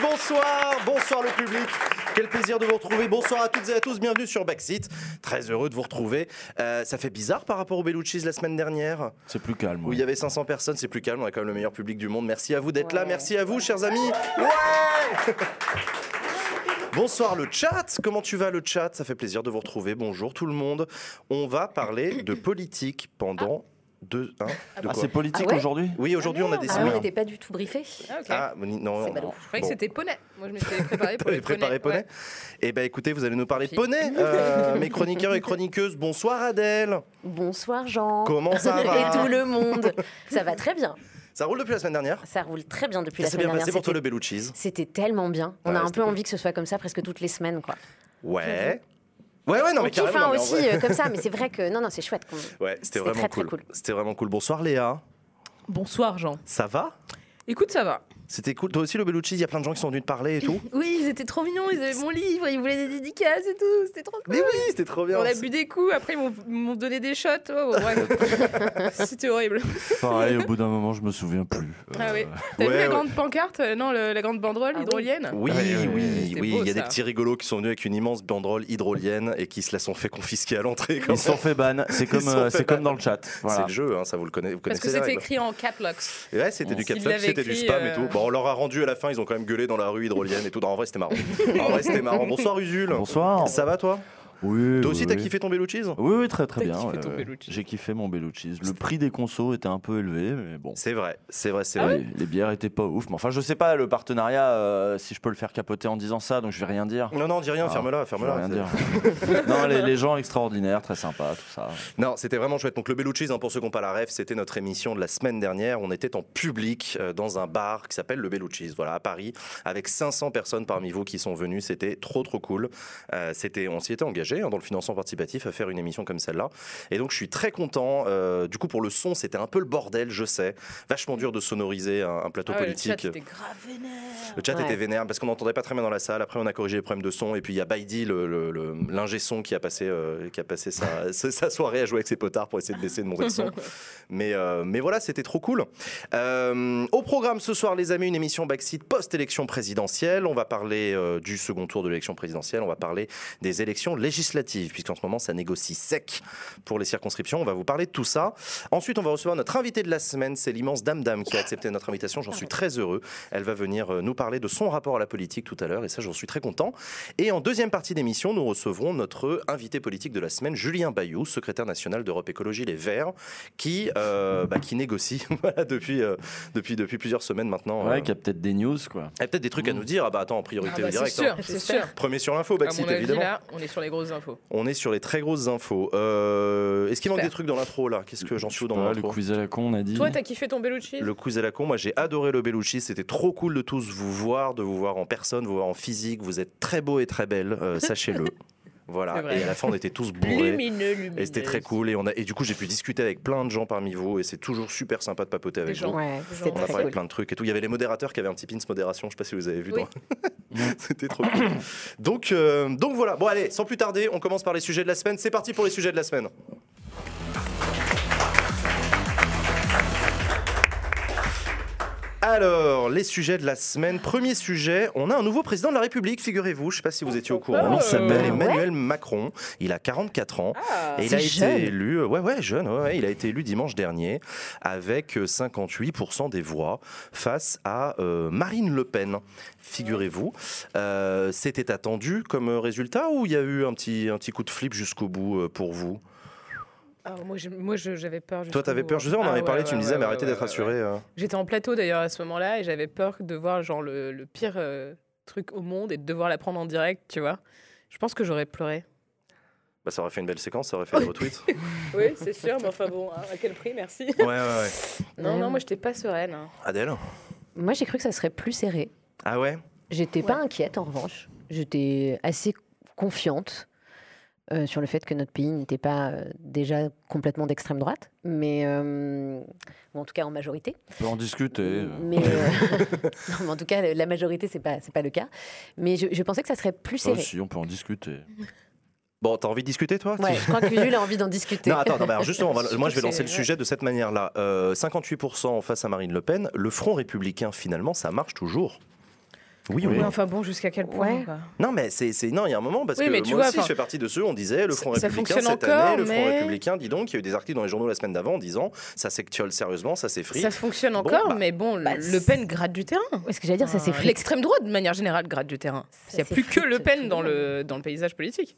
bonsoir, bonsoir le public. Quel plaisir de vous retrouver. Bonsoir à toutes et à tous, bienvenue sur Backseat. Très heureux de vous retrouver. Euh, ça fait bizarre par rapport au Bellucci's la semaine dernière, C'est plus calme. où ouais. il y avait 500 personnes, c'est plus calme, on a quand même le meilleur public du monde. Merci à vous d'être là, merci à vous, chers amis. Ouais Bonsoir le chat, comment tu vas le chat? Ça fait plaisir de vous retrouver. Bonjour tout le monde. On va parler de politique pendant deux. hein, de Ah, quoi c'est politique Ah ouais aujourd'hui oui, aujourd'hui on a décidé. Ah, on n'était pas du tout briefé. Ah, ok. Ah, non, C'est. Je croyais bon. que c'était poney. Moi, je m'étais préparé pour les préparé poney Ouais. Eh ben écoutez, vous allez nous parler poney, euh, mes chroniqueurs et chroniqueuses. Bonsoir Adèle. Bonsoir Jean. Comment ça Et va tout le monde. Ça va très bien. Ça roule depuis la semaine dernière Ça roule très bien depuis Ça la semaine bien dernière. passé pour toi le Bellucci's C'était tellement bien. On Ouais, a un peu cool. envie que ce soit comme ça presque toutes les semaines. Quoi. Ouais. Ouais, ouais, non, on mais kiffe hein, mais aussi vrai- euh, comme ça, mais c'est vrai que non, non, c'est chouette. qu'on- Ouais, c'était vraiment très, très cool. cool. C'était vraiment cool. Bonsoir Léa. Bonsoir, Jean. Ça va? Écoute, ça va. C'était cool. Toi aussi le Bellucci's, il y a plein de gens qui sont venus te parler et tout. Oui, ils étaient trop mignons. Ils avaient mon livre. Ils voulaient des dédicaces et tout. C'était trop cool. mais oui, c'était trop bien. On a bu des coups. Après, ils m'ont- donné des shots. Oh, bref. C'était horrible. Pareil, au bout d'un moment, je me souviens plus. Ah oui. Euh, T'as Ouais, vu la grande pancarte Euh, Non, le- la grande banderole Ah oui. hydrolienne Oui, ouais, oui, oui, oui. Il y a des petits rigolos qui sont venus avec une immense banderole hydrolienne et qui se la sont fait confisquer à l'entrée. quand Ils se sont fait ban. C'est comme, sont euh, c'est comme dans le chat. C'est le jeu, hein, ça vous le connaissez. Vous Parce connaissez que c'était écrit en cap locks. Ouais, c'était du l'avait c'était du spam et euh, tout. Bon, on leur a rendu à la fin, ils ont quand même gueulé dans la rue hydrolienne et tout. Non, en vrai, c'était marrant. En vrai, c'était marrant. Bonsoir, Usul. Bonsoir. Ça va, toi? Oui. Toi aussi, oui, t'as oui. kiffé ton Bellucci's Oui, oui, très très bien. ouais. J'ai kiffé mon Bellucci's. Le prix des consos était un peu élevé, mais bon. C'est vrai, c'est vrai, Ah c'est vrai. les, les bières étaient pas ouf. Mais enfin, je sais pas, le partenariat, euh, si je peux le faire capoter en disant ça, donc je vais rien dire. Non, non, dis rien, Ah, ferme-la, ferme-la. rien C'est- dire. non, les, les gens extraordinaires, très sympas, tout ça. Non, c'était vraiment chouette. Donc le Bellucci's, hein, pour ceux qui n'ont pas la ref, c'était notre émission de la semaine dernière. On était en public euh, dans un bar qui s'appelle le Bellucci's, voilà, à Paris, avec 500 personnes parmi vous qui sont venues. C'était trop, trop cool. Euh, c'était, on s'y était engagé hein, dans le financement participatif à faire une émission comme celle-là. Et donc je suis très content. Euh, du coup, pour le son, c'était un peu le bordel, je sais. Vachement dur de sonoriser un, un plateau Ah ouais, le politique. chat était grave vénère. Le chat Ouais. était vénère parce qu'on n'entendait pas très bien dans la salle. Après, on a corrigé les problèmes de son. Et puis, il y a Baidi, le- l'ingé son, qui a passé, euh, qui a passé sa, soirée à jouer avec ses potards pour essayer de baisser, de monter le son. Mais, euh, mais voilà, c'était trop cool. Au programme ce soir, les amis, une émission Backseat post-élection présidentielle. On va parler du second tour de l'élection présidentielle. On va parler des élections législatives, puisqu'en ce moment, ça négocie sec pour les circonscriptions. On va vous parler de tout ça. Ensuite, on va recevoir notre invité de la semaine. C'est l'immense Dame Dame qui a accepté notre invitation. J'en suis très heureux. Elle va venir euh, nous parler de son rapport à la politique tout à l'heure. Et ça, j'en suis très content. Et en deuxième partie d'émission, nous recevrons notre invité politique de la semaine, Julien Bayou, secrétaire national d'Europe Écologie Les Verts, qui, euh, bah, qui négocie voilà, depuis, euh, depuis, depuis plusieurs semaines maintenant. Ouais, Euh, qu'il y a peut-être des news, quoi. il y a peut-être des trucs à nous dire. Ah bah attends, en priorité Ah bah, c'est direct. sûr, hein. c'est sûr. Premier sur l'info, avis, évidemment. là, on est sur les grosses infos. On est sur les très grosses infos. Euh, Est-ce qu'il manque des trucs dans l'intro là? Qu'est-ce que j'en suis où dans Voilà, le l'intro quiz à la con, on a dit. Toi, t'as kiffé ton Bellucci? Le quiz à la con, moi j'ai adoré le Bellucci, c'était trop cool de tous vous voir, de vous voir en personne, vous voir en physique, vous êtes très beau et très belle, euh, sachez-le. Voilà, et à la fin on était tous bourrés. Lumineux, lumineux. Et c'était très cool et, on a, et du coup j'ai pu discuter avec plein de gens parmi vous et c'est toujours super sympa de papoter avec vous. gens. Ouais, c'est On a parlé de cool. plein de trucs et tout. Il y avait les modérateurs qui avaient un petit pins modération, je sais pas si vous avez vu. Oui. dans- C'était trop cool. Donc, euh, donc voilà, bon allez, sans plus tarder, on commence par les sujets de la semaine. C'est parti pour les sujets de la semaine. Alors, les sujets de la semaine. Premier sujet, on a un nouveau président de la République, figurez-vous. Je ne sais pas si vous étiez au courant. Il s'appelle. Emmanuel Macron. Il a 44 ans. Ah, Et il a été élu, euh, ouais, ouais, jeune, ouais, ouais, il a été élu dimanche dernier avec euh, 58% des voix face à euh, Marine Le Pen. Figurez-vous, Euh, c'était attendu comme euh, résultat ou il y a eu un petit, un petit coup de flip jusqu'au bout euh, pour vous? Ah, moi, j'ai- moi, je- j'avais peur. Toi, t'avais peur, hein. je sais, on en Ah, avait ouais, parlé, ouais, tu me ouais, disais, mais arrêtez ouais, d'être ouais, rassuré. ouais. euh. J'étais en plateau d'ailleurs à ce moment-là et j'avais peur de voir genre le, le pire euh, truc au monde et de devoir la prendre en direct, tu vois. Je pense que j'aurais pleuré. Bah, ça aurait fait une belle séquence, ça aurait fait des retweets. Oui, c'est sûr, mais enfin bon, hein, à quel prix, merci. ouais, ouais, ouais. Non, non, moi, j'étais pas sereine. hein. Adèle Moi, j'ai cru que ça serait plus serré. Ah ouais? J'étais pas inquiète en revanche. J'étais assez confiante euh, sur le fait que notre pays n'était pas euh, déjà complètement d'extrême droite, mais euh, ou en tout cas en majorité. On peut en discuter. Mais, non, mais en tout cas, la majorité, c'est pas c'est pas le cas. Mais je, je pensais que ça serait plus Ça serré. aussi, on peut en discuter. Bon, t'as envie de discuter, toi? Ouais, je crois que Jules a envie d'en discuter. Non, attends, non, mais alors justement, va- moi je vais lancer le sujet de cette manière-là. Euh, 58% face à Marine Le Pen, le Front républicain, finalement, ça marche toujours. Oui, Oui, Oui, enfin bon, jusqu'à quel point Ouais. quoi. Non, mais c'est c'est- non, il y a un moment parce Oui, que mais moi vois, aussi, je fais partie de ceux. On disait le Front ça- ça républicain fonctionne cette encore, année, le Front républicain. Dis donc, il y a eu des articles dans les journaux la semaine d'avant en disant ça s'étiole sérieusement, ça s'effrite. Ça fonctionne Bon, encore, bah, mais bon, bah, Le Pen gratte du terrain. Est-ce que j'allais dire, ça s'effrite L'extrême droite, de manière générale, gratte du terrain. Il n'y a plus que Le Pen dans le le, dans le paysage politique.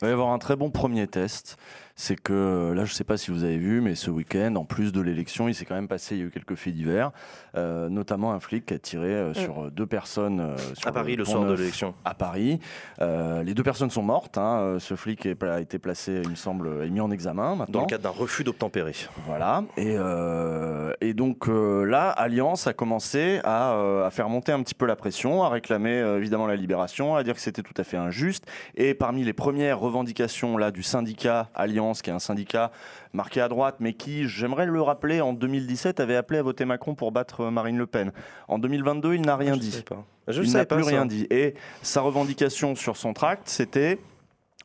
Il va y avoir un très bon premier test. C'est que là, je ne sais pas si vous avez vu, mais ce week-end, en plus de l'élection, il s'est quand même passé, il y a eu quelques faits divers, euh, notamment un flic qui a tiré euh, sur euh, deux personnes euh, sur À Paris, le Pont soir de l'élection. À Paris. Euh, les deux personnes sont mortes. hein. Euh, Ce flic est- a été placé, il me semble, est mis en examen Dans maintenant. le cadre d'un refus d'obtempérer. Voilà. Et, euh, et donc euh, là, Alliance a commencé à, euh, à faire monter un petit peu la pression, à réclamer euh, évidemment la libération, à dire que c'était tout à fait injuste. Et parmi les premières revendications là du syndicat Alliance, qui est un syndicat marqué à droite, mais qui, j'aimerais le rappeler, en 2017 avait appelé à voter Macron pour battre Marine Le Pen. En 2022, il n'a rien Je dit. savais pas. Je il n'a plus ça. rien dit. Et sa revendication sur son tract, c'était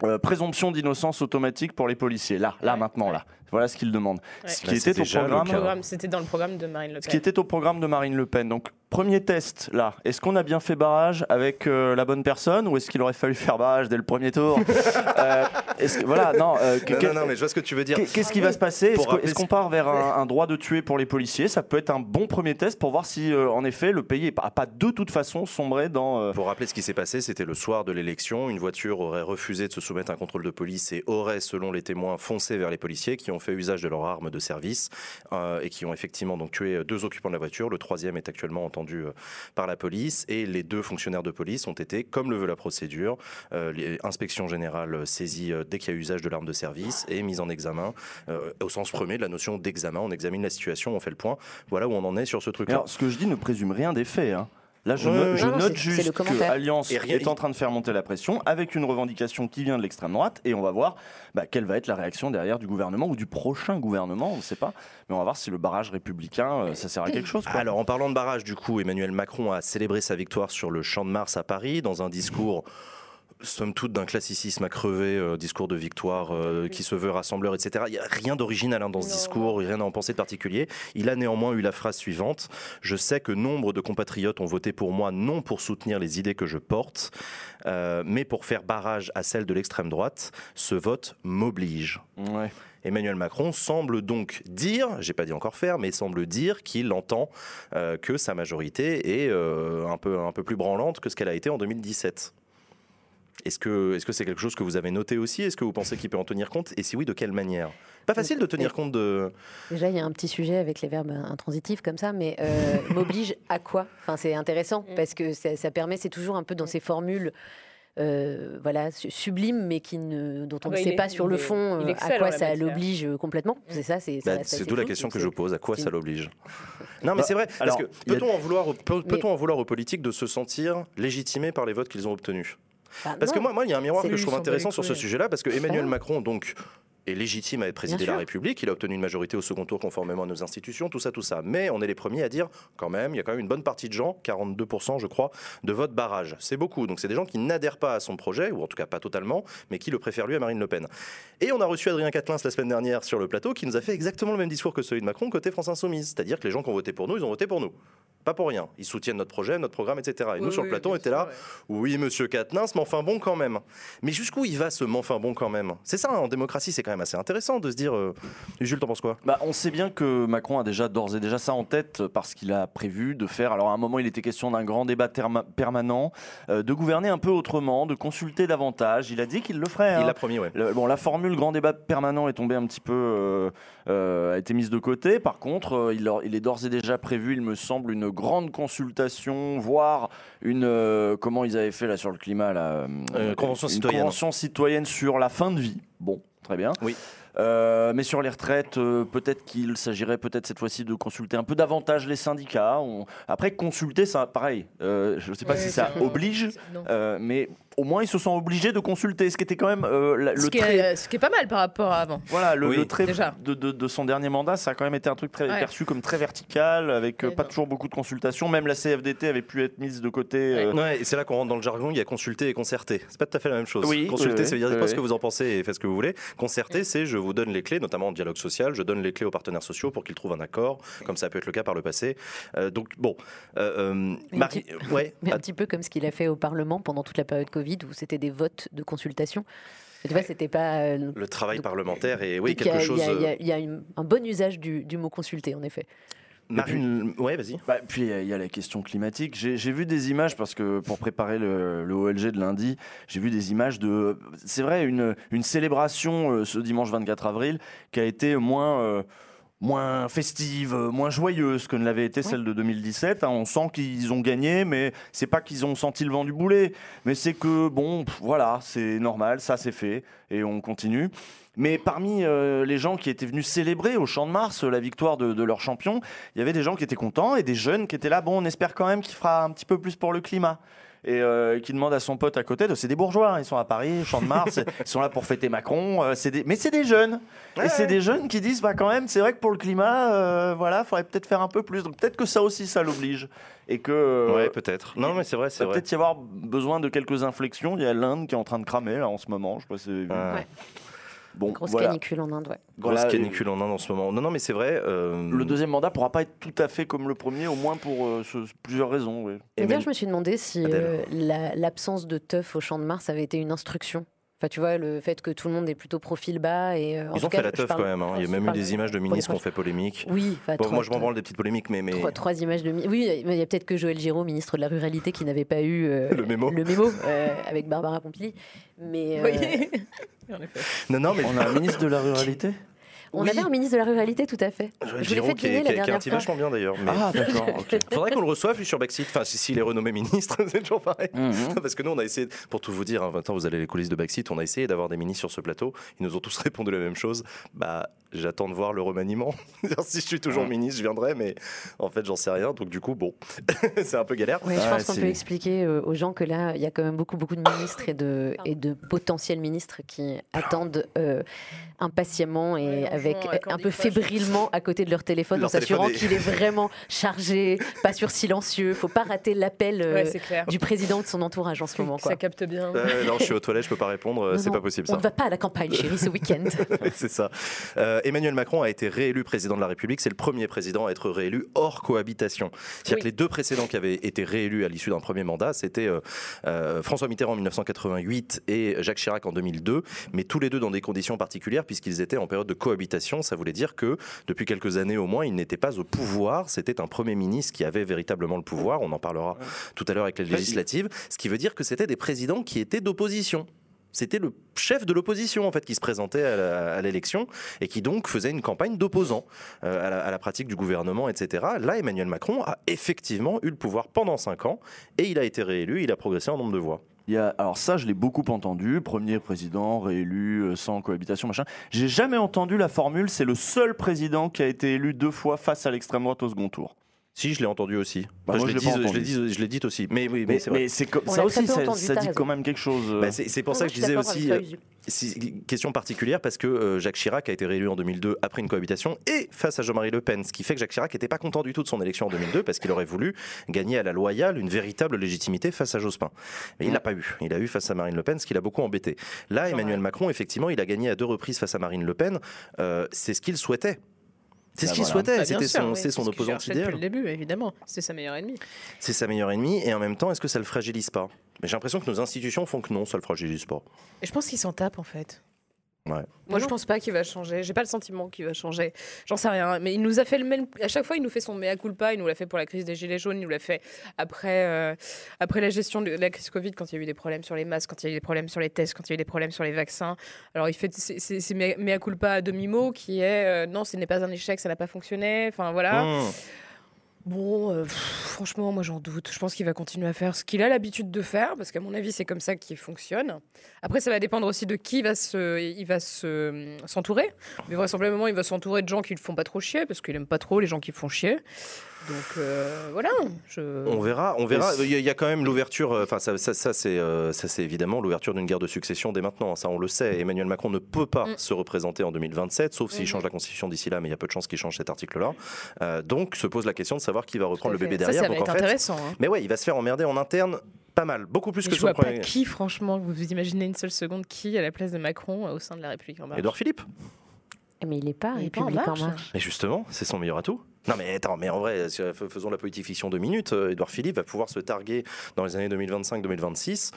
euh, présomption d'innocence automatique pour les policiers. Là, là, maintenant, là. Voilà ce qu'il demande. Ouais. Ce Bah, qui était au programme. C'était dans le programme de Marine Le Ce qui Pen. était au programme de Marine Le Pen. Donc, premier test, là. Est-ce qu'on a bien fait barrage avec euh, la bonne personne ou est-ce qu'il aurait fallu faire barrage dès le premier tour Euh, que- Voilà, non. euh, que- Non, que- non, non, mais je vois ce que tu veux dire. qu'est- Qu'est-ce qui va se passer? Est-ce qu'on part vers un, un droit de tuer pour les policiers? Ça peut être un bon premier test pour voir si, euh, en effet, le pays n'a pas de toute façon sombré dans. euh, Pour rappeler ce qui s'est passé, c'était le soir de l'élection. Une voiture aurait refusé de se soumettre à un contrôle de police et aurait, selon les témoins, foncé vers les policiers qui ont fait usage de leur arme de service euh, et qui ont effectivement donc tué deux occupants de la voiture. Le troisième est actuellement entendu euh, par la police et les deux fonctionnaires de police ont été, comme le veut la procédure, euh, les inspections générales saisies dès qu'il y a usage de l'arme de service et mise en examen au sens premier de la notion d'examen. On examine la situation, on fait le point. Voilà où on en est sur ce truc-là. alors, ce que je dis ne présume rien des faits. hein. Là, je, Ouais, note- je non, juste que. Alliance est en train de faire monter la pression avec une revendication qui vient de l'extrême droite et on va voir bah, quelle va être la réaction derrière du gouvernement ou du prochain gouvernement, on ne sait pas. Mais on va voir si le barrage républicain, euh, ça sert à quelque chose. quoi. Alors, en parlant de barrage, du coup, Emmanuel Macron a célébré sa victoire sur le Champ de Mars à Paris dans un discours. Somme toute d'un classicisme à crever, euh, discours de victoire euh, qui se veut rassembleur, etc. Il n'y a rien d'original hein, dans ce Non. discours, rien à en penser de particulier. Il a néanmoins eu la phrase suivante Je sais que nombre de compatriotes ont voté pour moi non pour soutenir les idées que je porte, euh, mais pour faire barrage à celles de l'extrême droite. Ce vote m'oblige. Ouais. Emmanuel Macron semble donc dire, j'ai pas dit encore faire, mais semble dire qu'il entend euh, que sa majorité est euh, un, peu, un peu plus branlante que ce qu'elle a été en 2017. Est-ce que est-ce que c'est quelque chose que vous avez noté aussi? Est-ce que vous pensez qu'il peut en tenir compte? Et si oui, de quelle manière? Pas facile de tenir compte de. Déjà, il y a un petit sujet avec les verbes intransitifs comme ça, mais euh, m'oblige à quoi? Enfin, c'est intéressant Mm. parce que ça, ça permet, c'est toujours un peu dans ces formules. euh, voilà, su- sublimes, mais qui ne, dont on Ah ne bah, sait pas sur le fond euh, à quoi ça l'oblige euh, complètement. C'est ça, c'est Bah, ça c'est assez d'où la question que c'est- je pose. À quoi c'est ça l'oblige? Non, mais Bah, c'est vrai. Que a- peut-on en vouloir, aux- peut- Mais- peut-on en vouloir aux politiques de se sentir légitimés par les votes qu'ils ont obtenus? Bah, Parce que moi, moi, il y a un miroir que je trouve intéressant sur ce sujet-là, parce que Emmanuel Ah. Macron, donc, est légitime à être président de la. République. Il a obtenu une majorité au second tour conformément à nos institutions, tout ça, tout ça. Mais on est les premiers à dire, quand même, il y a quand même une bonne partie de gens, 42% je crois, de vote barrage. C'est beaucoup. Donc c'est des gens qui n'adhèrent pas à son projet, ou en tout cas pas totalement, mais qui le préfèrent lui à Marine Le Pen. Et on a reçu Adrien Quatennens la semaine dernière sur le plateau, qui nous a fait exactement le même discours que celui de Macron côté France Insoumise. C'est-à-dire que les gens qui ont voté pour nous, ils ont voté pour nous. Pas pour rien. Ils soutiennent notre projet, notre programme, etc. Et nous, Oui, sur le oui, plateau, on était sûr, là. ouais. Oui, monsieur Quatennens, mais enfin bon quand même. Mais jusqu'où il va ce mais enfin bon quand même? C'est ça, hein, en démocratie, c'est quand même assez intéressant de se dire. euh, Jules, t'en penses quoi? Bah, on sait bien que Macron a déjà d'ores et déjà ça en tête euh, parce qu'il a prévu de faire. Alors à un moment, il était question d'un grand débat terma- permanent, euh, de gouverner un peu autrement, de consulter davantage. Il a dit qu'il le ferait. Il hein. l'a promis. Le- bon, la formule grand débat permanent est tombée un petit peu, euh, euh, a été mise de côté. Par contre, euh, il, il est d'ores et déjà prévu, il me semble, une grande consultation, voire une euh, comment ils avaient fait là sur le climat là, euh, Euh, convention une citoyenne. convention citoyenne sur la fin de vie. Bon, très bien. Oui. Euh, mais sur les retraites, euh, peut-être qu'il s'agirait peut-être cette fois-ci de consulter un peu davantage les syndicats. On- Après, consulter, ça, pareil. euh, je ne sais pas si ça oblige, euh, mais au moins ils se sont obligés de consulter, ce qui était quand même euh, la- Ce le qui, trait. est, ce qui est pas mal par rapport à avant. Voilà, le, Oui, le trait déjà. de, de- de son dernier mandat, ça a quand même été un truc très Ouais. perçu comme très vertical, avec euh, pas non. toujours beaucoup de consultations. Même la CFDT avait pu être mise de côté. euh, Ouais, et c'est là qu'on rentre dans le jargon, il y a consulter et concerter. C'est pas tout à fait la même chose. Oui, consulter, veut dire oui, pas ce que vous en pensez et faites ce que vous voulez. Concerter, c'est je vous donne les clés, notamment en dialogue social, je donne les clés aux partenaires sociaux pour qu'ils trouvent un accord, comme ça a pu être le cas par le passé. Euh, donc bon, euh, euh, Mais Marie- ouais, Mais un ah, petit peu comme ce qu'il a fait au Parlement pendant toute la période Covid, où c'était des votes de consultation. Et tu vois, c'était pas. euh, le travail Donc- parlementaire et oui a- quelque il chose. y a, il y a- euh, il y a une- un bon usage du, du mot consulter, en effet. Marine, ouais, vas-y. Bah, puis il y a- il y, a la question climatique. J'ai j'ai vu des images parce que pour préparer le, le OLG de lundi, j'ai vu des images de. C'est vrai, une, une célébration euh, ce dimanche 24 avril qui a été moins. euh, moins festive, moins joyeuse que ne l'avait été celle de 2017. hein. On sent qu'ils ont gagné, mais c'est pas qu'ils ont senti le vent du boulet, mais c'est que bon, pff, voilà, c'est normal, ça c'est fait, et on continue. Mais parmi euh, les gens qui étaient venus célébrer au Champ de Mars euh, la victoire de, de leur champion, il y avait des gens qui étaient contents et des jeunes qui étaient là. Bon, on espère quand même qu'il fera un petit peu plus pour le climat. Et euh, qui demande à son pote à côté, de- c'est des bourgeois, hein, ils sont à Paris, Champ de Mars, ils sont là pour fêter Macron, euh, c'est des- mais c'est des jeunes. Ouais, et c'est ouais. des jeunes qui disent, bah quand même, c'est vrai que pour le climat, euh, voilà, faudrait peut-être faire un peu plus. Donc peut-être que ça aussi, ça l'oblige. Et que euh, ouais, peut-être. Non, mais c'est vrai, c'est va vrai. peut-être y avoir besoin de quelques inflexions. Il y a l'Inde qui est en train de cramer là en ce moment. Je sais pas si. Ah. Ouais. Bon, Grosse voilà. canicule en Inde, ouais. Grosse Voilà, canicule en Inde en ce moment. Non, non, mais c'est vrai. euh, Le deuxième mandat pourra pas être tout à fait comme le premier, au moins pour euh, ce- plusieurs raisons. oui. et même- je me suis demandé si euh, la- l'absence de teuf au Champ de Mars avait été une instruction. Enfin, tu vois, le fait que tout le monde est plutôt profil bas et. euh, en Ils tout ont cas, fait la je teuf parle- quand même. hein. Il y a même eu des images de ministres qui ont fait polémique. Oui, enfin, Bon, trois- moi, je m'en branle des petites polémiques, mais. mais... Trois, trois images de. mi- Oui, mais il y a peut-être que Joël Giraud, ministre de la Ruralité, qui n'avait pas eu euh, Le mémo. le mémo, euh, avec Barbara Pompili. Mais euh, Oui. en effet. Non, non, mais On a un ministre de la ruralité? On Oui. avait un ministre de la Ruralité, tout à fait. Je l'ai Giraud fait qui, est, qui, un dernière petit fois. vachement bien d'ailleurs. Mais... Ah, d'accord. ok. Faudrait qu'on le reçoive lui sur Backseat. Enfin, si- s'il est renommé ministre, c'est toujours pareil. Mhm. Parce que nous, on a essayé, pour tout vous dire, hein, 20 ans, vous allez les coulisses de Backseat, on a essayé d'avoir des ministres sur ce plateau. Ils nous ont tous répondu la même chose. Bah, j'attends de voir le remaniement. si je suis toujours Ouais. ministre, je viendrai, mais en fait, j'en sais rien. Donc, du coup, bon, c'est un peu galère. Oui, je Ouais, pense qu'on peut expliquer euh, aux gens que là, il y a quand même beaucoup, beaucoup de ministres et de, et de potentiels ministres qui attendent euh, impatiemment et Ouais, avec à un peu fébrilement à côté de leur téléphone Leur en s'assurant qu'il est vraiment chargé, pas sur silencieux. Faut pas rater l'appel euh, Ouais, du président ou de son entourage en ce moment. Quoi. Ça capte bien. Euh, non, je suis aux toilettes, je peux pas répondre. euh, C'est pas possible On ne va pas à la campagne, chérie, ce week-end. c'est ça. Euh, Emmanuel Macron a été réélu président de la République. C'est le premier président à être réélu hors cohabitation. C'est-à-dire Oui. que les deux précédents qui avaient été réélus à l'issue d'un premier mandat, c'était euh, euh, François Mitterrand en 1988 et Jacques Chirac en 2002, mais tous les deux dans des conditions particulières puisqu'ils étaient en période de cohabitation. Ça voulait dire que depuis quelques années au moins, ils n'étaient pas au pouvoir. C'était un premier ministre qui avait véritablement le pouvoir. On en parlera tout à l'heure avec les législatives. Ce qui veut dire que c'était des présidents qui étaient d'opposition c'était le chef de l'opposition en fait qui se présentait à l'élection et qui donc faisait une campagne d'opposant euh, à, la, pratique du gouvernement, etc. Là, Emmanuel Macron a effectivement eu le pouvoir pendant cinq ans et il a été réélu, il a progressé en nombre de voix. Alors ça, je l'ai beaucoup entendu. Premier président réélu euh, sans cohabitation, machin. J'ai jamais entendu la formule. C'est le seul président qui a été élu deux fois face à l'extrême droite au second tour. Si, je l'ai entendu aussi. Bah, moi, je l'ai dit, je l'ai dit, je l'ai dit aussi. Mais oui, mais, Mais, c'est ça aussi, ça, dit quand même quelque chose. euh. Bah, c'est c'est pour ça que je disais aussi. euh, c'est une question particulière parce que euh, Jacques Chirac a été réélu en 2002 après une cohabitation et face à Jean-Marie Le Pen, ce qui fait que Jacques Chirac n'était pas content du tout de son élection en 2002 parce qu'il aurait voulu gagner à la loyale une véritable légitimité face à Jospin. Mais il l'a pas eu. Il a eu face à Marine Le Pen, ce qui l'a beaucoup embêté. Là, Emmanuel. Macron, effectivement, il a gagné à deux reprises face à Marine Le Pen. Euh, c'est ce qu'il souhaitait. C'est ce Bah qu'il voilà. souhaitait. Bah, C'était son, oui, son Depuis idéale. le début, évidemment. C'est sa meilleure ennemie. C'est sa meilleure ennemie. Et en même temps, est-ce que ça le fragilise pas? Mais j'ai l'impression que nos institutions font que non, ça le fragilise pas. Et je pense qu'il s'en tape en fait. Ouais. Moi, je pense pas qu'il va changer. J'ai pas le sentiment qu'il va changer. J'en sais rien. Mais il nous a fait le même. À chaque fois, il nous fait son mea culpa. Il nous l'a fait pour la crise des gilets jaunes. Il nous l'a fait après, euh, après la gestion de la crise Covid, quand il y a eu des problèmes sur les masques, quand il y a eu des problèmes sur les tests, quand il y a eu des problèmes sur les vaccins. Alors, il fait ses- mea culpa à demi-mot, qui est euh, non, ce n'est pas un échec, ça n'a pas fonctionné. Enfin, voilà. Mmh. Bon, euh, franchement, moi j'en doute. Je pense qu'il va continuer à faire ce qu'il a l'habitude de faire, parce qu'à mon avis, c'est comme ça qu'il fonctionne. Après, ça va dépendre aussi de qui va se, il va se, s'entourer. Mais vraisemblablement, il va s'entourer de gens qui le font pas trop chier, parce qu'il aime pas trop les gens qui le font chier. Donc euh, voilà. Je... On verra, on verra. Il y, a- quand même l'ouverture. euh, Enfin, ça, ça, ça, c'est, euh, ça, c'est évidemment l'ouverture d'une guerre de succession dès maintenant. Ça, on le sait. Emmanuel Macron ne peut pas Mm. se représenter en 2027, sauf s'il Mhm. change la constitution d'ici là. Mais il y a peu de chances qu'il change cet article-là. Euh, donc, se pose la question de savoir qui va reprendre le bébé derrière. Ça, va donc, être en fait, intéressant. hein. mais ouais, il va se faire emmerder en interne. Pas mal, beaucoup plus Mais que je son vois pas premier. qui, franchement, vous vous imaginez une seule seconde qui à la place de Macron euh, au sein de la République en marche Édouard Philippe. Mais il n'est pas Il est pas en République en marche. Mais justement, c'est son meilleur atout. Non mais attends, mais en vrai, si- f- faisons la politique fiction deux minutes. euh, Édouard Philippe va pouvoir se targuer dans les années 2025-2026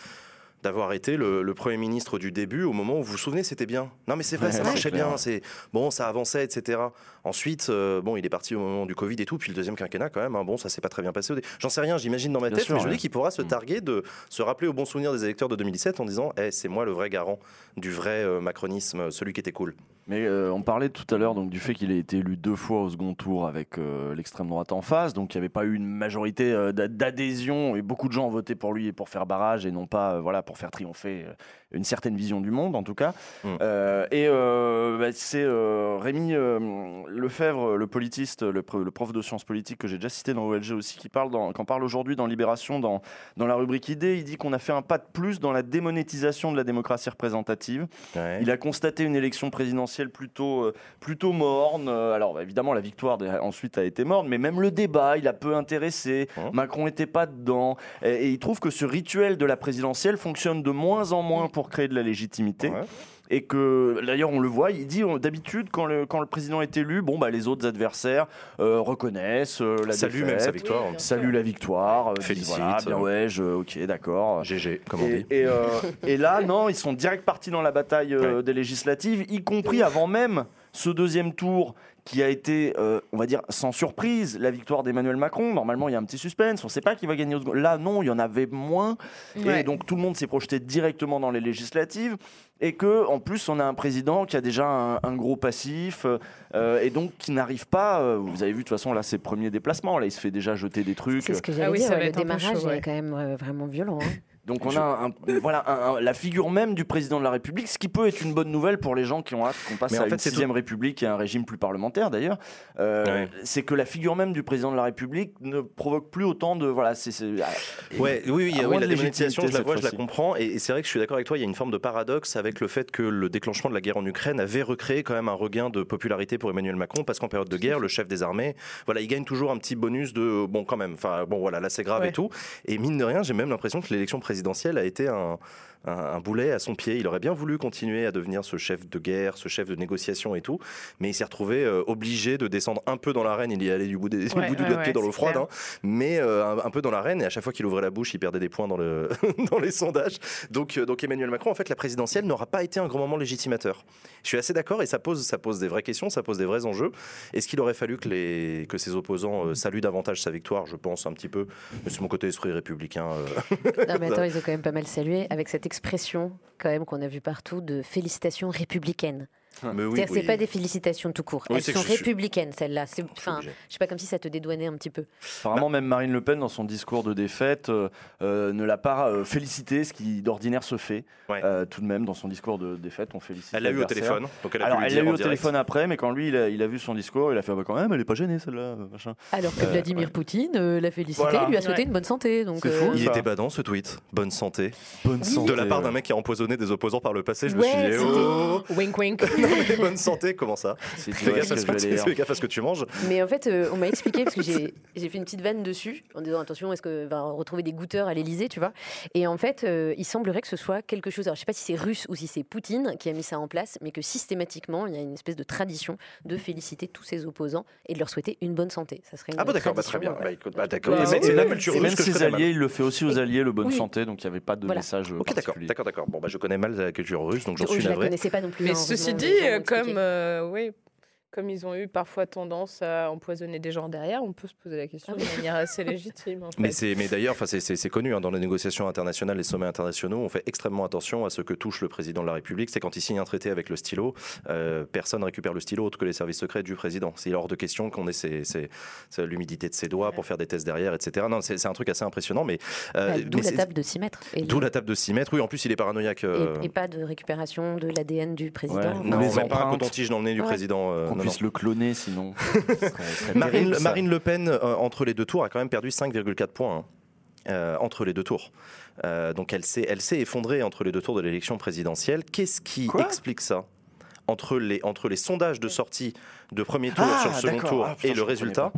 d'avoir été le, le Premier ministre du début au moment où vous vous souvenez c'était bien. Non mais c'est vrai, Ouais, ça marchait bien, c'est bon, ça avançait, etc. Ensuite, euh, bon, il est parti au moment du Covid et tout, puis le deuxième quinquennat quand même, hein, bon, ça s'est pas très bien passé. J'en sais rien, j'imagine dans ma Bien tête, sûr, mais je ouais. dis qu'il pourra se Mm. targuer de se rappeler au bon souvenir des électeurs de 2017 en disant, Eh, c'est moi le vrai garant du vrai euh, macronisme, celui qui était cool. Mais euh, on parlait tout à l'heure du fait qu'il ait été élu deux fois au second tour avec euh, l'extrême droite en face, donc il n'y avait pas eu une majorité euh, d'a- d'adhésion et beaucoup de gens ont voté pour lui et pour faire barrage et non pas pour faire triompher une certaine vision du monde en tout cas. Mm. Euh, et euh, bah, c'est euh, Rémi Lefebvre, le politiste, le, pro- le prof de sciences politiques que j'ai déjà cité dans OLG aussi, qui parle, dans, qu'en parle aujourd'hui dans Libération, dans, dans la rubrique idées. Il dit qu'on a fait un pas de plus dans la démonétisation de la démocratie représentative. Ouais. Il a constaté une élection présidentielle plutôt, plutôt morne. Alors bah, évidemment, la victoire ensuite a été morne, mais même le débat, il a peu intéressé. Macron n'était pas dedans. Et, et il trouve que ce rituel de la présidentielle fonctionne de moins en moins pour créer de la légitimité. Ouais. Et que d'ailleurs on le voit, il dit d'habitude quand le, quand le président est élu, bon bah les autres adversaires euh, reconnaissent euh, la défaite, même sa victoire. Oui, saluent la victoire, euh, disent, Félicite, voilà, bien ouais, je, ok, d'accord. GG, comme on Et, dit. et, euh, et là, non, ils sont direct partis dans la bataille euh, des législatives, y compris avant même ce deuxième tour qui a été, euh, on va dire, sans surprise, la victoire d'Emmanuel Macron. Normalement, il y a un petit suspense, on ne sait pas qui va gagner au second. Là, non, il y en avait moins. Et donc, tout le monde s'est projeté directement dans les législatives. Et que, en plus, on a un président qui a déjà un, un gros passif euh, et donc qui n'arrive pas. euh, vous avez vu, de toute façon, là, ses premiers déplacements. Là, il se fait déjà jeter des trucs. C'est ce que j'allais Ah oui, dire. ça va le être démarrage chaud, ouais. est quand même euh, vraiment violent. hein. Donc on a un- voilà un- un- la figure même du président de la République, ce qui peut être une bonne nouvelle pour les gens qui ont hâte qu'on passe Mais en à fait, une sixième République et un régime plus parlementaire d'ailleurs. Euh, Ouais. C'est que la figure même du président de la République ne provoque plus autant de voilà. C'est ah, Ouais, oui, oui, oui, moins la démonétisation, je la vois, je la comprends. Et, et c'est vrai que je suis d'accord avec toi, il y a une forme de paradoxe avec le fait que le déclenchement de la guerre en Ukraine avait recréé quand même un regain de popularité pour Emmanuel Macron, parce qu'en période de guerre, le chef des armées, voilà, il gagne toujours un petit bonus de bon, quand même. Enfin, bon, voilà, là c'est grave Ouais. et tout. Et mine de rien, j'ai même l'impression que l'élection présidentielle a été un. Un, un boulet à son pied. Il aurait bien voulu continuer à devenir ce chef de guerre, ce chef de négociation et tout, mais il s'est retrouvé euh, obligé de descendre un peu dans l'arène. Il y allait du bout, des, du Ouais, bout du ouais, doigt de pied ouais, dans l'eau froide, hein mais euh, un, un peu dans l'arène. Et à chaque fois qu'il ouvrait la bouche, il perdait des points dans, le dans les sondages. Donc, euh, donc Emmanuel Macron, en fait, la présidentielle n'aura pas été un grand moment légitimateur. Je suis assez d'accord et ça pose, ça pose des vraies questions, ça pose des vrais enjeux. Est-ce qu'il aurait fallu que, les, que ses opposants euh, saluent davantage sa victoire? Je pense un petit peu. Mais c'est mon côté esprit républicain. euh. Non, mais attends, ils ont quand même pas mal salué avec cette expression quand même qu'on a vu partout de félicitations républicaines. Oui, oui. c'est pas des félicitations tout court. Oui, Elles sont je suis- républicaines, celles-là. C'est, Je enfin, sais pas comme si ça te dédouanait un petit peu. Apparemment, même Marine Le Pen, dans son discours de défaite, euh, euh, ne l'a pas euh, félicité, ce qui d'ordinaire se fait. Ouais. Euh, tout de même, dans son discours de défaite, on félicite. Elle l'a eu au téléphone. Donc elle a Alors, pu elle l'a eu au direct. téléphone après, mais quand lui, il a, il a vu son discours, il a fait ah bah, quand même, elle est pas gênée celle-là, machin. Alors que Euh, Vladimir ouais. Poutine euh, l'a félicité, Voilà. lui a souhaité Ouais. une bonne santé. Donc, C'est fou. Il était badant ce tweet. Bonne santé. Bonne De la part d'un mec qui a empoisonné des opposants par le passé, je me suis dit, oh, Wink wink. non, mais bonne santé, comment ça C'est Fais gaffe à que ce que- dire. fais gaffe à ce que tu manges. Mais en fait, euh, on m'a expliqué parce que j'ai fait une petite vanne dessus en disant attention, est-ce que va retrouver des goûteurs à l'Elysée, tu vois Et en fait, euh, il semblerait que ce soit quelque chose. Alors, je sais pas si c'est russe ou si c'est Poutine qui a mis ça en place, mais que systématiquement, il y a une espèce de tradition de féliciter tous ses opposants et de leur souhaiter une bonne santé. Ça serait une Ah, bah d'accord, bah, très tradition, bien. Bah, écoute, bah, d'accord. Bah, c'est- la culture même ses alliés, il le fait aussi aux alliés, le bonne Oui. santé, donc il n'y avait pas de Voilà. message. Ok, d'accord, d'accord, d'accord. Bon, bah, je connais mal la culture russe, donc j'en suis je la navré. connaissais pas non plus. Mais hein, ceci dit, euh, comme, euh, oui, comme ils ont eu parfois tendance à empoisonner des gens derrière, on peut se poser la question Ah de manière assez légitime. En fait. Mais, c'est, mais d'ailleurs, enfin, c'est, c'est- c'est connu hein, dans les négociations internationales, les sommets internationaux, on fait extrêmement attention à ce que touche le président de la République. C'est quand il signe un traité avec le stylo, euh, personne récupère le stylo autre que les services secrets du président. C'est hors de question qu'on ait ses- ses- ses- l'humidité de ses doigts pour faire des tests derrière, etc. Non, c'est, c'est un truc assez impressionnant, mais, euh, D'où mais la c'est- table de 6 mètres. Et, d'où la table de 6 mètres. Oui, en plus, il est paranoïaque. et- euh, et pas de récupération de l'ADN du président. Ouais, non, les même pas un empreintes. coton-tige dans le nez du Ouais. président. Qu'on non, puisse non. le cloner, sinon. ce serait- ce serait Marine, terrible, ça. Marine Le Pen, euh, entre les deux tours, a quand même perdu 5,4 points. hein, euh, entre les deux tours. Euh, donc elle s'est, elle s'est effondrée entre les deux tours de l'élection présidentielle. Qu'est-ce qui Quoi? explique ça? Entre les, entre les sondages de sortie de premier tour Ah, sur le second tour Ah, putain, et le résultat.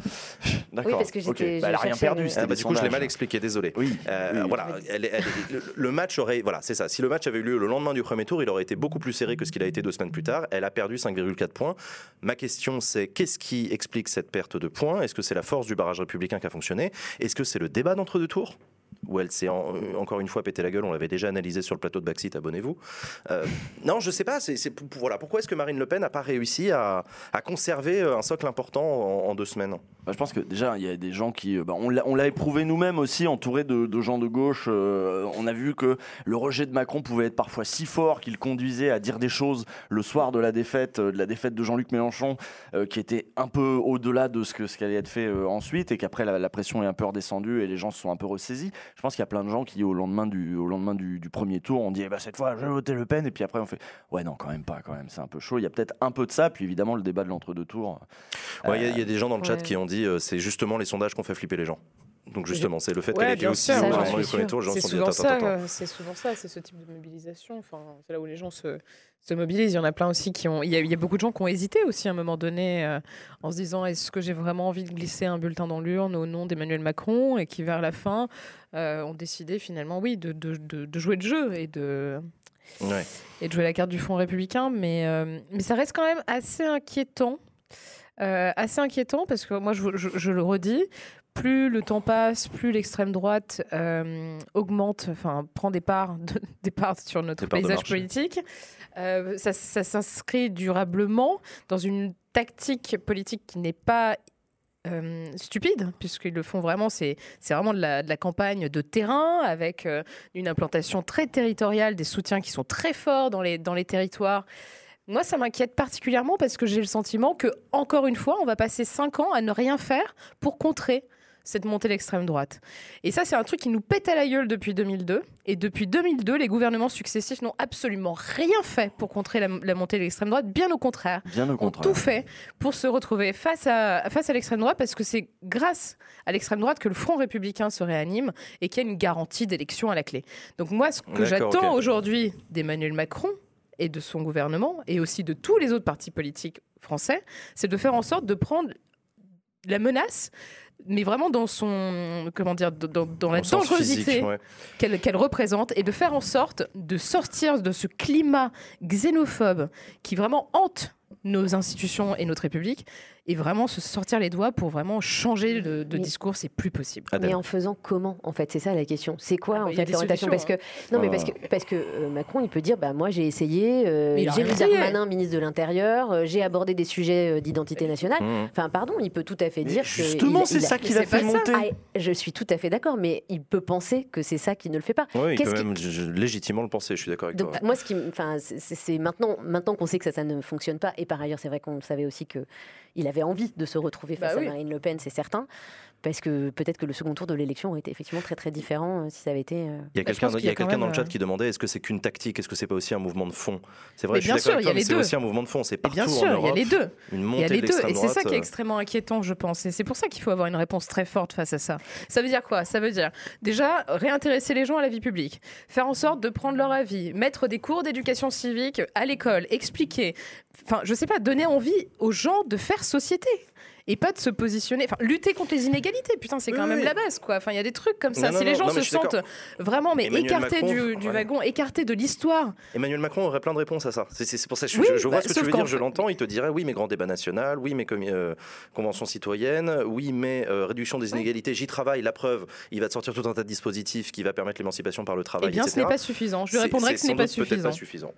D'accord. Oui, parce que ok. j'étais- Bah, elle a je rien perdu. le- Ah, bah, du coup, je l'ai mal expliqué, désolé. Oui. Euh, oui, voilà, elle elle le match aurait, voilà, c'est ça. Si le match avait eu lieu le lendemain du premier tour, il aurait été beaucoup plus serré que ce qu'il a été deux semaines plus tard. Elle a perdu 5,4 points. Ma question, c'est qu'est-ce qui explique cette perte de points? Est-ce que c'est la force du barrage républicain qui a fonctionné? Est-ce que c'est le débat d'entre deux tours? Où elle s'est euh, encore une fois pété la gueule, on l'avait déjà analysé sur le plateau de Backseat, abonnez-vous. Euh, non, je sais pas, voilà, pourquoi est-ce que Marine Le Pen n'a pas réussi à, conserver euh, un socle important en, deux semaines? Bah, je pense que déjà, il y a des gens qui. bah, on l'a éprouvé nous-mêmes aussi, entouré de, gens de gauche. on a vu que le rejet de Macron pouvait être parfois si fort qu'il conduisait à dire des choses le soir de la défaite, de la défaite de Jean-Luc Mélenchon, qui était un peu au-delà de ce que ce qui allait être fait ensuite, et qu'après la, la pression est un peu redescendue et les gens se sont un peu ressaisis. Je pense qu'il y a plein de gens qui, au lendemain du, au lendemain du, du premier tour, ont dit eh ben, cette fois, je vais voter Le Pen, et puis après, on fait ouais, non, quand même pas, quand même, c'est un peu chaud. Il y a peut-être un peu de ça, puis évidemment, le débat de l'entre-deux tours. Ouais, Il y a- il y, a des gens dans le chat ouais. qui ont dit euh, c'est justement les sondages qu'on fait flipper les gens. Donc justement, c'est le fait Ouais, qu'elle ait dit bien aussi au premier tour, les gens sont dit souvent, attends, ça, attends, attends. euh, c'est souvent ça, c'est ce type de mobilisation. Enfin, c'est là où les gens se, se mobilisent. Il y en a plein aussi qui ont. Il y a, il y a beaucoup de gens qui ont hésité aussi à un moment donné euh, en se disant est-ce que j'ai vraiment envie de glisser un bulletin dans l'urne au nom d'Emmanuel Macron? Et qui vers la fin euh, ont décidé finalement oui de, de, de- de jouer le jeu et de Ouais. et de jouer la carte du Front républicain, mais, euh, mais ça reste quand même assez inquiétant. Assez inquiétant parce que moi, je, je- je le redis, plus le temps passe, plus l'extrême droite euh, augmente, enfin, prend des parts, de- des parts sur notre Des parts de paysage politique. Euh, ça s'inscrit durablement dans une tactique politique qui n'est pas euh, stupide, puisqu'ils le font vraiment, c'est vraiment de la, de la campagne de terrain, avec euh, une implantation très territoriale, des soutiens qui sont très forts dans les, dans les territoires. Moi, ça m'inquiète particulièrement parce que j'ai le sentiment que, encore une fois, on va passer cinq ans à ne rien faire pour contrer cette montée de l'extrême droite. Et ça, c'est un truc qui nous pète à la gueule depuis 2002. Et depuis 2002, les gouvernements successifs n'ont absolument rien fait pour contrer la, la montée de l'extrême droite, bien au contraire Bien au ont tout fait pour se retrouver face à, face à l'extrême droite parce que c'est grâce à l'extrême droite que le Front républicain se réanime et qu'il y a une garantie d'élection à la clé. Donc moi, ce que j'attends aujourd'hui d'Emmanuel Macron et de son gouvernement et aussi de tous les autres partis politiques français, c'est de faire en sorte de prendre la menace mais vraiment dans son comment dire dans, dans la dangerosité ouais. qu'elle qu'elle représente et de faire en sorte de sortir de ce climat xénophobe qui vraiment hante nos institutions et notre République et vraiment se sortir les doigts pour vraiment changer de, de Mais- discours, c'est plus possible. Mais en faisant comment En fait, c'est ça la question. C'est quoi Ah bah, en fait l'orientation? Parce que non, mais parce que parce que euh, Macron, il peut dire, bah moi j'ai essayé, euh, j'ai mis essayé. Darmanin ministre de l'Intérieur, euh, j'ai abordé des sujets euh, d'identité nationale. Mmh. Enfin, pardon, il peut tout à fait Mais dire justement, c'est ça qui l'a c'est fait monter. Ah, je suis tout à fait d'accord, mais il peut penser que c'est ça qui ne le fait pas. Oui, il peut même je- légitimement le penser, je suis d'accord avec Donc toi. moi, ce qui, m- enfin, c'est- c'est c'est maintenant, maintenant qu'on sait que ça, ça ne fonctionne pas. Et par ailleurs, c'est vrai qu'on savait aussi que il avait envie de se retrouver Bah face oui. à Marine Le Pen, c'est certain, parce que peut-être que le second tour de l'élection aurait été effectivement très très différent euh, si ça avait été. euh, Il y a Bah, quelqu'un dans le chat euh, qui demandait est-ce que c'est qu'une tactique Est-ce que c'est pas aussi un mouvement de fond? C'est vrai, Mais je suis bien d'accord sûr, il y a les c'est deux. aussi un mouvement de fond. C'est Et partout bien en sûr, il y a les deux. Une Il y montée a de les deux, et c'est ça qui est extrêmement inquiétant, je pense. Et c'est pour ça qu'il faut avoir une réponse très forte face à ça. Ça veut dire quoi? Ça veut dire déjà réintéresser les gens à la vie publique, faire en sorte de prendre leur avis, mettre des cours d'éducation civique à l'école, expliquer. Enfin, je sais pas, donner envie aux gens de faire société. Et pas de se positionner, enfin lutter contre les inégalités, putain c'est Oui, quand même oui. la base quoi. Enfin il y a des trucs comme ça. Non, non, si les gens non, se sentent vraiment mais Emmanuel écartés Macron, du, du ouais. wagon, écartés de l'histoire, Emmanuel Macron aurait plein de réponses à ça. C'est- pour ça que je, Oui, je- je vois bah, ce que tu veux dire, je l'entends. Il te dirait oui, mais grand débat national, oui, mais euh, convention citoyenne, oui, mais euh, réduction des inégalités, j'y travaille, la preuve, il va te sortir tout un tas de dispositifs qui va permettre l'émancipation par le travail, eh bien ce etc. n'est pas suffisant. Je lui répondrai que ce n'est pas suffisant.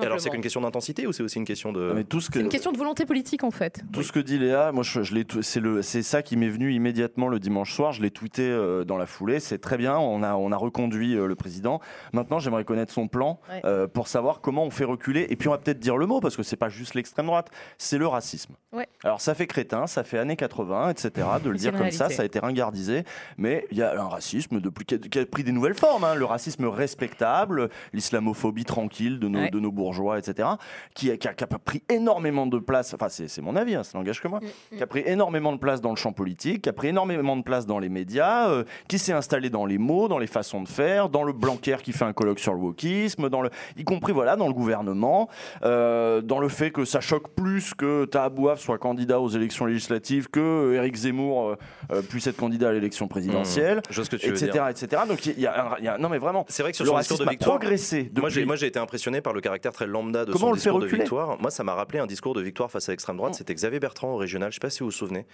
Alors c'est qu'une question d'intensité ou c'est aussi une question de... Mais tout ce que C'est une question de volonté politique en fait. Tout ce que dit Léa, moi je, je c'est le c'est ça qui m'est venu immédiatement le dimanche soir, je l'ai tweeté euh, dans la foulée, c'est très bien, on a on a reconduit euh, le président. Maintenant, j'aimerais connaître son plan Ouais. euh, pour savoir comment on fait reculer et puis on va peut-être dire le mot parce que c'est pas juste l'extrême droite, c'est le racisme. Ouais. Alors ça fait crétin, ça fait années 80, etc. De le dire comme ça, réalité. ça a été ringardisé, mais il y a un racisme depuis, qui, a, qui a pris des nouvelles formes, hein. le racisme respectable, l'islamophobie tranquille de nos, Ouais. de nos bourgeois, etc., qui, a- qui a, qui a pris énormément de place, enfin c'est c'est mon avis, hein, ça n'engage que moi, Mm, qui a pris énormément de place dans le champ politique, qui a pris énormément de place dans les médias, euh, qui s'est installé dans les mots, dans les façons de faire, dans le Blanquer qui fait un colloque sur le wokisme, dans le, y compris voilà, dans le gouvernement, euh, dans le fait que ça choque plus que Tahabouaf soit candidat aux élections législatives, que Éric Zemmour euh, euh, puisse être candidat à l'élection présidentielle, Je vois ce que tu veux etc., dire. etc. Donc il y, a un- il y a- non mais vraiment, C'est vrai que sur le son discours racisme de a victoire, progressé. Depuis- moi j'ai été impressionné par le caractère très lambda de Comment son on le fait discours de victoire. Moi ça m'a rappelé un discours de victoire face à l'extrême droite. C'était Xavier Bertrand au régional. Je sais pas si vous vous souvenez.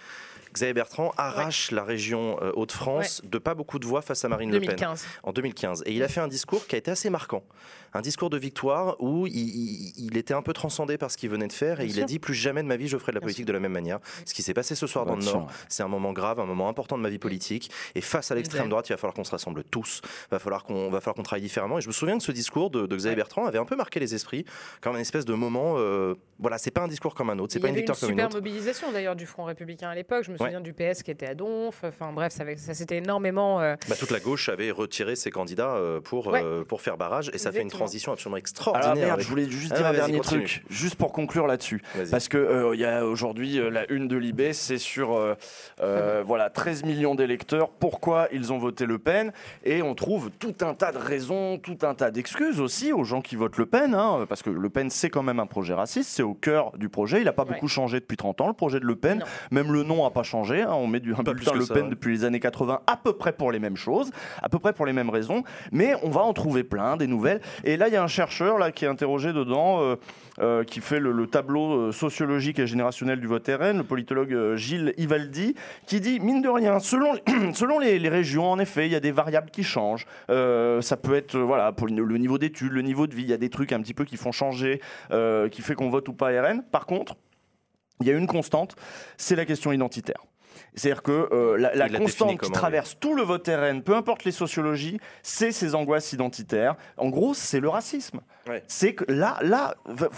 Xavier Bertrand arrache la région euh, Hauts-de-France de pas beaucoup de voix face à Marine Le Pen 2015. en 2015. Et il a fait un discours qui a été assez marquant. Un discours de victoire où il, il- il était un peu transcendé par ce qu'il venait de faire et Bien il a dit plus jamais de ma vie je ferai de la politique de la même manière. Ce qui s'est passé ce soir dans le. Nord, c'est un moment grave, un moment important de ma vie politique. Et face à l'extrême droite, il va falloir qu'on se rassemble tous. Il va falloir qu'on va falloir qu'on travaille différemment. Et je me souviens que ce discours de, de Xavier Ouais. Bertrand avait un peu marqué les esprits, comme un espèce de moment. euh, voilà, c'est pas un discours comme un autre, c'est pas une victoire une comme une super autre. mobilisation d'ailleurs du Front républicain à l'époque. Je me Ouais. souviens du PS qui était à Donf. Enfin bref, ça, ça s'était énormément. euh, Bah, toute la gauche avait retiré ses candidats euh, pour, Ouais. euh, pour faire barrage et ça fait une. Transition absolument Ah extraordinaire. merde, avec- je voulais juste Ah, dire un dernier continue. truc, juste pour conclure là-dessus. Parce que euh, il y a aujourd'hui euh, la une de Libé, c'est sur euh, euh, voilà 13 millions d'électeurs. Pourquoi ils ont voté Le Pen? Et on trouve tout un tas de raisons, tout un tas d'excuses aussi aux gens qui votent Le Pen, hein, parce que Le Pen c'est quand même un projet raciste, c'est au cœur du projet. Il n'a pas Ouais. beaucoup changé depuis 30 ans. Le projet de Le Pen, Non. même le nom n'a pas changé. hein. on met du un bulletin Le ça, Pen ouais. depuis les années 80, à peu près pour les mêmes choses, à peu près pour les mêmes raisons. Mais on va en trouver plein, des nouvelles. Et là, il y a un chercheur là qui est interrogé dedans. euh, euh, qui fait le, le tableau euh, sociologique et générationnel du vote RN, le politologue Gilles Ivaldi, qui dit, mine de rien, selon, selon les, régions, en effet, il y a des variables qui changent. Ça peut être, voilà, pour le niveau d'études, le niveau de vie, il y a des trucs un petit peu qui font changer, qui fait qu'on vote ou pas RN. Par contre, il y a une constante, c'est la question identitaire. C'est-à-dire que euh, la, constante qui traverse tout le vote RN, peu importe les sociologies, c'est ces angoisses identitaires. En gros, c'est le racisme. Ouais. C'est que là, là,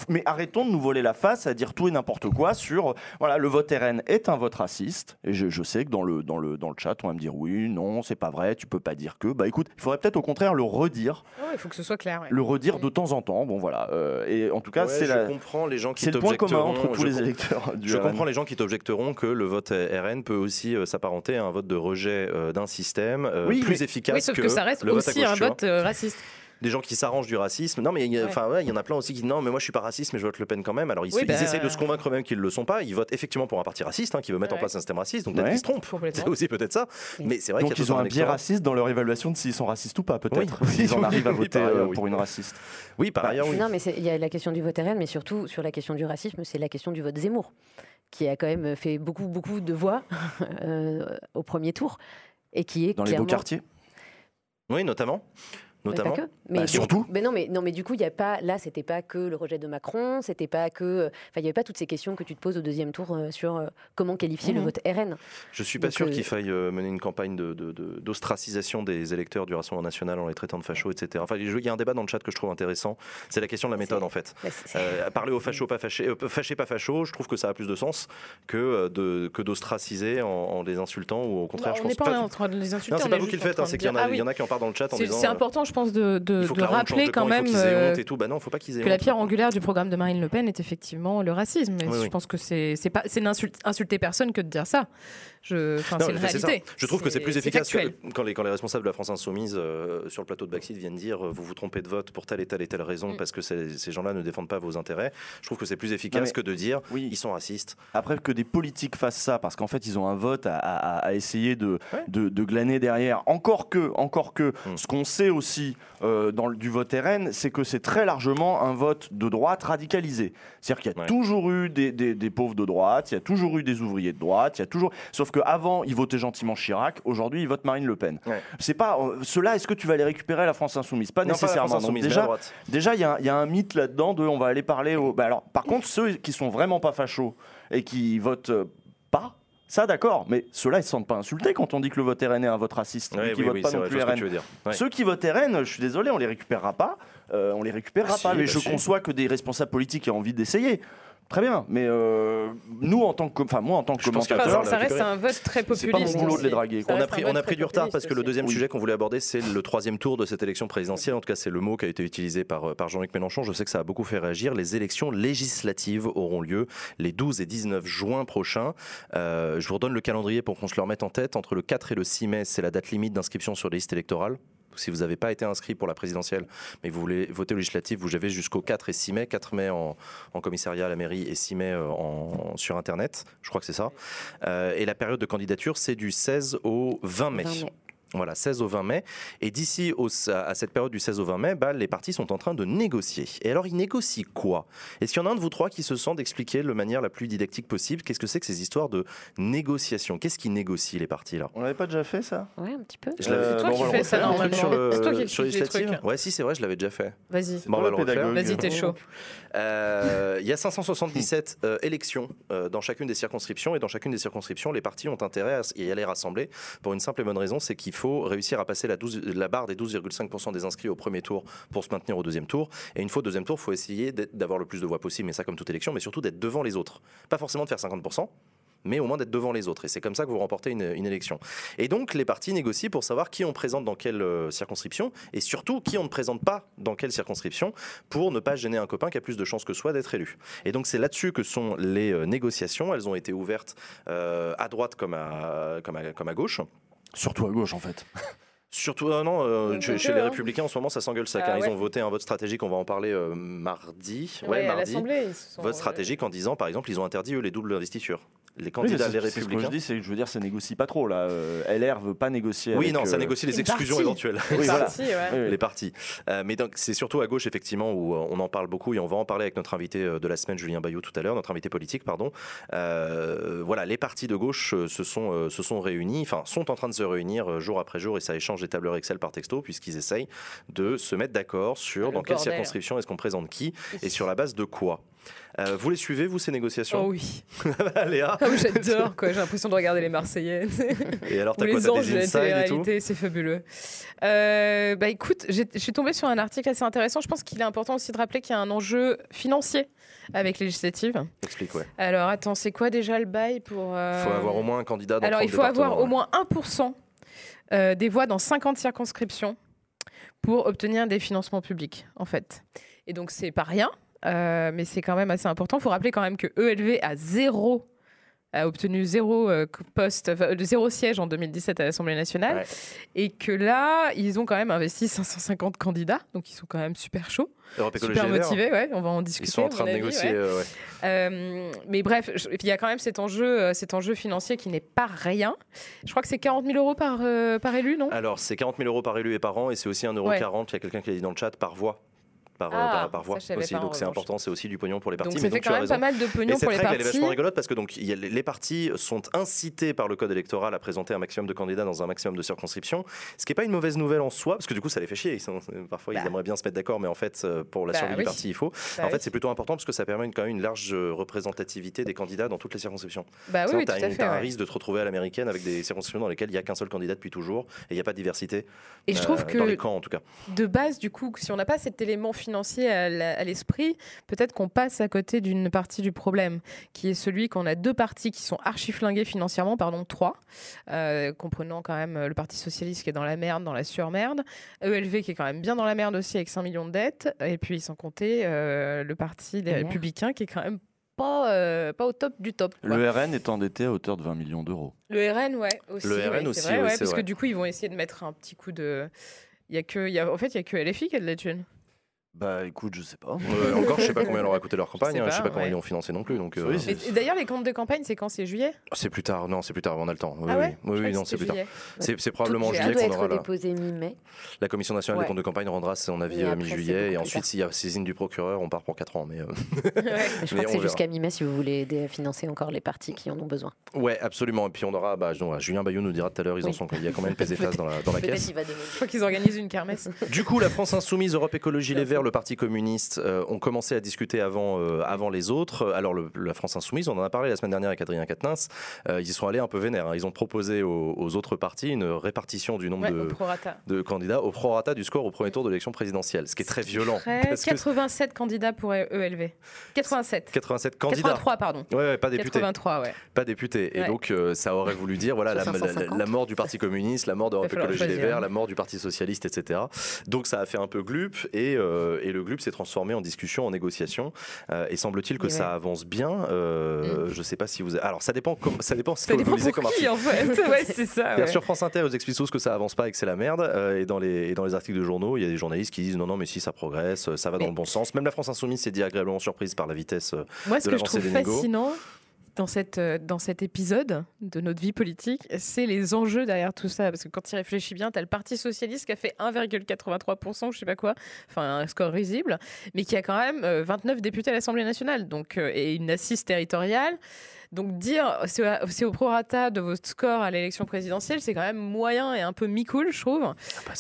mais arrêtons de nous voler la face à dire tout et n'importe quoi sur, voilà, le vote RN est un vote raciste. Et je, je sais que dans le, dans, le, dans le chat, on va me dire oui, non, c'est pas vrai, tu peux pas dire que. Bah écoute, il faudrait peut-être au contraire le redire, ouais, il faut que ce soit clair. ouais. le redire de temps en temps. Bon voilà. Euh, et en tout cas, Ouais, c'est je la. comprends les gens qui C'est le point commun t'objecteront. entre tous je les électeurs du Je RN. comprends les gens qui t'objecteront que le vote RN peut aussi euh, s'apparenter à un vote de rejet euh, d'un système euh, Oui, plus mais- efficace Oui, sauf que, ça reste le vote à aussi gauche, un vote euh, raciste. Des gens qui s'arrangent du racisme. Non, mais il y, Ouais. ouais, en a plein aussi qui disent non, mais moi je suis pas raciste, mais je vote Le Pen quand même. Alors ils, Oui, se- bah, ils essayent de se euh, convaincre même qu'ils le sont pas. Ils votent effectivement pour un parti raciste hein, qui veut mettre en place un système raciste. Donc peut-être Ouais. qu'ils se trompent. C'est aussi peut-être ça. Mais c'est vrai Donc ils ont un biais raciste dans leur évaluation de s'ils sont racistes ou pas, peut-être. Oui. S'ils en arrivent à voter euh, pour une raciste. Oui, par ailleurs, oui. Non, mais il y a la question du vote RN, mais surtout sur la question du racisme, c'est la question du vote Zemmour, qui a quand même fait beaucoup, beaucoup de voix euh, au premier tour. Et qui est Dans les beaux clairement- quartiers. Oui, notamment. Mais Notamment. pas que. Mais Bah, du- surtout. Mais non, mais non, mais du coup, il y a pas. Là, c'était pas que le rejet de Macron, c'était pas que. Enfin, il y avait pas toutes ces questions que tu te poses au deuxième tour euh, sur euh, comment qualifier le Mhm. vote RN. Je suis pas Donc, sûr euh, qu'il faille euh, mener une campagne de- de- de- d'ostracisation des électeurs du Rassemblement national en les traitant de fachos, etc. Enfin, il y a un débat dans le chat que je trouve intéressant. C'est la question de la méthode, en fait. Bah, Euh, parler aux fachos pas fâchés, euh, fâchés pas fachos, je trouve que ça a plus de sens que de que d'ostraciser en, en les insultant ou au contraire. Je on n'est pas en train de les insulter. Non, c'est pas vous qui le faites, hein, c'est qu'il y, en a- Ah oui. il y en a qui en parlent dans le chat en C'est disant. c'est euh, important, je pense, de, rappeler quand même euh, tout. Bah non, faut pas que la pierre angulaire du programme de Marine Le Pen est effectivement le racisme. Et Oui, je oui. pense que c'est pas c'est insulter personne que de dire ça. Je, enfin, Non, c'est une ça. réalité. Je trouve que c'est plus efficace que- quand les, quand les responsables de la France Insoumise euh, sur le plateau de Backseat viennent dire euh, vous vous trompez de vote pour telle et telle et telle raison Mm. parce que ces ces gens-là ne défendent pas vos intérêts. Je trouve que c'est plus efficace mais- que de dire Oui. ils sont racistes. Après que des politiques fassent ça, parce qu'en fait ils ont un vote à, à- à essayer de, Ouais. de, de glaner derrière. Encore que, encore que, Mm. ce qu'on sait aussi euh, dans le, du vote RN, c'est que c'est très largement un vote de droite radicalisé. C'est-à-dire qu'il y a Ouais. toujours eu des, des- des pauvres de droite, il y a toujours eu des ouvriers de droite, il y a toujours. Sauf qu'avant ils votaient gentiment Chirac, aujourd'hui ils votent Marine Le Pen. Ouais. C'est pas euh, ceux-là. Est-ce que tu vas les récupérer à la France insoumise? Pas Non, nécessairement. Insoumise, déjà. Déjà, il y, a un- il y a un mythe là-dedans de on va aller parler aux. Bah alors, par contre, ceux qui sont vraiment pas fachos et qui votent euh, pas, ça d'accord, mais ceux-là ils se sentent pas insultés quand on dit que le vote RN est un vote raciste, Ouais, et qui oui, votent oui, pas c'est non vrai, je plus vois ce que RN. tu veux dire. Ouais. Ceux qui votent RN, je suis désolé, on les récupérera pas. euh, on les récupérera Ah, si, pas, mais bah je si. conçois que des responsables politiques aient envie d'essayer. Très bien, mais euh, nous en tant que, enfin moi en tant que Je pense commentateur, falloir ça la reste un vote très c'est pas populiste. mon boulot de les draguer. Ça. On a pris, on a pris du retard parce que le populiste deuxième aussi. sujet qu'on voulait aborder, c'est le troisième tour de cette élection présidentielle. En tout cas, c'est le mot qui a été utilisé par, par Jean-Luc Mélenchon. Je sais que ça a beaucoup fait réagir. Les élections législatives auront lieu les 12 et 19 juin prochains. Euh, je vous redonne le calendrier pour qu'on se le remette en tête. Entre le 4 et le 6 mai, c'est la date limite d'inscription sur les listes électorales. Si vous n'avez pas été inscrit pour la présidentielle, mais vous voulez voter aux législatives, vous avez jusqu'au 4 et 6 mai. 4 mai en, commissariat à la mairie et 6 mai euh, sur Internet. Je crois que c'est ça. Euh, et la période de candidature, c'est du 16 au 20 mai. 20 mai. Voilà, 16 au 20 mai. Et d'ici au- à cette période du 16 au 20 mai, bah, les partis sont en train de négocier. Et alors, ils négocient quoi? Est-ce qu'il y en a un de vous trois qui se sent d'expliquer de manière la plus didactique possible Qu'est-ce que c'est que ces histoires de négociation? Qu'est-ce qu'ils négocient, les partis, là? On n'avait pas déjà fait ça? Ouais, un petit peu. Je l'avais- Euh, C'est toi bon, qui fais ça normalement. sur le, C'est toi qui sur les trucs. Ouais, si, c'est vrai, je l'avais déjà fait. Vas-y. Bon, on va le refaire. pédagogue. Vas-y, t'es chaud. Euh, il y a 577 euh, élections euh, dans chacune des circonscriptions et dans chacune des circonscriptions, les partis ont intérêt à y aller rassembler pour une simple et bonne raison, c'est qu'il faut réussir à passer la, 12 la barre des 12,5% des inscrits au premier tour pour se maintenir au deuxième tour. Et une fois au deuxième tour, il faut essayer d'avoir le plus de voix possible, mais ça comme toute élection, mais surtout d'être devant les autres. Pas forcément de faire 50%. Mais au moins d'être devant les autres. Et c'est comme ça que vous remportez une, élection. Et donc, les partis négocient pour savoir qui on présente dans quelle euh, circonscription et surtout qui on ne présente pas dans quelle circonscription pour ne pas gêner un copain qui a plus de chances que soi d'être élu. Et donc c'est là-dessus que sont les euh, négociations. Elles ont été ouvertes euh, à droite comme à gauche. Surtout à gauche en fait. Surtout, euh, non, euh, chez, les hein. Républicains en ce moment ça s'engueule ça, Ah car ils ont voté un vote stratégique, on va en parler euh, mardi. Ouais, mardi. l'Assemblée. ils se sont, Vote euh, stratégique en disant par exemple ils ont interdit eux les doubles investitures. Les Oui, candidats, c'est- les c'est Ce que je Républicains. dis, c'est que je veux dire, ça négocie pas trop là. Euh, LR veut pas négocier. Oui, avec, non, ça euh, négocie les exclusions partie. éventuelles. Oui, voilà. parti, ouais. oui, oui. les partis. Euh, mais donc c'est surtout à gauche effectivement où euh, on en parle beaucoup et on va en parler avec notre invité de la semaine Julien Bayou tout à l'heure, notre invité politique pardon. Euh, voilà, les partis de gauche se sont se sont réunis, enfin sont en train de se réunir jour après jour et ça échange des tableurs Excel par texto puisqu'ils essayent de se mettre d'accord sur Ah, le dans quelle circonscription est-ce qu'on présente qui et sur la base de quoi. Euh, vous les suivez vous ces négociations Oh oui. Léa Ah oui, j'adore quoi. J'ai l'impression de regarder les Marseillais. Et alors t'as quoi les anges de la télé-réalité, c'est fabuleux. Euh, bah écoute, je suis tombée sur un article assez intéressant. Je pense qu'il est important aussi de rappeler qu'il y a un enjeu financier avec les législatives. Explique ouais. Alors attends, c'est quoi déjà le bail pour Il euh, faut avoir au moins un candidat dans Alors 30 il faut avoir au moins 1% euh, des voix dans 50 circonscriptions pour obtenir des financements publics, en fait. Et donc c'est pas rien, euh, mais c'est quand même assez important. Il faut rappeler quand même que ELV a zéro a obtenu zéro euh, poste, euh, zéro siège en 2017 à l'Assemblée nationale, Ouais. et que là, ils ont quand même investi 550 candidats, donc ils sont quand même super chauds, Europe super motivés, ouais, on va en discuter. Ils sont en train de avis, négocier. ouais. euh. Euh, mais bref, il y a quand même cet enjeu, cet enjeu financier qui n'est pas rien. Je crois que c'est 40 000 euros par, euh, par élu, non? Alors, c'est 40 000 euros par élu et par an, et c'est aussi 1,40 euro. Il y a quelqu'un qui l'a dit dans le chat, par voix. Par, euh, Ah, par voix aussi. Donc, c'est important, c'est aussi du pognon pour les partis. Donc mais ça fait donc, tu quand as même pas mal de pognon pour les règle, elle est partis. vachement rigolote parce que donc, il y a- les partis sont incités par le code électoral à présenter un maximum de candidats dans un maximum de circonscriptions, ce qui n'est pas une mauvaise nouvelle en soi, parce que du coup, ça les fait chier. Ils sont- parfois, Bah. ils aimeraient bien se mettre d'accord, mais en fait, euh, pour la Bah survie oui. du parti, il faut. Bah en oui. fait, c'est plutôt important parce que ça permet quand même une large euh, représentativité des candidats dans toutes les circonscriptions. Bah oui, fait. t'as un risque de te retrouver à l'américaine avec des circonscriptions dans lesquelles il n'y a qu'un seul candidat depuis toujours et il n'y a pas de diversité. Et je euh, trouve Dans les que camps, en tout cas. de base, du coup, si on n'a pas cet élément financier à l'esprit, peut-être qu'on passe à côté d'une partie du problème, qui est celui qu'on a deux partis qui sont archi-flingués financièrement, pardon, trois, euh, comprenant quand même euh, le Parti Socialiste qui est dans la merde, dans la surmerde, ELV qui est quand même bien dans la merde aussi avec 5 millions de dettes, et puis sans compter euh, le Parti des. Républicains qui est quand même pas, euh, pas au top du top. quoi. Le RN est endetté à hauteur de 20 millions d'euros. Le RN, ouais, aussi. Le ouais, RN c'est aussi, vrai, ouais, parce vrai. que du coup, ils vont essayer de mettre un petit coup de. Il y a que, il y a, en fait, il y a que LFI qui a de la thune. Bah écoute, je sais pas. Euh, encore, je sais pas combien leur a coûté leur campagne, sais hein, je sais pas, pas comment ouais. ils l'ont financé non plus. Donc, euh, Oui, Et, c'est- et d'ailleurs, les comptes de campagne, c'est quand? C'est juillet? C'est plus tard, non, c'est plus tard, on a le temps. Oui, Ah oui, ouais oui, croyais non, c'est plus tard. C'est c'est probablement en juillet qu'on être aura la, déposé mi-mai. la Commission nationale Ouais. des comptes de campagne rendra son avis euh, mi-juillet et ensuite s'il y a saisine du procureur, on part pour 4 ans. Mais euh, Ouais. Mais je Mais crois que c'est verra. jusqu'à mi-mai si vous voulez aider à financer encore les partis qui en ont besoin. ouais, absolument. Et puis on aura, bah, Julien Bayou nous dira tout à l'heure, ils en sont, il y a combien de PZFAS dans la, dans la Peut-être caisse? Je crois qu'ils organisent une kermesse. Du coup, la France Insoumise, Europe Écologie Les. Verts, d'ailleurs le Parti communiste euh, ont commencé à discuter avant, euh, avant les autres. Alors le- la France insoumise, on en a parlé la semaine dernière avec Adrien Quatennens, euh, ils y sont allés un peu vénères. hein. Ils ont proposé aux, aux autres partis une répartition du nombre Ouais, de, candidats au prorata du score au premier tour de l'élection présidentielle, ce qui est très violent. Ferait parce que 87 candidats pour ELV. 87. 87 candidats. 83, pardon. Ouais, ouais, pas députés. 83, ouais. Pas député. Et donc, euh, ça aurait voulu dire voilà, la, Sur la- 550. la mort du Parti communiste, la mort d'Europe Écologie choisir. Verts, la mort du Parti socialiste, etc. Donc, ça a fait un peu glup et, euh, et le glup s'est transformé en discussion, en négociation. Euh, et semble-t-il que ça avance bien. Euh, Je sais pas si vous. Alors, ça dépend, comme, ça dépend ce Ça que vous lisez comme article. en fait. Ouais, c'est ça. Bien ouais. sûr, France Inter, vous explique tous que ça avance pas et que c'est la merde. Euh, et, dans les, et dans les articles de journaux, il y a des journalistes qui disent non, non, mais si ça progresse, euh, ça va dans le bon sens. Même la France Insoumise s'est dit agréablement surprise par la vitesse. euh, Moi, ce de que je trouve fascinant dans, cette, euh, dans cet épisode de notre vie politique, c'est les enjeux derrière tout ça. Parce que quand tu y réfléchis bien, tu as le Parti Socialiste qui a fait 1,83%, je sais pas quoi, enfin un score risible, mais qui a quand même euh, 29 députés à l'Assemblée nationale donc, euh, et une assise territoriale. Donc dire c'est au- prorata de votre score à l'élection présidentielle, c'est quand même moyen et un peu mi-cool, je trouve. bah,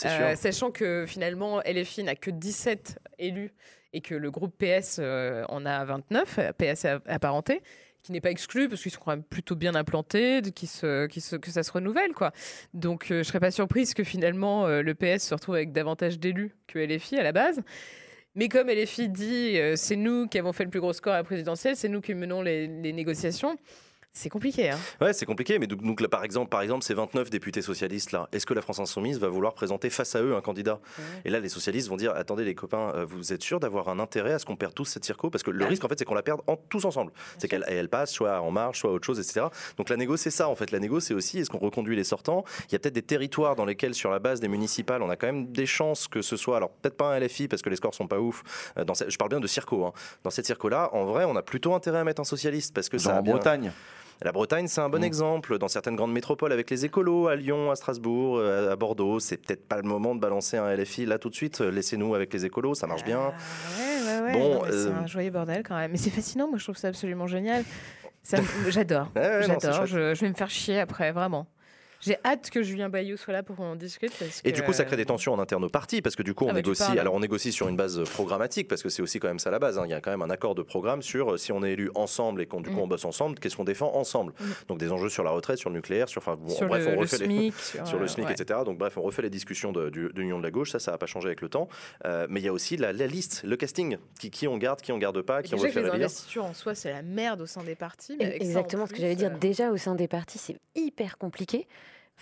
Euh, sûr. sachant que finalement, LFI n'a que 17 élus et que le groupe PS euh, en a 29, euh, PS apparenté, qui n'est pas exclu parce qu'ils sont quand même plutôt bien implantés, qui se, que ça se renouvelle. quoi. Donc euh, je serais pas surprise que finalement euh, le PS se retrouve avec davantage d'élus que LFI à la base. Mais comme LFI dit, euh, c'est nous qui avons fait le plus gros score à la présidentielle, c'est nous qui menons les négociations. C'est compliqué. Hein. Ouais, c'est compliqué, mais donc, donc là, par exemple, par exemple, ces 29 députés socialistes là, est-ce que la France insoumise va vouloir présenter face à eux un candidat? Et là, les socialistes vont dire attendez les copains, euh, vous êtes sûrs d'avoir un intérêt à ce qu'on perde tous cette circo? Parce que le risque en fait, c'est qu'on la perde en, tous ensemble. C'est qu'elle elle passe soit en marche, soit autre chose, etc. Donc la négo, c'est ça en fait. La négo, c'est aussi est-ce qu'on reconduit les sortants? Il y a peut-être des territoires dans lesquels, sur la base des municipales, on a quand même des chances que ce soit, alors peut-être pas un LFI parce que les scores sont pas ouf. euh, Dans cette- je parle bien de circo. hein. Dans cette circo-là, en vrai, on a plutôt intérêt à mettre un socialiste parce que Genre ça a en bien- Bretagne. La Bretagne, c'est un bon Mm. exemple. Dans certaines grandes métropoles, avec les écolos, à Lyon, à Strasbourg, euh, à Bordeaux, c'est peut-être pas le moment de balancer un LFI là tout de suite. Euh, Laissez-nous avec les écolos, ça marche bien. Ah, ouais, ouais, ouais. Bon, C'est euh, un joyeux bordel quand même. Mais c'est fascinant, moi je trouve ça absolument génial. J'adore. Ouais, J'adore. je vais me faire chier après, vraiment. J'ai hâte que Julien Bayou soit là pour qu'on en discute. parce Et du coup, ça crée des tensions en interne au parti parce que du coup, on Ah bah, négocie. Alors, on négocie sur une base programmatique parce que c'est aussi quand même ça la base. hein. Il y a quand même un accord de programme sur euh, si on est élu ensemble et qu'on du coup Mm. on bosse ensemble, qu'est-ce qu'on défend ensemble. Mm. Donc des enjeux sur la retraite, sur le nucléaire, sur enfin bon, sur bref, le, on le refait les SMIC. sur le euh, SMIC, ouais. etc. Donc bref, on refait les discussions de, du- de l'Union de la gauche, ça, ça n'a pas changé avec le temps. Euh, mais il y a aussi la, la liste, le casting, qui, qui on garde, qui on garde pas, Et qui on que les investitures en soi, c'est la merde au sein des partis. Exactement ce que j'allais dire. euh, Déjà, au sein des partis, c'est hyper compliqué.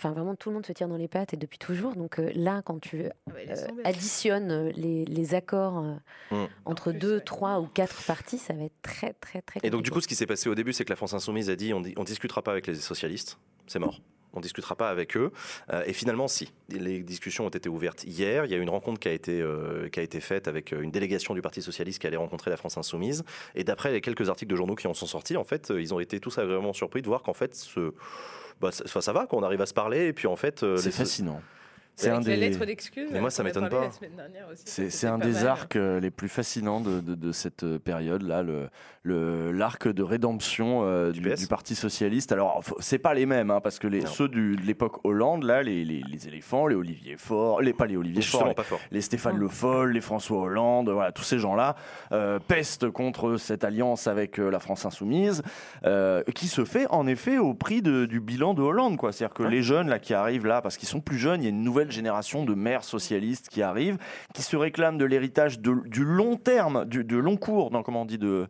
Enfin, vraiment, tout le monde se tire dans les pattes et depuis toujours. Donc euh, là, quand tu euh, additionnes euh, les, les accords euh, Mm. entre En plus, deux, ouais. trois ou quatre partis, ça va être très, très, très Et donc, du coup, ce qui s'est passé au début, c'est que la France Insoumise a dit on, di- on discutera pas avec les socialistes, c'est mort. On discutera pas avec eux. Euh, et finalement, si. Les discussions ont été ouvertes hier. Il y a eu une rencontre qui a été, euh, qui a été faite avec euh, une délégation du Parti Socialiste qui allait rencontrer la France Insoumise. Et d'après les quelques articles de journaux qui en sont sortis, en fait, ils ont été tous agréablement surpris de voir qu'en fait, ce, bah, ça, va, qu'on arrive à se parler. Et puis, en fait, euh, C'est les- fascinant. C'est un des. d'excuses. Mais moi, ça m'étonne pas. C'est un des mal. arcs euh, les plus fascinants de, de- de cette euh, période-là, le, le- l'arc de rédemption euh, Du Parti socialiste. Alors, c'est pas les mêmes, hein, parce que les, Non. ceux du- de l'époque Hollande, là, les, les- les éléphants, les Olivier Faure, les, pas les Olivier Faure, les, pas fort. les Stéphane Le Foll, les François Hollande, voilà, tous ces gens-là euh, pestent contre cette alliance avec euh, la France insoumise, euh, qui se fait en effet au prix de- du bilan de Hollande, quoi. C'est-à-dire que les jeunes là qui arrivent là, parce qu'ils sont plus jeunes, il y a une nouvelle génération de maires socialistes qui arrivent, qui se réclament de l'héritage du long terme, du, long cours, non, comment on dit de,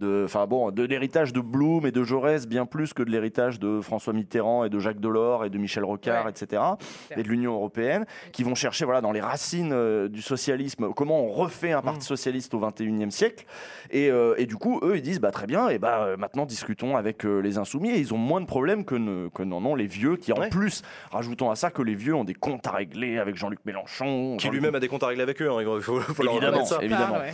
de, enfin bon, de l'héritage de Blum et de Jaurès bien plus que de l'héritage de François Mitterrand et de Jacques Delors et de Michel Rocard, Ouais. etc. et de l'Union européenne, qui vont chercher voilà dans les racines euh, du socialisme comment on refait un Mmh. parti socialiste au 21e siècle. Et, euh, et du coup, eux, ils disent bah très bien, et bah euh, maintenant discutons avec euh, les insoumis. Et ils ont moins de problèmes que, ne- que n'en ont les vieux, qui en Ouais. plus, rajoutons à ça que les vieux ont des comptes à régler avec Jean-Luc Mélenchon, Qui Jean-Luc- lui-même a des comptes à régler avec eux, hein, il faut, faut leur Évidemment. ça. Ouais.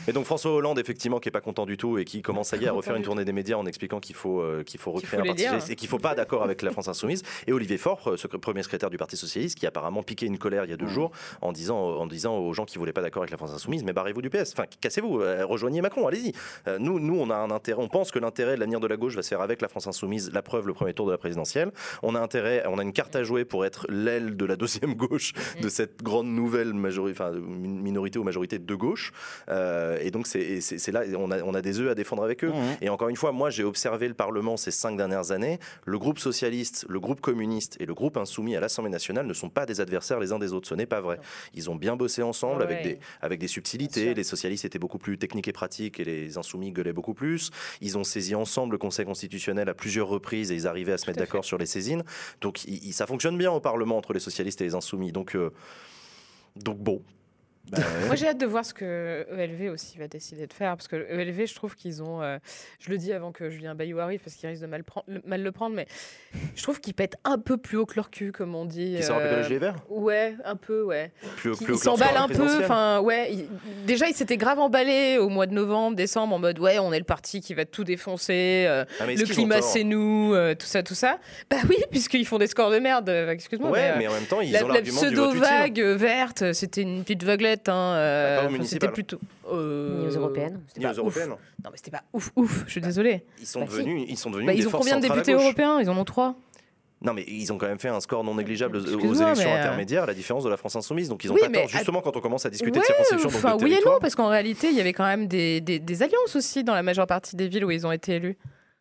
Et donc François Hollande, effectivement, qui est pas content du tout et qui commence à y à refaire une tournée des médias en expliquant qu'il faut euh, qu'il faut recréer faut un parti socialiste et qu'il faut pas d'accord avec la France insoumise. Et Olivier Faure, euh, secré- premier secrétaire du Parti socialiste, qui a apparemment piqué une colère il y a deux Mhm. jours en disant en disant aux gens qui voulaient pas d'accord avec la France insoumise, mais barrez-vous du PS. Enfin, cassez-vous, euh, rejoignez Macron, allez-y. Euh, nous, nous, on a un intérêt. On pense que l'intérêt de l'avenir de la gauche va se faire avec la France insoumise. La preuve, le premier tour de la présidentielle. On a intérêt, on a une carte à jouer pour être l'aile de la deuxième gauche gauche de cette grande nouvelle majorité, enfin, min- minorité ou majorité de gauche. Euh, et donc, c'est là, on a, on a des œufs à défendre avec eux. Mhm. Et encore une fois, moi, j'ai observé le Parlement ces cinq dernières années. Le groupe socialiste, le groupe communiste et le groupe insoumis à l'Assemblée nationale ne sont pas des adversaires les uns des autres. Ce n'est pas vrai. Ils ont bien bossé ensemble avec, des, avec des subtilités. Les socialistes étaient beaucoup plus techniques et pratiques et les insoumis gueulaient beaucoup plus. Ils ont saisi ensemble le Conseil constitutionnel à plusieurs reprises et ils arrivaient à se mettre d'accord sur les saisines. Donc ça fonctionne bien au Parlement entre les socialistes et les insoumis. Donc, euh, donc bon. Bah ouais. Moi, j'ai hâte de voir ce que ELV aussi va décider de faire. Parce que ELV, je trouve qu'ils ont. euh, je le dis avant que Julien Bayou arrive, parce qu'il risque de mal, prendre- le- mal le prendre, mais je trouve qu'ils pètent un peu plus haut que leur cul, comme on dit. Rappelle euh, le gilet vert Ouais, un peu, ouais. Plus, plus ils s'emballent score un peu. Enfin, ouais. ils- déjà, ils s'étaient grave emballés au mois de novembre, décembre, en mode ouais, on est le parti qui va tout défoncer. euh, Ah, le climat, c'est nous, euh, tout ça, tout ça. Bah oui, puisqu'ils font des scores de merde. euh, Excuse-moi. Ouais, mais, euh, mais en même temps, ils la, ont la l'argument utile. pseudo-vague euh, verte, euh, c'était une petite vaguelette. Hein, euh, c'était plutôt. euh, Ni aux européennes. Ni pas aux ouf. européennes. Non, mais c'était pas ouf, ouf. Je suis désolée. Ils sont Bah, si. devenus, ils sont devenus Bah, des ils ont combien de députés européens? Ils en ont trois. Non, mais ils ont quand même fait un score non négligeable aux- élections euh, intermédiaires, à la différence de la France insoumise. Donc ils ont Oui, pas tort, justement, quand on commence à discuter Ouais, de circonscription, enfin, oui et non, parce qu'en réalité, il y avait quand même des, des- des alliances aussi dans la majeure partie des villes où ils ont été élus.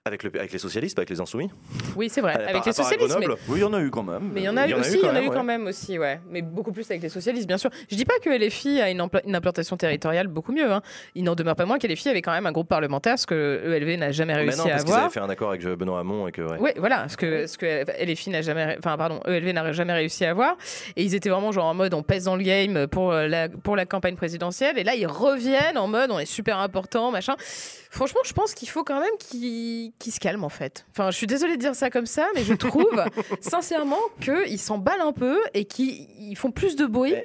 Avec, le- avec les socialistes, pas avec les insoumis. Oui, c'est vrai. À part- avec les socialistes. mais- Oui, il y en a eu quand même. Mais il y en a Il y eu en a eu aussi, il y quand en a même, eu ouais. quand même aussi, ouais. Mais beaucoup plus avec les socialistes, bien sûr. Je dis pas que LFI a une, implantation territoriale beaucoup mieux. Hein. Il n'en demeure pas moins que avait quand même un groupe parlementaire, ce que ELV n'a jamais Mais réussi non, à parce qu'ils avoir. avaient fait un accord avec euh, Benoît Hamon et que. ouais. Oui, voilà, ce que, ce que LFI n'a jamais, enfin pardon, ELV n'a jamais réussi à avoir. Et ils étaient vraiment genre en mode on pèse dans le game pour euh, la, pour la campagne présidentielle. Et là, ils reviennent en mode on est super important, machin. Franchement, je pense qu'il faut quand même qu'ils qu'ils se calment en fait. Enfin, je suis désolée de dire ça comme ça, mais je trouve sincèrement qu'ils s'emballent un peu et qu'ils ils font plus de bruit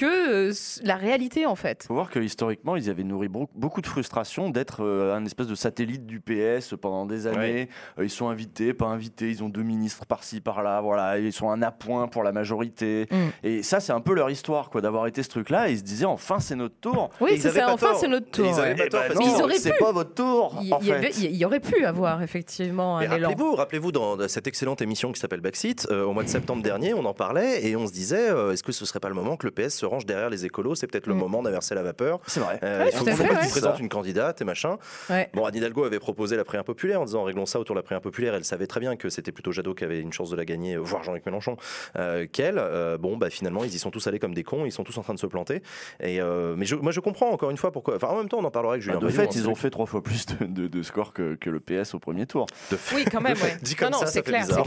que euh, la réalité en fait. faut voir que historiquement, ils avaient nourri beaucoup de frustration d'être euh, un espèce de satellite du PS pendant des années. Euh, ils sont invités, pas invités, ils ont deux ministres par-ci, par-là, voilà, ils sont un appoint pour la majorité. Mm. Et ça, c'est un peu leur histoire, quoi, d'avoir été ce truc-là. Et ils se disaient, enfin, c'est notre tour. Oui, ils c'est ça. pas Enfin, c'est notre tour. Ils ouais. pas Eh tort, ben parce non, qu'ils auraient c'est pas votre tour, Il, en il y il y aurait pu avoir effectivement un rappelez-vous, rappelez-vous dans cette excellente émission qui s'appelle Backseat, euh, au mois de septembre dernier, on en parlait et on se disait euh, est-ce que ce serait pas le moment que le PS se range derrière les écolos C'est peut-être le Mm. moment d'inverser la vapeur. C'est vrai. Euh, Ouais, il faut, faut ouais. qu'ils présentent une candidate et machin. Ouais. Bon, Anne Hidalgo avait proposé la primaire populaire en disant réglons ça autour de la primaire populaire. Elle savait très bien que c'était plutôt Jadot qui avait une chance de la gagner, euh, voire Jean-Luc Mélenchon, euh, qu'elle. Euh, bon, bah finalement, ils y sont tous allés comme des cons, ils sont tous en train de se planter. Et euh, mais je, moi, je comprends encore une fois pourquoi. Enfin, en même temps, on en parlera avec Bah, Julien. de Bayou, fait, ils ont fait trois fois plus de, de, de scores que, que le PS au premier tour. de fait. Oui, quand même, ouais. Dit comme non, non, ça, ça c'est clair, Non,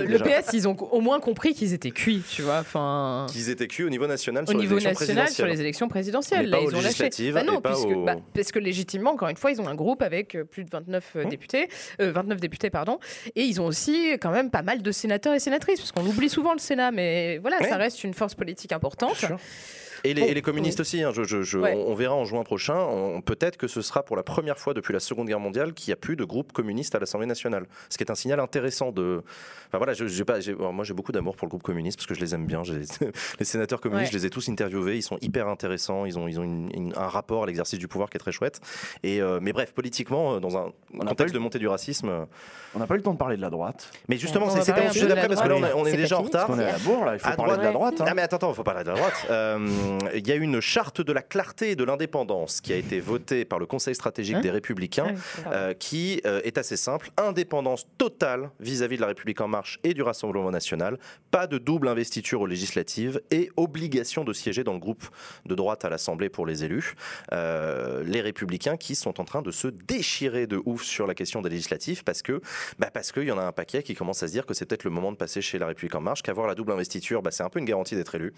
le. PS, ils ont au moins compris qu'ils étaient cuits, tu vois. Enfin, Qu'ils étaient cuits au niveau national au sur niveau national sur les élections présidentielles, là, ils ont lâché. Bah non, puisque, aux- bah, parce que légitimement, encore une fois, ils ont un groupe avec euh, plus de 29 euh, Hum. députés, euh, 29 députés, pardon, et ils ont aussi quand même pas mal de sénateurs et sénatrices, parce qu'on oublie souvent le Sénat, mais voilà, Ouais. ça reste une force politique importante. Et les, Bon, et les communistes aussi, hein, je- je- je- Ouais. on, on verra en juin prochain. on- Peut-être que ce sera pour la première fois depuis la Seconde Guerre mondiale qu'il n'y a plus de groupe communiste à l'Assemblée nationale. Ce qui est un signal intéressant de. Enfin voilà, je, j'ai pas, j'ai- alors, moi j'ai beaucoup d'amour pour le groupe communiste parce que je les aime bien. Les sénateurs communistes, Ouais. je les ai tous interviewés. Ils sont hyper intéressants. Ils ont, ils ont une- une- un rapport à l'exercice du pouvoir qui est très chouette. Et euh, mais bref, politiquement, euh, dans un On contexte eu- de montée du racisme. euh, On n'a pas eu le temps de parler de la droite. Mais justement, On c'est pas un sujet d'après parce que là on, est- on déjà en retard. Qu'on est à la bourre, là, il faut À parler de la droite. hein. Ah mais attends, attends, faut parler de la droite. Euh, Il y a une charte de la clarté et de l'indépendance qui a été votée par le Conseil stratégique Hein des Républicains. Ah euh, qui euh, est assez simple, indépendance totale vis-à-vis de la République en marche et du Rassemblement national, pas de double investiture aux législatives et obligation de siéger dans le groupe de droite à l'Assemblée pour les élus. Euh, les républicains qui sont en train de se déchirer de ouf sur la question des législatives parce que bah parce qu'il y en a un paquet qui commence à se dire que c'est peut-être le moment de passer chez la République en marche, qu'avoir la double investiture, bah, c'est un peu une garantie d'être élu.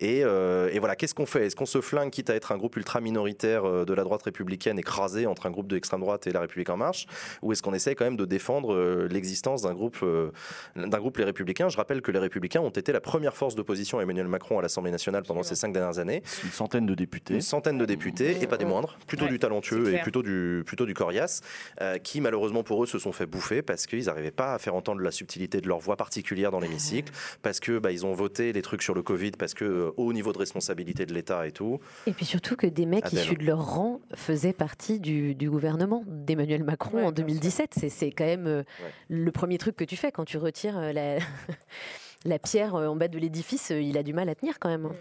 Et, et voilà, qu'est-ce qu'on fait? Est-ce qu'on se flingue quitte à être un groupe ultra minoritaire euh, de la droite républicaine écrasé entre un groupe de l'extrême droite et la République en marche? Ou est-ce qu'on essaie quand même de défendre euh, l'existence d'un groupe, euh, d'un groupe les républicains? Je rappelle que les républicains ont été la première force d'opposition à Emmanuel Macron à l'Assemblée nationale pendant ces cinq dernières années. Une centaine de députés. Une centaine de députés, et pas des moindres, plutôt Ouais, du talentueux et plutôt du, plutôt du coriace, euh, qui malheureusement pour eux se sont fait bouffer parce qu'ils n'arrivaient pas à faire entendre la subtilité de leur voix particulière dans l'hémicycle, parce que bah, ils ont voté les trucs sur le Covid, parce que euh, haut niveau de responsabilité de l'État et tout. Et puis surtout que des mecs Adèle. issus de leur rang faisaient partie du, du gouvernement d'Emmanuel Macron Ouais, en bien sûr. 2017. C'est- quand même euh, Ouais. le premier truc que tu fais quand tu retires euh, la, la pierre euh, en bas de l'édifice, euh, il a du mal à tenir quand même. hein.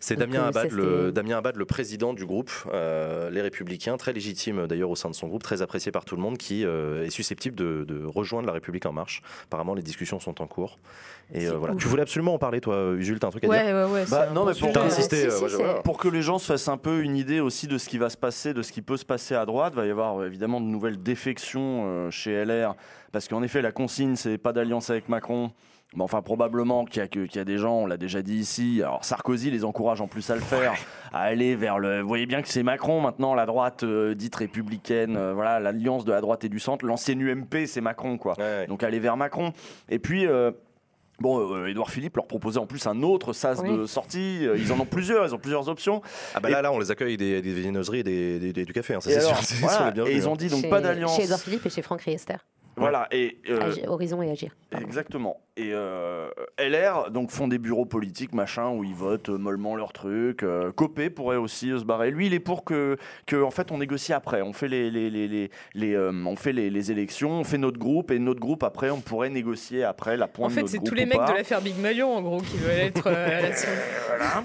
C'est Damien euh, Abad, ça, le, c'était- Damien Abad, le président du groupe euh, Les Républicains, très légitime d'ailleurs au sein de son groupe, très apprécié par tout le monde, qui euh, est susceptible de, de rejoindre La République En Marche. Apparemment, les discussions sont en cours. Et euh, C'est voilà. ouf. Tu voulais absolument en parler, toi, Usul, t'as un truc à Ouais, dire? Ouais, ouais. Bah, c'est non, mais pour si, si, c'est- voilà. Pour que les gens se fassent un peu une idée aussi de ce qui va se passer, de ce qui peut se passer à droite, va y avoir évidemment de nouvelles défections euh, chez LR, parce qu'en effet la consigne c'est pas d'alliance avec Macron. Mais enfin, probablement qu'il y, a y des gens, on l'a déjà dit ici. Alors, Sarkozy les encourage en plus à le faire, à aller vers le. Vous voyez bien que c'est Macron maintenant, la droite euh, dite républicaine, euh, voilà, l'alliance de la droite et du centre. L'ancienne UMP, c'est Macron, quoi. Ouais. Donc aller vers Macron. Et puis. euh, Bon, euh, Édouard Philippe leur proposait en plus un autre sas Oui. de sortie. Euh, Ils en ont plusieurs, ils ont plusieurs options. Ah bah là, là, on les accueille des, des viennoiseries et des, des- des- du café, hein, ça Et c'est sûr. voilà, et ils ont hein. dit donc chez, pas d'alliance. Chez Edouard Philippe et chez Franck Riester. Voilà, et euh, Agir- Horizon et Agir. pardon. exactement. Et euh, LR donc font des bureaux politiques machin où ils votent euh, mollement leurs trucs. Euh, Copé pourrait aussi euh, se barrer. Lui, il est pour que, que en fait on négocie après. On fait les, les, les, les, les, euh, on fait les, les élections, on fait notre groupe et notre groupe après on pourrait négocier après la pointe En fait, c'est tous les mecs pas. de l'affaire Big Malion, en gros, qui veulent être euh, là-dessus. Voilà.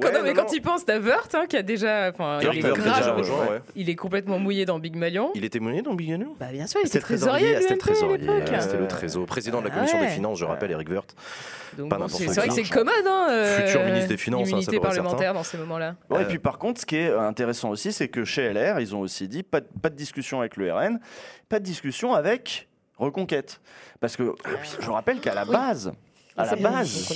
Quand, Ouais, non, mais non, quand non. il pense, t'as Wörth, hein, qui a déjà. Enfin, il, est grave, rejoint, ouais. il est complètement mouillé dans Big Malion. Il était mené dans Big Menu Bah, bien sûr, il C'était était trésorier, ah, c'était le trésorier, l'époque. euh, c'était le trésor, président de la Ah commission des finances, je rappelle, Eric. Donc, bon, n'importe c'est vrai que c'est commode, hein. euh, Futur ministre des Finances, hein, ça parlementaire dans ces moments-là. Ouais, Euh, Et puis par contre, ce qui est intéressant aussi, c'est que chez LR, ils ont aussi dit pas de, pas de discussion avec le RN, pas de discussion avec Reconquête. Parce que je rappelle qu'à la Oui. À la base.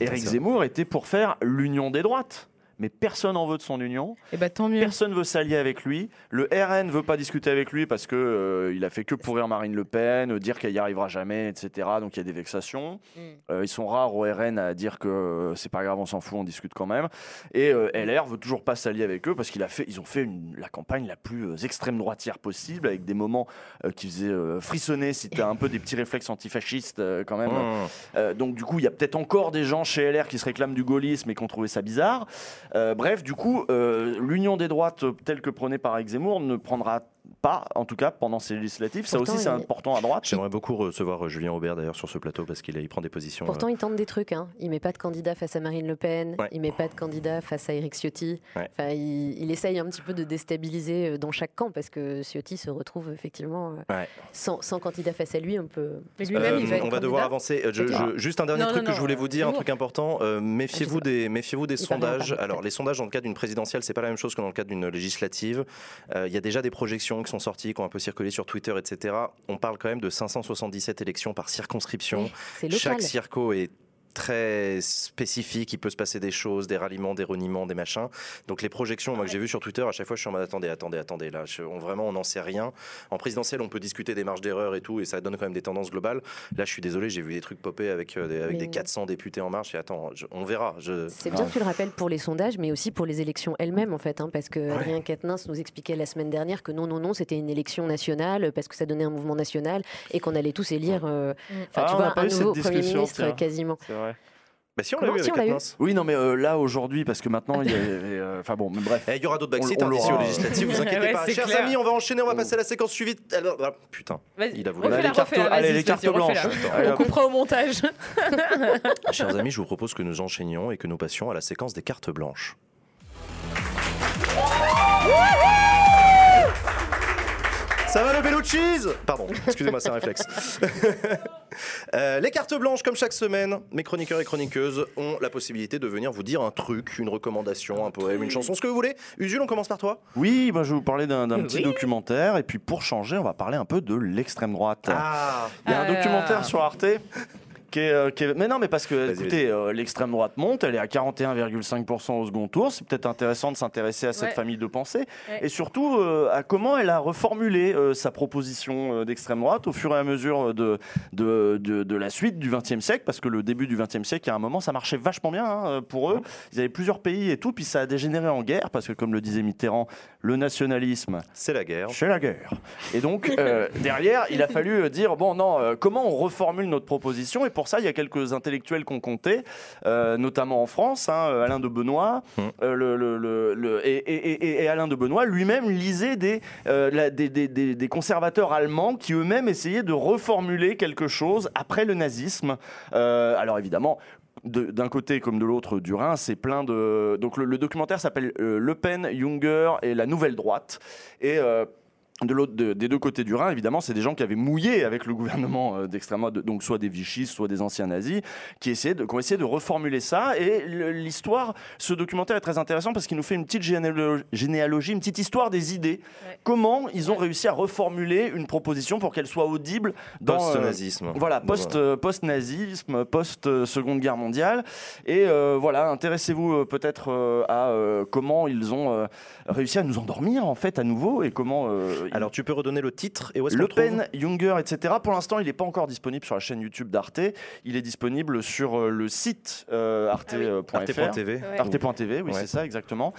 Éric. Zemmour était pour faire l'union des droites. Mais personne en veut de son union, Et bah, tant mieux. personne veut s'allier avec lui. Le RN veut pas discuter avec lui parce que euh, il a fait que pourrir Marine Le Pen, euh, dire qu'elle y arrivera jamais, etc. Donc il y a des vexations. Mm. Euh, ils sont rares au RN à dire que euh, c'est pas grave, on s'en fout, on discute quand même. Et euh, LR veut toujours pas s'allier avec eux parce qu'ils fait, ils ont fait une- la campagne la plus euh, extrême droitière possible avec des moments euh, qui faisaient euh, frissonner si t'as un peu des petits réflexes antifascistes euh, quand même. Euh, donc du coup, il y a peut-être encore des gens chez LR qui se réclament du gaullisme et qui ont trouvé ça bizarre. Euh, bref, du coup, euh, l'union des droites euh, telle que prônée par Eric ne prendra pas, en tout cas pendant ces législatives. Ça aussi, c'est il- important à droite. J'aimerais beaucoup recevoir euh, Julien Aubert d'ailleurs sur ce plateau parce qu'il prend des positions. Pourtant, il tente des trucs. Hein. Il met pas de candidat face à Marine Le Pen. Ouais. Il met pas de candidat face à Éric Ciotti. Ouais. Enfin, il, il essaye un petit peu de déstabiliser euh, dans chaque camp parce que Ciotti se retrouve effectivement euh, Ouais. sans, sans candidat face à lui. On peut. Mais Euh, il va être on va devoir avancer. Euh, je- Peut-être. je- juste un dernier Non, truc non, que je voulais vous dire, un truc important. Euh, méfiez-vous des, méfiez-vous des sondages. Alors, les sondages dans le cadre d'une présidentielle, c'est pas la même chose que dans le cadre d'une législative. Euh, Il y a déjà des projections qui sont sorties, qui ont un peu circulé sur Twitter, etc. On parle quand même de 577 élections par circonscription. Chaque circo est très spécifique, il peut se passer des choses, des ralliements, des reniements, des machins. Donc les projections, moi que j'ai vues sur Twitter, à chaque fois je suis en mode attendez, attendez, attendez, là, je- on, vraiment on n'en sait rien. En présidentielle, on peut discuter des marges d'erreur et tout, et ça donne quand même des tendances globales. Là, je suis désolé, j'ai vu des trucs popper avec, euh, des, avec des 400 députés en marche, et attends, je- on verra. Je... C'est bien que tu le rappelles pour les sondages, mais aussi pour les élections elles-mêmes, en fait. hein, parce que Adrien Quatennens nous expliquait la semaine dernière que non, non, non, c'était une élection nationale, parce que ça donnait un mouvement national, et qu'on allait tous élire, euh, enfin, Ah, tu vois, un nouveau Premier ministre tiens. quasiment. C'est vrai. Bah si, on l'a eu si, avec on l'a eu? Quatennens. Oui, non, mais euh, là aujourd'hui, parce que maintenant, il y a, enfin bon, mais bref. Eh, Il y aura d'autres on hein, législatives, vous inquiétez Ouais, pas. c'est Chers clair. amis, on va enchaîner, on va Oh. passer à la séquence suivante. Alors, ah, putain, Vas-y, il a voulu. refais-la, les cartes- allez, les cartes blanches. Allez, On coupera au montage. Chers amis, je vous propose que nous enchaînions et que nous passions à la séquence des cartes blanches. Ça va le bello cheese? Pardon, excusez-moi, c'est un réflexe. Euh, les cartes blanches, comme chaque semaine, mes chroniqueurs et chroniqueuses ont la possibilité de venir vous dire un truc, une recommandation, un poème, une chanson, ce que vous voulez. Usul, on commence par toi Oui, bah, je vais vous parler d'un petit Oui. documentaire. Et puis pour changer, on va parler un peu de l'extrême droite. Ah Il y a un Ah. documentaire sur Arte. Qui est, euh, qui est- Mais non, mais parce que, écoutez, euh, l'extrême droite monte, elle est à 41,5% au second tour. C'est peut-être intéressant de s'intéresser à cette Ouais. famille de pensée. Ouais. Et surtout, euh, à comment elle a reformulé euh, sa proposition euh, d'extrême droite au fur et à mesure de, de, de, de la suite du XXe siècle. Parce que le début du XXe siècle, à un moment, ça marchait vachement bien hein, pour eux. Ils avaient plusieurs pays et tout. Puis ça a dégénéré en guerre. Parce que, comme le disait Mitterrand, le nationalisme, C'est la guerre. c'est la guerre. Et donc, euh, derrière, il a fallu dire bon, non, euh, comment on reformule notre proposition Et pour pour ça, il y a quelques intellectuels qu'on comptait, euh, notamment en France, hein, Alain de Benoît, euh, le, le- le- le- et, et- et- et Alain de Benoît lui-même lisait des, euh, la- des, des- des- des conservateurs allemands qui eux-mêmes essayaient de reformuler quelque chose après le nazisme. Euh, alors évidemment, de- d'un côté comme de l'autre du Rhin, c'est plein de. Donc le, le documentaire s'appelle euh, Le Pen, Junger et la Nouvelle Droite. Et. euh, de l'autre, de- des deux côtés du Rhin, évidemment, c'est des gens qui avaient mouillé avec le gouvernement euh, d'extrême droite, donc soit des vichistes, soit des anciens nazis, qui, essayaient de, qui ont essayé de reformuler ça. Et l'histoire, ce documentaire est très intéressant parce qu'il nous fait une petite généalo- généalogie, une petite histoire des idées. Ouais. Comment ils ont réussi à reformuler une proposition pour qu'elle soit audible dans, euh, Post-nazisme. voilà, Bon, post, euh, post-nazisme, post-seconde guerre mondiale. Et euh, voilà, intéressez-vous euh, peut-être euh, à euh, comment ils ont euh, réussi à nous endormir, en fait, à nouveau, et comment. Euh, Alors, tu peux redonner le titre et où est-ce le Pen, Junger, etc. Pour l'instant, il n'est pas encore disponible sur la chaîne YouTube d'Arte. Il est disponible sur euh, le site euh, arte.fr. Arte.tv. Ouais. Arte.tv, oui, Ouais. c'est ça, exactement.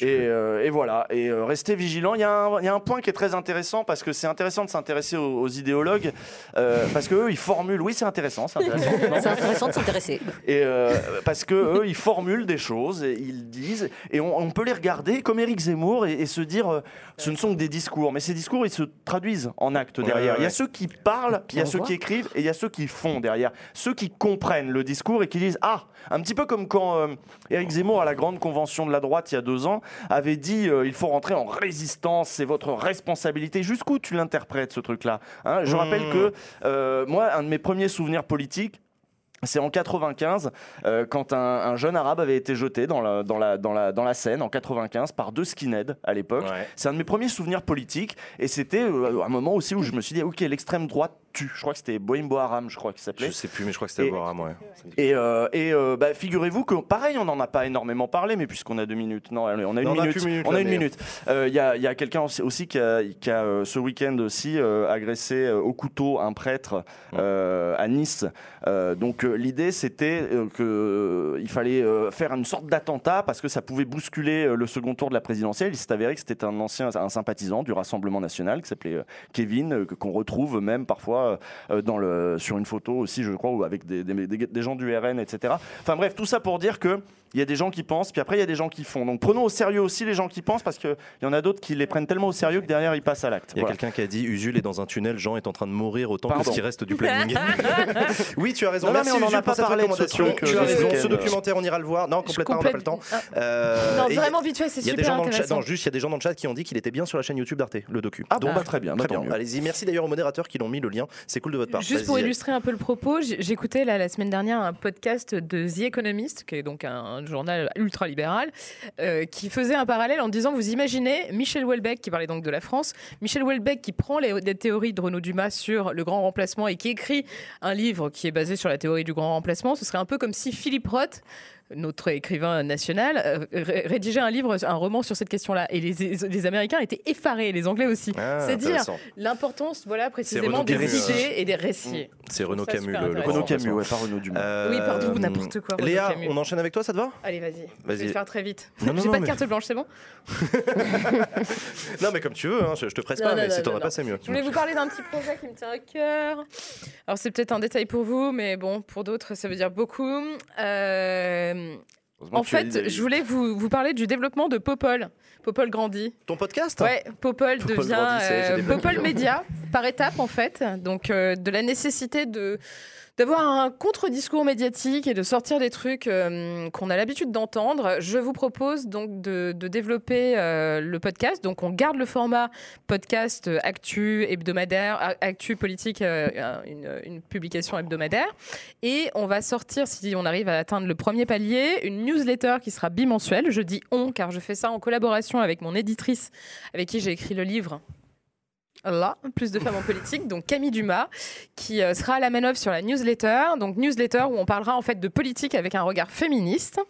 Et, euh, voilà, et euh, restez vigilants. Il y, a un- il y a un point qui est très intéressant parce que c'est intéressant de s'intéresser aux, aux idéologues euh, parce qu'eux, ils formulent. Oui, c'est intéressant, c'est intéressant. Non C'est intéressant de s'intéresser. et euh, parce que eux, ils formulent des choses, et ils disent, et on, on peut les regarder comme Éric Zemmour et, et se dire, euh, ce ne sont que des discours, mais ces discours, ils se traduisent en actes derrière. ouais, Il y a ceux qui parlent, il y a ceux qui écrivent, et il y a ceux qui font derrière. Ceux qui comprennent le discours et qui disent, ah, un petit peu comme quand euh, Éric Zemmour à la grande convention de la droite il y a deux ans avait dit, euh, il faut rentrer en résistance, c'est votre responsabilité. Jusqu'où tu l'interprètes ce truc-là hein? Je Mmh. rappelle que euh, moi, un de mes premiers souvenirs politiques. C'est en 95, euh, quand un, un jeune arabe avait été jeté dans la, dans, la, dans, la, dans la Seine, en 95, par deux skinheads à l'époque. Ouais. C'est un de mes premiers souvenirs politiques, et c'était euh, un moment aussi où je me suis dit, ok, l'extrême droite tue. Je crois que c'était Boim Boharam, je crois qu'il s'appelait. Je sais plus, mais je crois que c'était Boram, ouais. Et, euh, et euh, bah, figurez-vous que, pareil, on n'en a pas énormément parlé, mais puisqu'on a deux minutes, non, allez, on a une Non, on a minute. on a une mais- minute. Euh, Il y a, y a quelqu'un aussi, qui a, qui a, euh, ce week-end aussi euh, agressé euh, au couteau un prêtre euh, à Nice. Euh, donc euh, l'idée c'était euh, que euh, il fallait euh, faire une sorte d'attentat parce que ça pouvait bousculer euh, le second tour de la présidentielle. Il s'est avéré que c'était un ancien, un sympathisant du Rassemblement national qui s'appelait euh, Kevin, euh, qu'on retrouve même parfois euh, dans le, sur une photo aussi, je crois, ou avec des, des, des- des gens du RN, etc. Enfin bref, tout ça pour dire que il y a des gens qui pensent, puis après il y a des gens qui font. Donc prenons au sérieux aussi les gens qui pensent, parce qu'il y en a d'autres qui les prennent tellement au sérieux que derrière ils passent à l'acte. Il y a Voilà. quelqu'un qui a dit Usul est dans un tunnel, Jean est en train de mourir autant Pardon. que ce qui reste du planning. oui, tu as raison. Non, mais on en Usul a pas parlé de ce truc, Tu euh, as ce raison. Ce documentaire, on ira le voir. Non, complètement, on n'a pas le temps. Ah, Euh, non, vraiment vite fait, c'est Il y a des super gens dans le chat, non, juste il y a des gens dans le chat qui ont dit qu'il était bien sur la chaîne YouTube d'Arte, le docu. Ah bon, Donc, bah, très bien, très bien. Allez-y, merci d'ailleurs aux modérateurs qui l'ont mis le lien. C'est cool de votre part. Juste pour illustrer un peu le propos, j'écoutais la semaine dernière un podcast de The Economist, qui est donc un, journal ultra-libéral, euh, qui faisait un parallèle en disant, vous imaginez Michel Houellebecq, qui parlait donc de la France, Michel Houellebecq qui prend les, des théories de Renaud Dumas sur le grand remplacement et qui écrit un livre qui est basé sur la théorie du grand remplacement, ce serait un peu comme si Philippe Roth notre écrivain national, euh, ré- rédigeait un livre, un roman sur cette question-là. Et les, les Américains étaient effarés, les Anglais aussi. Ah, C'est dire l'importance, voilà, précisément des Camus, idées et des récits. C'est Renaud ça Camus, le. Renaud Camus, ouais, pas Renaud Dumas. Euh, Oui, pardon, n'importe quoi, Renaud Léa, Camus. on enchaîne avec toi, ça te va? Allez, vas-y. Je Vas-y. vais le faire très vite. J'ai non, pas de mais- carte blanche, c'est bon Non, mais comme tu veux, hein, je, je te presse Non, pas, non, mais non, si t'en as pas, c'est mieux. Je voulais vous parler d'un petit projet qui me tient à cœur. Alors, c'est peut-être un détail pour vous, mais bon, pour d'autres, ça veut dire beaucoup. Euh, En fait, je voulais vous, vous parler du développement de Popol. Popol grandit. Ton podcast? Ouais, Popol, Popol devient euh, Popol Média par étapes en fait. Donc euh, de la nécessité de d'avoir un contre-discours médiatique et de sortir des trucs euh, qu'on a l'habitude d'entendre. Je vous propose donc de, développer euh, le podcast. Donc on garde le format podcast euh, actu hebdomadaire, actu politique, une publication hebdomadaire. Et on va sortir, si on arrive à atteindre le premier palier, une newsletter qui sera bimensuelle. Je dis on car je fais ça en collaboration avec mon éditrice avec qui j'ai écrit le livre. Là, plus de femmes en politique, donc Camille Dumas, qui euh, sera à la manœuvre sur la newsletter. Donc newsletter où on parlera en fait de politique avec un regard féministe.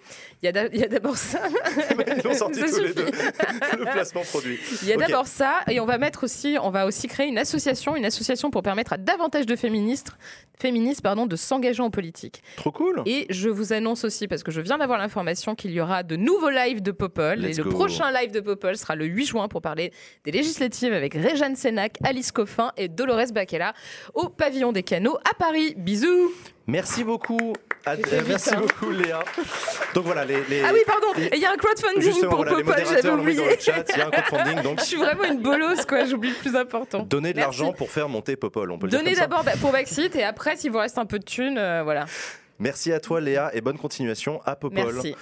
Il y a d'abord ça. Ils l'ont sorti Ça tous les deux. le placement produit. Il y a d'abord ça, et on va mettre aussi, on va aussi créer une association, une association pour permettre à davantage de féministes, féministes pardon, de s'engager en politique. Trop cool. Et je vous annonce aussi, parce que je viens d'avoir l'information qu'il y aura de nouveaux lives de Popol. Let's et le go. prochain live de Popol sera le 8 juin pour parler des législatives avec Réjeanne Alice Coffin et Dolores Baquella au pavillon des canaux à Paris. Bisous Merci beaucoup, euh, merci hein. beaucoup Léa. Donc voilà, les, les- Ah oui, pardon, il y a un crowdfunding pour voilà, Popol, j'avais oublié. il y a un crowdfunding, donc Je suis vraiment une bolosse, quoi, j'oublie le plus important. donnez de l'argent pour faire monter Popol, on peut le Donnez dire comme ça. d'abord bah, pour Baxit et après, s'il vous reste un peu de thunes, euh, voilà. Merci à toi Léa et bonne continuation à Popol. Merci.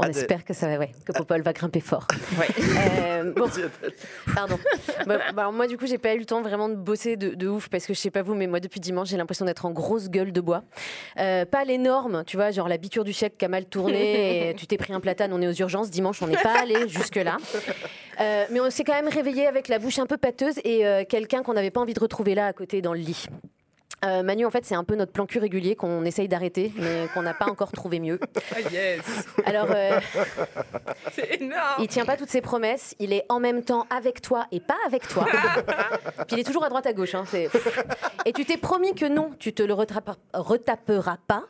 On Adèle. espère que ça va, ouais, que Popol va grimper fort. Ouais. Euh, bon, pardon. Bah, bah, moi, du coup, j'ai pas eu le temps vraiment de bosser de, de ouf parce que je sais pas vous, mais moi, depuis dimanche, j'ai l'impression d'être en grosse gueule de bois. Euh, pas les normes, tu vois, genre la biture du chèque qui a mal tourné, et tu t'es pris un platane, on est aux urgences. Dimanche, on n'est pas allé jusque-là. Euh, mais on s'est quand même réveillé avec la bouche un peu pâteuse et euh, quelqu'un qu'on n'avait pas envie de retrouver là à côté dans le lit. Euh, Manu, en fait, c'est un peu notre plan cul régulier qu'on essaye d'arrêter, mais qu'on n'a pas encore trouvé mieux. Ah yes, Alors, euh, c'est énorme. il tient pas toutes ses promesses. Il est en même temps avec toi et pas avec toi. Puis il est toujours à droite à gauche. hein, c'est- Et tu t'es promis que non, tu te le retrape- retaperas pas.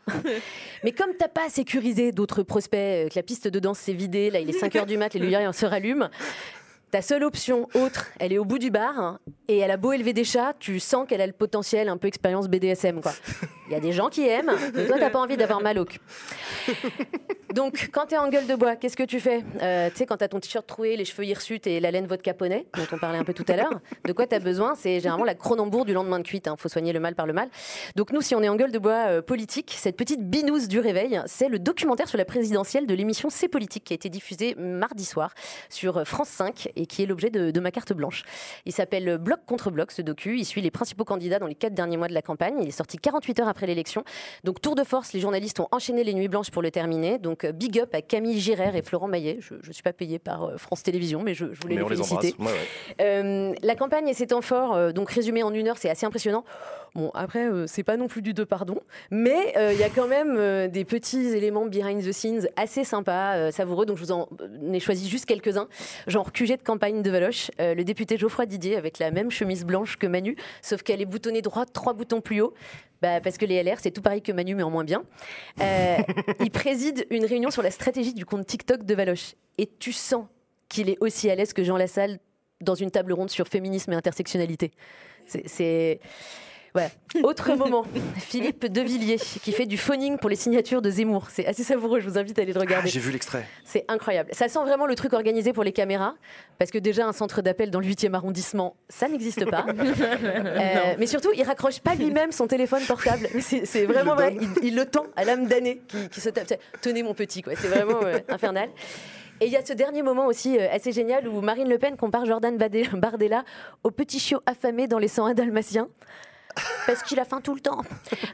Mais comme t'as pas sécurisé d'autres prospects, euh, que la piste de danse s'est vidée, là il est 5 heures du mat, les lumières se rallument. Ta seule option autre, elle est au bout du bar hein, et elle a beau élever des chats, tu sens qu'elle a le potentiel un peu expérience BDSM quoi. Il y a des gens qui aiment, mais toi t'as pas envie d'avoir mal au cul. Donc, quand t'es en gueule de bois, qu'est-ce que tu fais? Euh, Tu sais, quand t'as ton t-shirt troué, les cheveux hirsutes et la laine vodka poney, dont on parlait un peu tout à l'heure, de quoi t'as besoin? C'est généralement la Cronenbourg du lendemain de cuite. Il faut soigner le mal par le mal. Donc, nous, si on est en gueule de bois euh, politique, cette petite binouse du réveil, c'est le documentaire sur la présidentielle de l'émission C'est politique qui a été diffusé mardi soir sur France 5 et qui est l'objet de, de ma carte blanche. Il s'appelle Bloc contre Bloc, ce docu. Il suit les principaux candidats dans les quatre derniers mois de la campagne. Il est sorti 48 heures après l'élection. Donc, tour de force, les journalistes ont enchaîné les nuits blanches pour le terminer. Donc, euh, big up à Camille Girard et Florent Maillet. Je ne suis pas payée par euh, France Télévisions, mais je, je voulais Mais les on les féliciter. embrasse. Ouais, ouais. Euh, la campagne et ses temps forts, euh, donc résumé en une heure, c'est assez impressionnant. Bon, après, euh, c'est pas non plus du deux pardon, mais il y a quand même des petits éléments behind the scenes assez sympas, savoureux. Donc je vous en ai choisi juste quelques-uns, genre QG de campagne de Valoche, euh, le député Geoffroy Didier avec la même chemise blanche que Manu, sauf qu'elle est boutonnée droite, trois boutons plus haut. Bah, parce que les LR, c'est tout pareil que Manu, mais en moins bien. Euh, il préside une réunion sur la stratégie du compte TikTok de Valoche. Et tu sens qu'il est aussi à l'aise que Jean Lassalle dans une table ronde sur féminisme et intersectionnalité. C'est- Voilà. Autre moment, Philippe Devilliers qui fait du phoning pour les signatures de Zemmour. C'est assez savoureux, je vous invite à aller le Ah, regarder. J'ai vu l'extrait. C'est incroyable. Ça sent vraiment le truc organisé pour les caméras, parce que déjà un centre d'appel dans le 8e arrondissement, ça n'existe pas. Euh, mais surtout, il raccroche pas lui-même son téléphone portable. C'est vraiment vrai. Il, il le tend à l'âme damnée qui, qui se tape. Tenez mon petit, quoi. C'est vraiment euh, infernal. Et il y a ce dernier moment aussi euh, assez génial où Marine Le Pen compare Jordan Bardella au petit chiot affamé dans les 101 dalmatiens. Parce qu'il a faim tout le temps.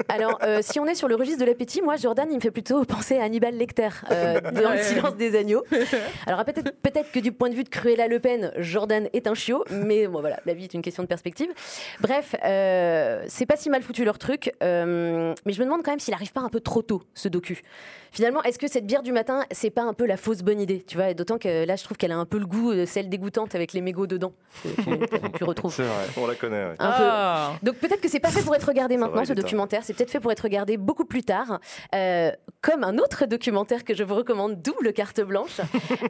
Alors, euh, si on est sur le registre de l'appétit, moi, Jordan, il me fait plutôt penser à Hannibal Lecter euh, dans Le silence des agneaux. Alors, peut-être que du point de vue de Cruella Le Pen, Jordan est un chiot, mais bon, voilà, la vie est une question de perspective. Bref, euh, c'est pas si mal foutu leur truc, mais je me demande quand même s'il arrive pas un peu trop tôt, ce docu. Finalement, est-ce que cette bière du matin, c'est pas un peu la fausse bonne idée Tu vois, d'autant que là, je trouve qu'elle a un peu le goût, de celle dégoûtante avec les mégots dedans, que tu, tu retrouves. C'est vrai. On la connaît. ouais. Un peu. Ah. Donc peut-être que c'est pas fait pour être regardé maintenant ce documentaire, c'est peut-être fait pour être regardé beaucoup plus tard, Euh, comme un autre documentaire que je vous recommande, double carte blanche.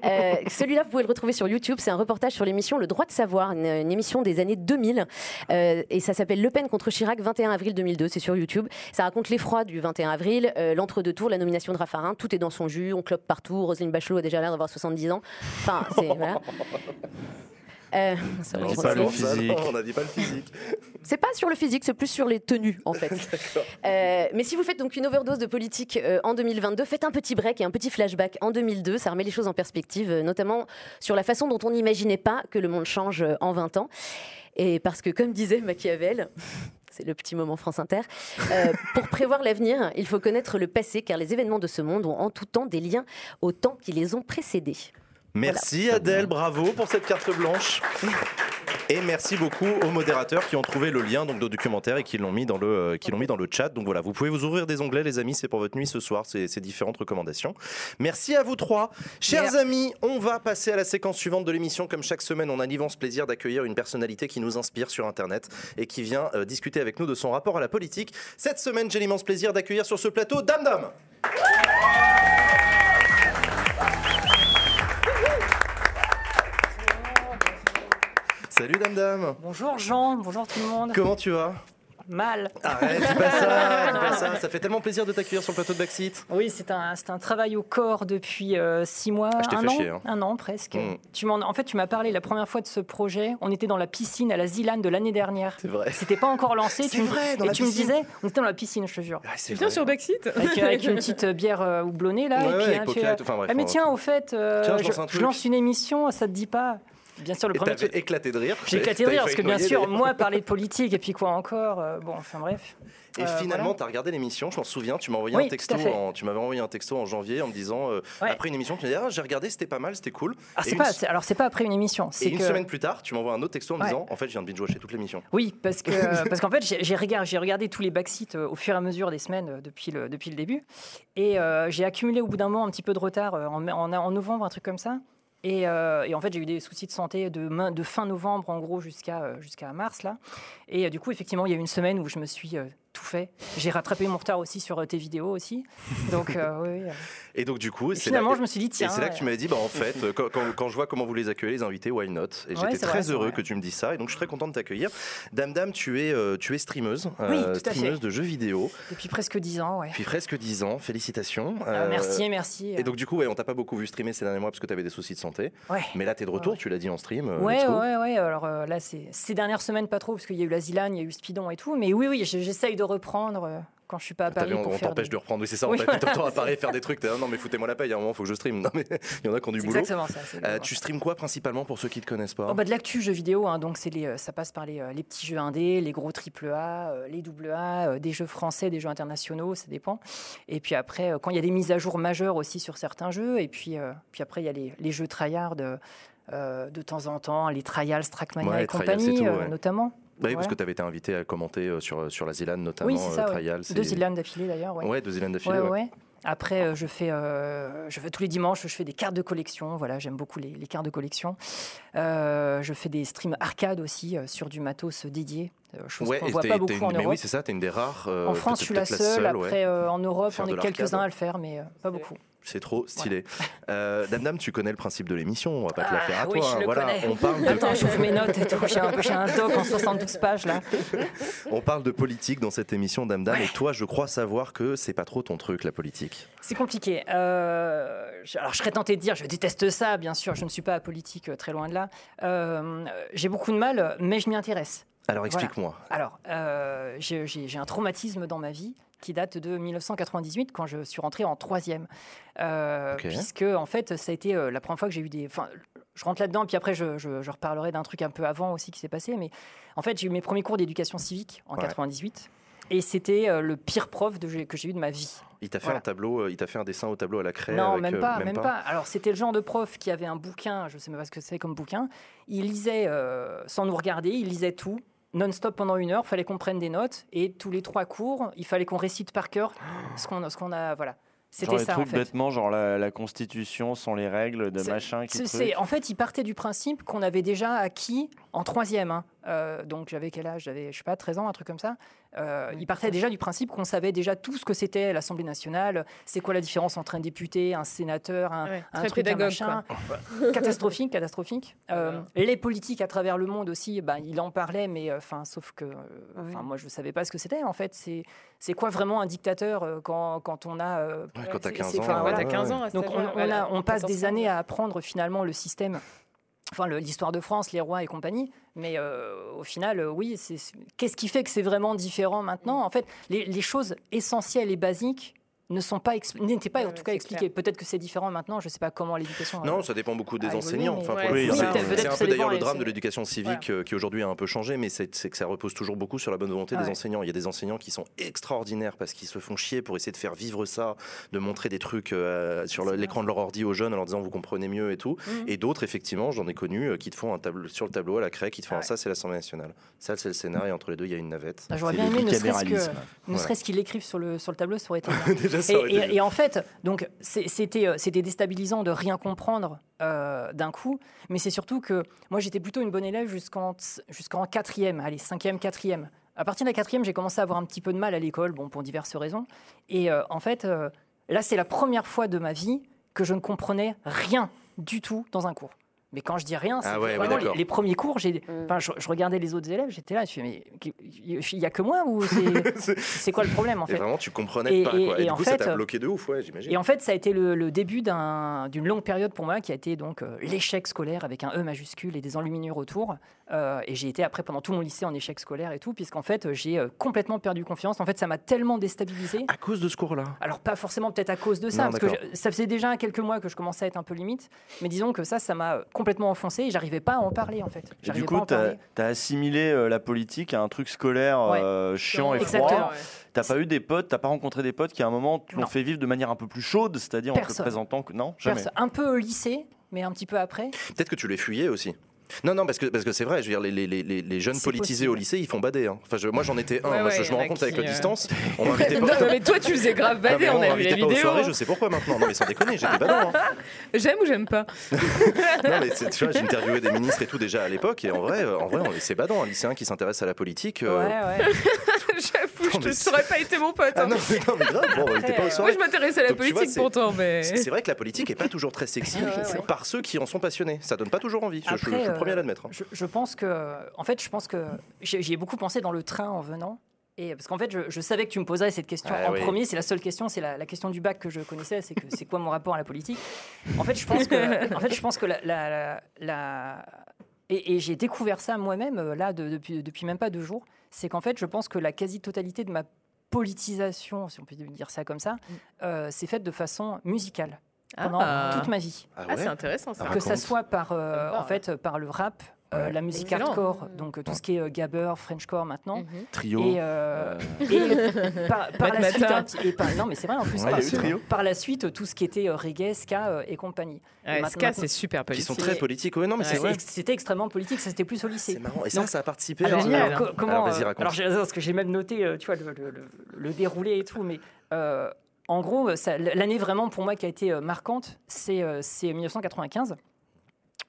Euh, Celui-là, vous pouvez le retrouver sur YouTube. C'est un reportage sur l'émission Le droit de savoir, une, une émission des années 2000, Euh, et ça s'appelle Le Pen contre Chirac, 21 avril 2002. C'est sur YouTube. Ça raconte l'effroi du 21 avril, euh, l'entre-deux tours, la nomination de Raffarin. Tout est dans son jus, on clope partout. Roselyne Bachelot a déjà l'air d'avoir 70 ans. Enfin, c'est voilà. Euh, On on dit pas le retrouve. physique. On n'a dit pas le physique. C'est pas sur le physique, c'est plus sur les tenues en fait. Euh, mais si vous faites donc une overdose de politique euh, en 2022, faites un petit break et un petit flashback en 2002. Ça remet les choses en perspective, euh, notamment sur la façon dont on n'imaginait pas que le monde change euh, en 20 ans. Et parce que, comme disait Machiavel, c'est le petit moment France Inter, euh, pour prévoir l'avenir, il faut connaître le passé, car les événements de ce monde ont en tout temps des liens au temps qui les ont précédés. Merci Adèle, bravo pour cette carte blanche. Et merci beaucoup aux modérateurs qui ont trouvé le lien donc, de documentaire et qui l'ont mis, dans le, euh, qui l'ont mis dans le chat. Donc voilà, vous pouvez vous ouvrir des onglets, les amis, c'est pour votre nuit ce soir, ces, ces différentes recommandations. Merci à vous trois. Chers Merci. amis, on va passer à la séquence suivante de l'émission. Comme chaque semaine, on a l'immense plaisir d'accueillir une personnalité qui nous inspire sur Internet et qui vient euh, discuter avec nous de son rapport à la politique. Cette semaine, j'ai l'immense plaisir d'accueillir sur ce plateau Dame Dame. Salut Dame Dame. Bonjour Jean, bonjour tout le monde. Comment tu vas? Mal. Arrête, dis pas ça, dis pas ça. Ça fait tellement plaisir de t'accueillir sur le plateau de Backseat. Oui, c'est un, c'est un travail au corps depuis euh, six mois, Ah, je un fait an, chier, hein. un an presque. Mm. Tu m'en, en fait, tu m'as parlé la première fois de ce projet. On était dans la piscine à la Zilane de l'année dernière. C'est vrai. C'était pas encore lancé. C'est tu me- vrai, dans et la tu me piscine. disais, on était dans la piscine, je te jure. Ouais, c'est Tu viens sur Backseat? Avec, avec une petite bière euh, houblonnée là. Ouais, et ouais, puis, avec hein, tu enfin, bref, ah, mais on- tiens, au fait, euh, Tiens, je je, lance une émission, ça te dit pas? Bien sûr, le Et premier. t'avais éclaté de rire. J'ai éclaté de rire parce que bien sûr, moi parler de politique et puis quoi encore, euh, bon, enfin bref. Et Euh, finalement, voilà. tu as regardé l'émission, je m'en souviens, tu m'as envoyé Oui, un texto, en- tu m'avais envoyé un texto en janvier en me disant, euh, Ouais. après une émission, tu m'as dit, ah, j'ai regardé, c'était pas mal, c'était cool. Ah, c'est pas, alors c'est pas après une émission, c'est une que semaine plus tard, tu m'envoies un autre texto en me Ouais. disant, en fait, je viens de binge-watcher toute l'émission. oui, parce que parce qu'en fait j'ai regardé, j'ai regardé tous les backseats au fur et à mesure des semaines depuis le depuis le début, et j'ai accumulé au bout d'un moment un petit peu de retard en, en, en novembre, un truc comme ça. Et, euh, et en fait, j'ai eu des soucis de santé de, fin novembre, en gros, jusqu'à euh, mars, là. Et euh, du coup, effectivement, il y a eu une semaine où je me suis tout fait. J'ai rattrapé mon retard aussi sur euh, tes vidéos aussi. Donc, euh, oui, oui. Et donc, du coup, Et c'est finalement, là, je me suis dit, et tiens. c'est là que tu euh, m'avais dit, bah, en fait, euh, quand, quand- quand je vois comment vous les accueillez, les invités, why not? Et Ouais, j'étais très vrai, heureux que tu me dises ça, et donc je suis très content de t'accueillir. Dame Dame, tu es, euh, tu es streameuse, Oui, streameuse de jeux vidéo, depuis presque dix ans, ouais. depuis presque 10 ans, félicitations. Ah, Euh, merci, merci. Et donc, du coup, ouais, on t'a pas beaucoup vu streamer ces derniers mois parce que tu avais des soucis de santé. ouais. Mais là, tu es de retour, tu l'as dit en stream. euh, Ouais, ouais, ouais. Alors euh, là, ces dernières semaines, pas trop, parce qu'il y a eu la Zilane, il y a eu Spidon et tout. Mais oui, oui, j'essaye de reprendre euh, quand je suis pas à T'as Paris vu, on pour on t'empêche des- de reprendre. Oui, c'est ça. On Oui, temps voilà, à Paris faire des trucs. Non, mais foutez-moi la y a un moment, il faut que je stream. Non, mais il y en a qui ont du boulot. exactement ça. c'est Euh, tu ça. streames quoi principalement pour ceux qui te connaissent pas Oh, bah, de l'actu jeux vidéo, hein, donc les, euh, ça passe par les, les petits jeux indés, les gros triple A, les double A, des jeux français, des jeux internationaux, ça dépend. Et puis après, quand il y a des mises à jour majeures aussi sur certains jeux, et puis, euh, puis après il y a les, les jeux tryhard euh, de temps en temps, les trials, Trackmania Ouais, et compagnie, c'est tout, ouais. notamment. Oui, parce que tu avais été invité à commenter euh, sur, sur la Zélande, notamment Oui, ça, euh, ouais. Trial. Deux Zilane d'affilée d'ailleurs. Ouais. Ouais, deux Zélandes d'affilée. Ouais. Après, euh, je, fais, euh, je fais tous les dimanches, je fais des cartes de collection. Voilà, j'aime beaucoup les, les cartes de collection. Euh, je fais des streams arcade aussi euh, sur du matos dédié, euh, chose Ouais, qu'on voit t'es- pas t'es beaucoup une- en mais oui, c'est ça, t'es une des rares. euh, en France, je suis la seule. ouais. Après, euh, en Europe, Faire on est quelques-uns à le faire, mais euh, pas beaucoup. C'est trop stylé. Euh, Dame Dame, tu connais le principe de l'émission, on va pas te la Ah, faire à oui, toi. je hein. le voilà, connais. on parle de Attends, j'ouvre mes notes et tout. J'ai un, j'ai un doc en 72 pages là. on parle de politique dans cette émission Dame Dame et toi, je crois savoir que c'est pas trop ton truc la politique. C'est compliqué. Euh, alors, je serais tenté de dire, je déteste ça, bien sûr, je ne suis pas apolitique, euh, très loin de là. Euh, J'ai beaucoup de mal, mais je m'y intéresse. Alors explique-moi. Alors, euh, j'ai un traumatisme dans ma vie qui date de 1998, quand je suis rentré en troisième. Euh, Ok. Puisque, en fait, ça a été euh, la première fois que j'ai eu des... Enfin, je rentre là-dedans, puis après, je, je- je reparlerai d'un truc un peu avant aussi qui s'est passé. Mais en fait, j'ai eu mes premiers cours d'éducation civique en Ouais. 98. Et c'était euh, le pire prof de- que j'ai eu de ma vie. Il t'a fait Voilà. un tableau, il t'a fait un dessin au tableau à la craie Non, avec, même euh, pas, même, pas. Alors, c'était le genre de prof qui avait un bouquin, je sais même pas ce que c'est comme bouquin. Il lisait, euh, sans nous regarder, il lisait tout, non-stop pendant une heure. fallait qu'on prenne des notes. Et tous les trois cours, il fallait qu'on récite par cœur ce qu'on a. Voilà. C'était ça, en trucs fait. bêtement, genre la, la constitution sont les règles de machin qui en fait, il partait du principe qu'on avait déjà acquis en troisième. hein. Euh, donc, j'avais quel âge? J'avais, je sais pas, 13 ans, un truc comme ça. Euh, il partait déjà du principe qu'on savait déjà tout ce que c'était l'Assemblée nationale. C'est quoi la différence entre un député, un sénateur, un, Ouais, un très truc, un pédagogue, machin. catastrophique, catastrophique. Euh, Les politiques à travers le monde aussi, ben, il en parlait, mais euh, enfin, sauf que, enfin, moi, je ne savais pas ce que c'était. En fait, c'est c'est quoi vraiment un dictateur quand, quand on a euh, Ouais, quand t'as c'est- 15 c'est- ans. enfin, Ouais, voilà. t'as 15 ans à cet donc on, âge-là, on voilà, a- on passe 14 des années à apprendre finalement le système, enfin l'histoire de France, les rois et compagnie. Mais euh, au final, euh, oui, qu'est-ce qui fait que c'est vraiment différent maintenant? En fait, les choses essentielles et basiques ne sont pas n'étaient pas en tout cas c'est expliquées. Peut-être que c'est différent maintenant. Je ne sais pas comment l'éducation. Non, ça dépend beaucoup des Ah, enseignants. Enfin, oui, c'est- un peu d'ailleurs le drame de l'éducation civique euh, qui aujourd'hui a un peu changé, mais c'est que ça repose toujours beaucoup sur la bonne volonté des Ouais. enseignants. Il y a des enseignants qui sont extraordinaires parce qu'ils se font chier pour essayer de faire vivre ça, de montrer des trucs euh, sur l'écran de leur ordi aux jeunes en leur disant vous comprenez mieux et tout. Mhm. Et d'autres, effectivement, j'en ai connu euh, qui te font un tableau sur le tableau à la craie, qui te font Ouais. ça c'est l'Assemblée nationale, ça c'est le Sénat et entre les deux il y a une navette. Ah, J'aurais bien aimé, ne serait-ce qu'ils l'écrivent sur le, sur le tableau, ça aurait été Et, en fait, donc c'était euh, c'était déstabilisant de rien comprendre euh, d'un coup, mais c'est surtout que moi j'étais plutôt une bonne élève jusqu'en jusqu'en quatrième, allez cinquième, quatrième. À partir de la quatrième, j'ai commencé à avoir un petit peu de mal à l'école, bon pour diverses raisons. Et euh, en fait, euh, là c'est la première fois de ma vie que je ne comprenais rien du tout dans un cours. Mais quand je dis rien, c'est Ah ouais, ouais, vraiment les, premiers cours. J'ai, Mm. enfin, je, je regardais les autres élèves, j'étais là, je fais mais il y a que moi ou c'est, c'est quoi le problème en Et fait? vraiment, tu comprenais Et- pas. et- Quoi. Et, et du en coup, ça fait, t'a euh, bloqué de ouf, ouais, j'imagine. Et en fait, ça a été le, le début d'un- d'une longue période pour moi qui a été donc euh, l'échec scolaire avec un E majuscule et des enluminures autour. Euh, et j'ai été après pendant tout mon lycée en échec scolaire et tout, puisqu'en fait, j'ai euh, complètement perdu confiance. En fait, ça m'a tellement déstabilisé. À cause de ce cours-là? Alors pas forcément peut-être à cause de ça, Non, parce que je- ça faisait déjà quelques mois que je commençais à être un peu limite, mais disons que ça, ça m'a complètement enfoncé et j'arrivais pas à en parler en fait. Et J'arrivais du coup, parler. as assimilé euh, la politique à un truc scolaire Ouais. euh, chiant et Exactement. froid. T'as pas eu des potes, t'as pas rencontré des potes qui à un moment l'ont fait vivre de manière un peu plus chaude, c'est-à-dire en te présentant que non, jamais. Un peu au lycée, mais un petit peu après. Peut-être que tu les fuyais aussi. Non, non, parce que parce que c'est vrai. Je veux dire, les, les, les, les jeunes politisés possible. au lycée, ils font bader. hein. Enfin, je- moi, j'en étais un. Ouais, Moi, je, ouais, je y me en rends compte avec euh, distance. On m'invitait Non, pas. mais toi, tu faisais grave Ah, bader, mais on a vu la pas aux vidéo. soirées, je sais pourquoi maintenant. Non, mais sans déconner, j'étais badant. hein. J'aime ou j'aime pas Non, mais tu vois, j'interviewais des ministres et tout déjà à l'époque, et en vrai, en vrai, on- c'est badant. Un lycéen qui s'intéresse à la politique. euh, Ouais, je c'est- serais pas été mon pote. Ah hein. non, mais, non, mais grave, bon, pas Moi, je m'intéressais à la Donc, tu vois, politique pourtant, mais. C'est vrai que la politique est pas toujours très sexy Ouais, ouais, ouais. par ceux qui en sont passionnés. Ça donne pas toujours envie. Je, je- je suis le premier à euh, l'admettre. hein. Je, je pense que, en fait, je pense que j'y ai beaucoup pensé dans le train en venant. Et parce qu'en fait, je, je savais que tu me poserais cette question Ah en oui. premier. C'est la seule question, c'est la, la question du bac que je connaissais. C'est que c'est quoi mon rapport à la politique? En fait, je pense que, en fait, je pense que la, la- la- la- et, et j'ai découvert ça moi-même euh, là de- depuis depuis même pas deux jours. C'est qu'en fait, je pense que la quasi-totalité de ma politisation, si on peut dire ça comme ça, euh, s'est faite de façon musicale pendant Ah. toute ma vie Ah Ah, c'est intéressant ça. Que ça soit par, euh, en fait, par le rap, euh, la musique Excellent. hardcore, donc euh, tout ce qui est euh, gabber, Frenchcore maintenant, Mhm. Trio. et, euh, et par, par la suite, et par- non mais c'est vrai en plus, Ouais, par, Trio. par la suite tout ce qui était euh, reggae, ska euh, et compagnie. Ouais, Ska, c'est super Qui politique. sont très politiques. Ouais, non, mais Ouais. C'était extrêmement politique, ça c'était plus au lycée. C'est marrant. Et ça, Donc- ça a participé. Alors, co- comment, Alors, vas-y, euh, raconte. alors, j'ai- parce que j'ai même noté, euh, tu vois, le, le- le- le déroulé et tout, mais euh, en gros, l'année vraiment pour moi qui a été marquante, c'est c'est 1995,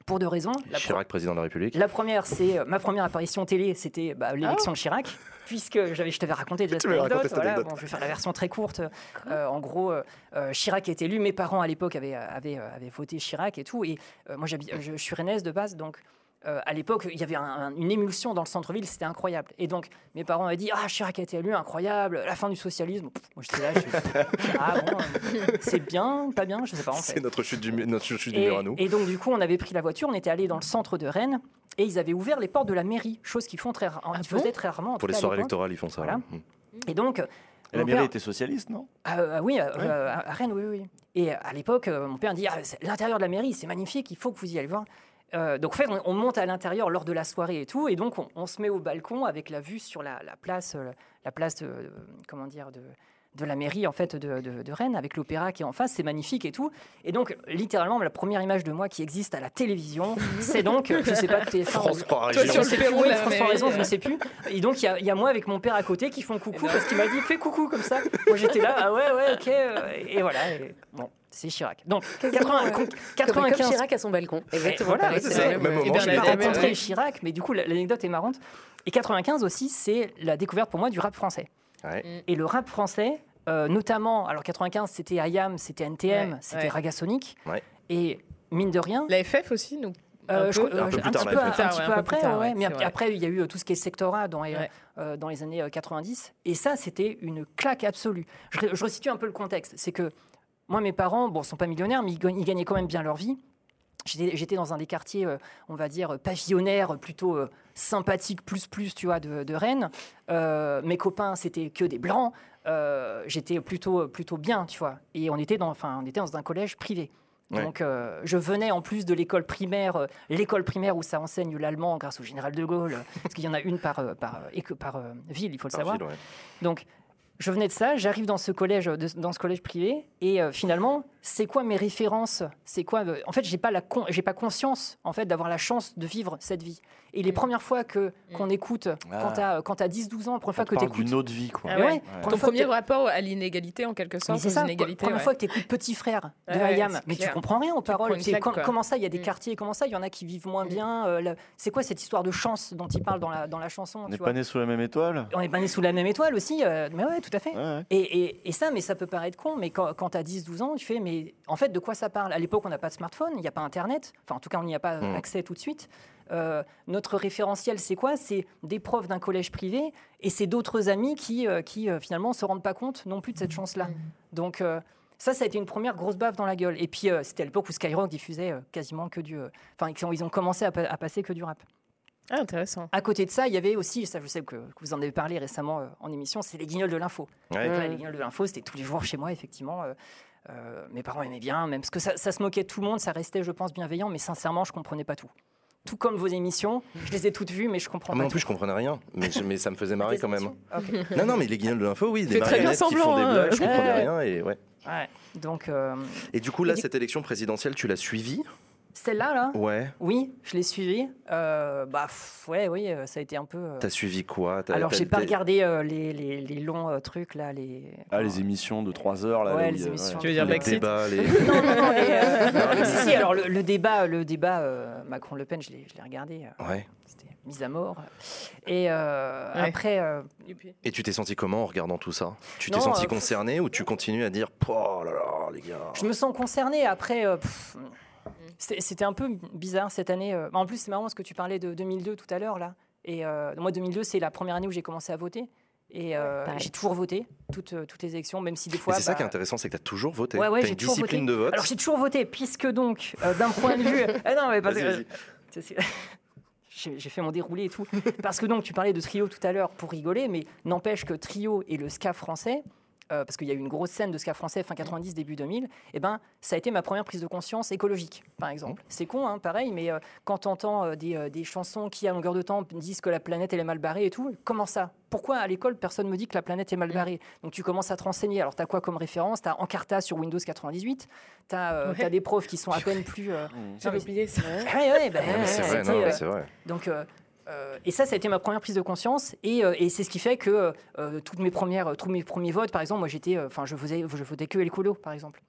pour deux raisons. La, pro- Chirac, président de la République. la première, c'est euh, ma première apparition télé, c'était bah, l'élection Ah. de Chirac, puisque j'avais, je t'avais raconté déjà cette anecdote. raconté cette voilà, anecdote. bon, je vais faire la version très courte. Euh, en gros, euh, euh, Chirac est élu. Mes parents à l'époque avaient, avaient, avaient voté Chirac et tout. Et euh, moi, je suis rennaise de base, donc. Euh, à l'époque, il y avait un- un- une émulsion dans le centre-ville, c'était incroyable. Et donc, mes parents avaient dit Ah, Chirac a été élu, incroyable, la fin du socialisme. Pff, moi, j'étais là, je Ah bon, euh, c'est bien, pas bien, je sais pas en fait. C'est notre chute du, mu- notre chute du Et, mur à nous. et donc, du coup, on avait pris la voiture, on était allé dans le centre de Rennes et ils avaient ouvert les portes de la mairie, chose qu'ils font très, ra- ils bon faisaient très rarement. en Pour les soirées électorales, ils font ça. Voilà. Et donc, Et la mairie père- était socialiste, non? Ah, euh, oui, euh, euh, à Rennes, oui, oui. Et à l'époque, euh, mon père dit ah, c'est- l'intérieur de la mairie, c'est magnifique, il faut que vous y allez voir. Euh, donc, en fait, on, on monte à l'intérieur lors de la soirée et tout, et donc on, se met au balcon avec la vue sur la, la place, euh, la place de, de- comment dire, de, de la mairie en fait de, de- de Rennes, avec l'opéra qui est en face, c'est magnifique et tout. Et donc, littéralement, la première image de moi qui existe à la télévision, c'est donc, euh, je sais pas, TF1 France ou- 3 Toi, régions. sur je le sais plus, perron de oui, la France 3 mairie, raison, je euh. ne sais plus. Et donc, il y a- il y, a moi avec mon père à côté qui font coucou parce qu'il m'a dit fais coucou comme ça. Moi, j'étais là, ah ouais, ouais, ok. euh, Et voilà. et bon, c'est Chirac. Donc, 80 Comme, 95. comme Chirac à son balcon. Exactement voilà, pareil. ça. Même euh, moment, J'ai Bernadette, rencontré. Chirac, mais du coup, la- l'anecdote est marrante. Et 95 aussi, c'est la découverte pour moi du rap français. Ouais. Et le rap français, euh, notamment, alors 95, c'était IAM, c'était NTM, Ouais, c'était ouais. Raga Sonic. Ouais. Et mine de rien, La FF aussi, nous. euh, un je- peu. euh, Un peu plus un tard, petit peu, un petit après, plus tard, ouais, ouais, mais après il y a eu tout ce qui est sectorat dans, euh, dans les années euh, 90, et ça c'était une claque absolue. Je, je resitue un peu le contexte, c'est que moi mes parents, bon, sont pas millionnaires, mais ils, gagnaient quand même bien leur vie. J'étais j'étais dans un des quartiers, euh, on va dire, pavillonnaires, plutôt euh, sympathiques, plus plus, tu vois, de, de Rennes. Euh, mes copains, c'était que des blancs. Euh, J'étais plutôt, plutôt bien, tu vois. Et on était dans, enfin, on était dans un collège privé. Ouais. Donc, euh, je venais en plus de l'école primaire, euh, l'école primaire où ça enseigne l'allemand grâce au général de Gaulle, parce qu'il y en a une par, par, par ville, il faut le Par savoir. ville, ouais. Donc, je venais de ça, j'arrive dans ce collège, de- dans ce collège privé, et euh, finalement, c'est quoi mes références? C'est quoi euh, En fait, j'ai pas la, con- j'ai pas conscience en fait d'avoir la chance de vivre cette vie. Et les Mm. premières fois que qu'on écoute, Ah. quand t'as quand t'as 10-12 ans, la première On fois que parle t'écoutes, d'une autre vie, quoi. Ah ouais. Ouais, Ton premier rapport à l'inégalité, en quelque sorte, c'est ça, inégalités. première ouais. fois que tu écoutes Petit Frère de Hayam, mais tu clair. comprends rien aux paroles. une C'est claque, com- quoi. comment ça, il y a des Mm. quartiers, comment ça, il y en a qui vivent moins Mm. bien. euh, le- C'est quoi cette histoire de chance dont il parle dans la, dans la chanson On tu n'est pas né sous la même étoile? On est pas né sous la même étoile aussi, euh, mais ouais, tout à fait. Et, ça, mais ça peut paraître con, mais quand, quand tu as 10-12 ans, tu fais, mais en fait, de quoi ça parle? À l'époque, on n'a pas de smartphone, il n'y a pas Internet, enfin, en tout cas, on n'y a pas Mm. accès tout de suite. Euh, notre référentiel, c'est quoi? C'est des profs d'un collège privé et c'est d'autres amis qui, euh, qui euh, finalement, se rendent pas compte non plus de cette chance-là. Donc, euh, ça, ça a été une première grosse baffe dans la gueule. Et puis, euh, c'était à l'époque où Skyrock diffusait euh, quasiment que du. euh, Enfin, ils ont- ils ont commencé à, pa- à passer que du rap. Ah, intéressant. À côté de ça, il y avait aussi, ça je sais que, que vous en avez parlé récemment euh, en émission, c'est les guignols de l'info. Ouais. Là, les guignols de l'info, c'était tous les jours chez moi, effectivement. euh, euh, mes parents aimaient bien, même parce que ça, ça se moquait de tout le monde, ça restait, je pense, bienveillant, mais sincèrement, je comprenais pas tout. Tout comme vos émissions, je les ai toutes vues, mais je comprends Ah, pas moi non tout. plus, je comprenais rien, mais, je- mais ça me faisait marrer quand même. Non, non, mais les guignols de l'info, oui, des Fais très bien marionnettes qui font semblant, des hein. blagues, je comprenais Ouais. rien. Et, ouais. Ouais. Donc, euh, et du coup, là, cette élection présidentielle, tu l'as suivie? Celle-là, là, Ouais. oui, je l'ai suivie. Euh, bah, pff, ouais, oui, euh, ça a été un peu. euh, T'as suivi quoi? T'as- Alors, t'as- j'ai pas t'as- regardé euh, les, les, les longs euh, trucs, là, les. Ah, les émissions de 3 heures là. Ouais, les émissions. Tu veux dire les Brexit? débats, les... Non, non, non, les, euh, si, si, alors le, le débat, le débat euh, Macron-Le Pen, je l'ai je l'ai regardé. euh, Ouais. C'était mise à mort. Et euh, Ouais. après, euh. Et tu t'es senti comment en regardant tout ça? Tu t'es Non, senti euh, concerné ou tu continues à dire Oh là là, les gars je me sens concerné. Après, euh, pff, c'était un peu bizarre cette année. euh. En plus, c'est marrant parce que tu parlais de 2002 tout à l'heure là. Et euh, moi, 2002, c'est la première année où j'ai commencé à voter. Et euh, j'ai toujours voté toutes, toutes les élections, même si des fois. c'est ça bah, qui est intéressant, c'est que t'as toujours voté. Ouais, j'ai une toujours discipline voté. de vote. Alors j'ai toujours voté, puisque donc, euh, d'un point de vue. Ah non, mais parce Vas-y, que- j'ai fait mon déroulé et tout. Parce que donc, tu parlais de trio tout à l'heure pour rigoler, mais n'empêche que trio et le ska français, euh, parce qu'il y a eu une grosse scène de ska français fin 90, début 2000, eh ben, ça a été ma première prise de conscience écologique, par exemple. C'est con, hein, pareil, mais euh, quand tu entends des, euh, des chansons qui, à longueur de temps, disent que la planète elle est mal barrée et tout, comment ça? Pourquoi à l'école, personne me dit que la planète est mal barrée? Donc tu commences à te renseigner. Alors, tu as quoi comme référence? Tu as Encarta sur Windows 98, tu as, Ouais. des profs qui sont à peine plus. J'avais oublié ça. Ouais, ouais, bah, Non, mais c'est vrai, donc, et ça, ça a été ma première prise de conscience, et, euh, c'est ce qui fait que euh, toutes mes premières, tous mes premiers votes, par exemple, moi j'étais, euh, enfin, je votais que écolo, par exemple,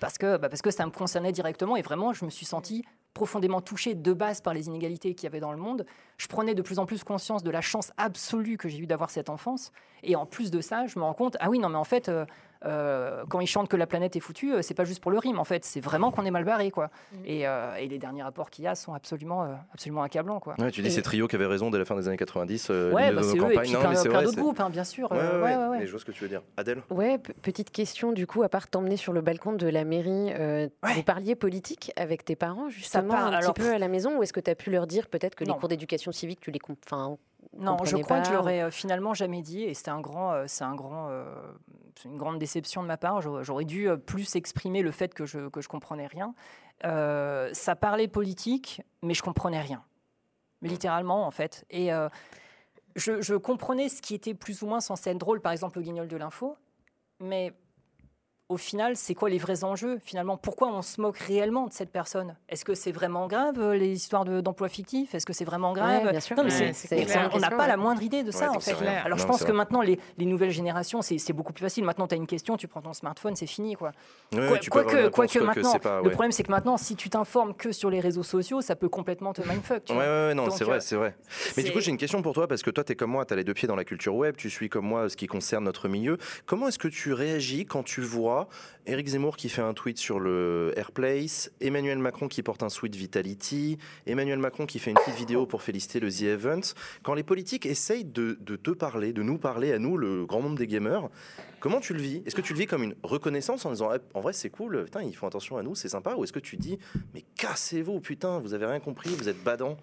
parce que, bah, parce que ça me concernait directement, et vraiment, je me suis senti profondément touché de base par les inégalités qu'il y avait dans le monde. Je prenais de plus en plus conscience de la chance absolue que j'ai eu d'avoir cette enfance, et en plus de ça, je me rends compte, ah oui, non, mais en fait. euh, euh, quand ils chantent que la planète est foutue, euh, c'est pas juste pour le rime en fait, c'est vraiment qu'on est mal barré quoi. Et, euh, et les derniers rapports qu'il y a sont absolument, euh, absolument accablants quoi. Ouais, tu dis Et- c'est Trio qui avait raison dès la fin des années 90. euh, Ouais, bah c'est eux, et campagnes. puis Non, plein, c'est plein vrai, d'autres groupes, hein, bien sûr. Ouais, ouais, ouais, ouais, ouais, ouais. Mais je vois ce que tu veux dire. Adèle? Ouais, petite question du coup, à part t'emmener sur le balcon de la mairie, euh, Ouais. vous parliez politique avec tes parents justement parle, un alors, petit peu à la maison ou est-ce que tu as pu leur dire peut-être que Non. les cours d'éducation civique, tu les enfin, Non, je crois que je l'aurais euh, finalement jamais dit, et c'était un grand, euh, c'est un grand, euh, une grande déception de ma part. J'aurais dû plus exprimer le fait que je que je comprenais rien. Euh, ça parlait politique, mais je comprenais rien, littéralement en fait. Et euh, je, je comprenais ce qui était plus ou moins censé être drôle, par exemple le guignol de l'info, mais au final, c'est quoi les vrais enjeux Finalement, pourquoi on se moque réellement de cette personne? Est-ce que c'est vraiment grave euh, les histoires de- d'emploi fictif? Est-ce que c'est vraiment grave? Ouais, bien sûr. Non, mais Ouais, on n'a pas ouais. la moindre idée de ça en fait. Alors je pense que maintenant les, les nouvelles générations, c'est beaucoup plus facile. Maintenant, tu as une question, tu prends ton smartphone, c'est fini quoi. Quoi- Quoique une quoique réponse, quoique maintenant, pas- le problème c'est que maintenant, si tu t'informes que sur les réseaux sociaux, ça peut complètement te mindfuck. tu Ouais, vois. ouais, ouais, non, c'est euh, vrai, c'est vrai. Mais du coup, j'ai une question pour toi, parce que toi, tu es comme moi, tu as les deux pieds dans la culture web, tu suis comme moi ce qui concerne notre milieu. Comment est-ce que tu réagis quand tu vois Eric Zemmour qui fait un tweet sur le Airplace, Emmanuel Macron qui porte un sweat Vitality, Emmanuel Macron qui fait une petite vidéo pour féliciter le The Event. Quand les politiques essayent de, te parler, de nous parler à nous, le grand nombre des gamers, comment tu le vis? Est-ce que tu le vis comme une reconnaissance en disant Eh, en vrai c'est cool, putain, ils font attention à nous, c'est sympa? Ou est-ce que tu dis mais cassez-vous, putain, vous avez rien compris, vous êtes badant?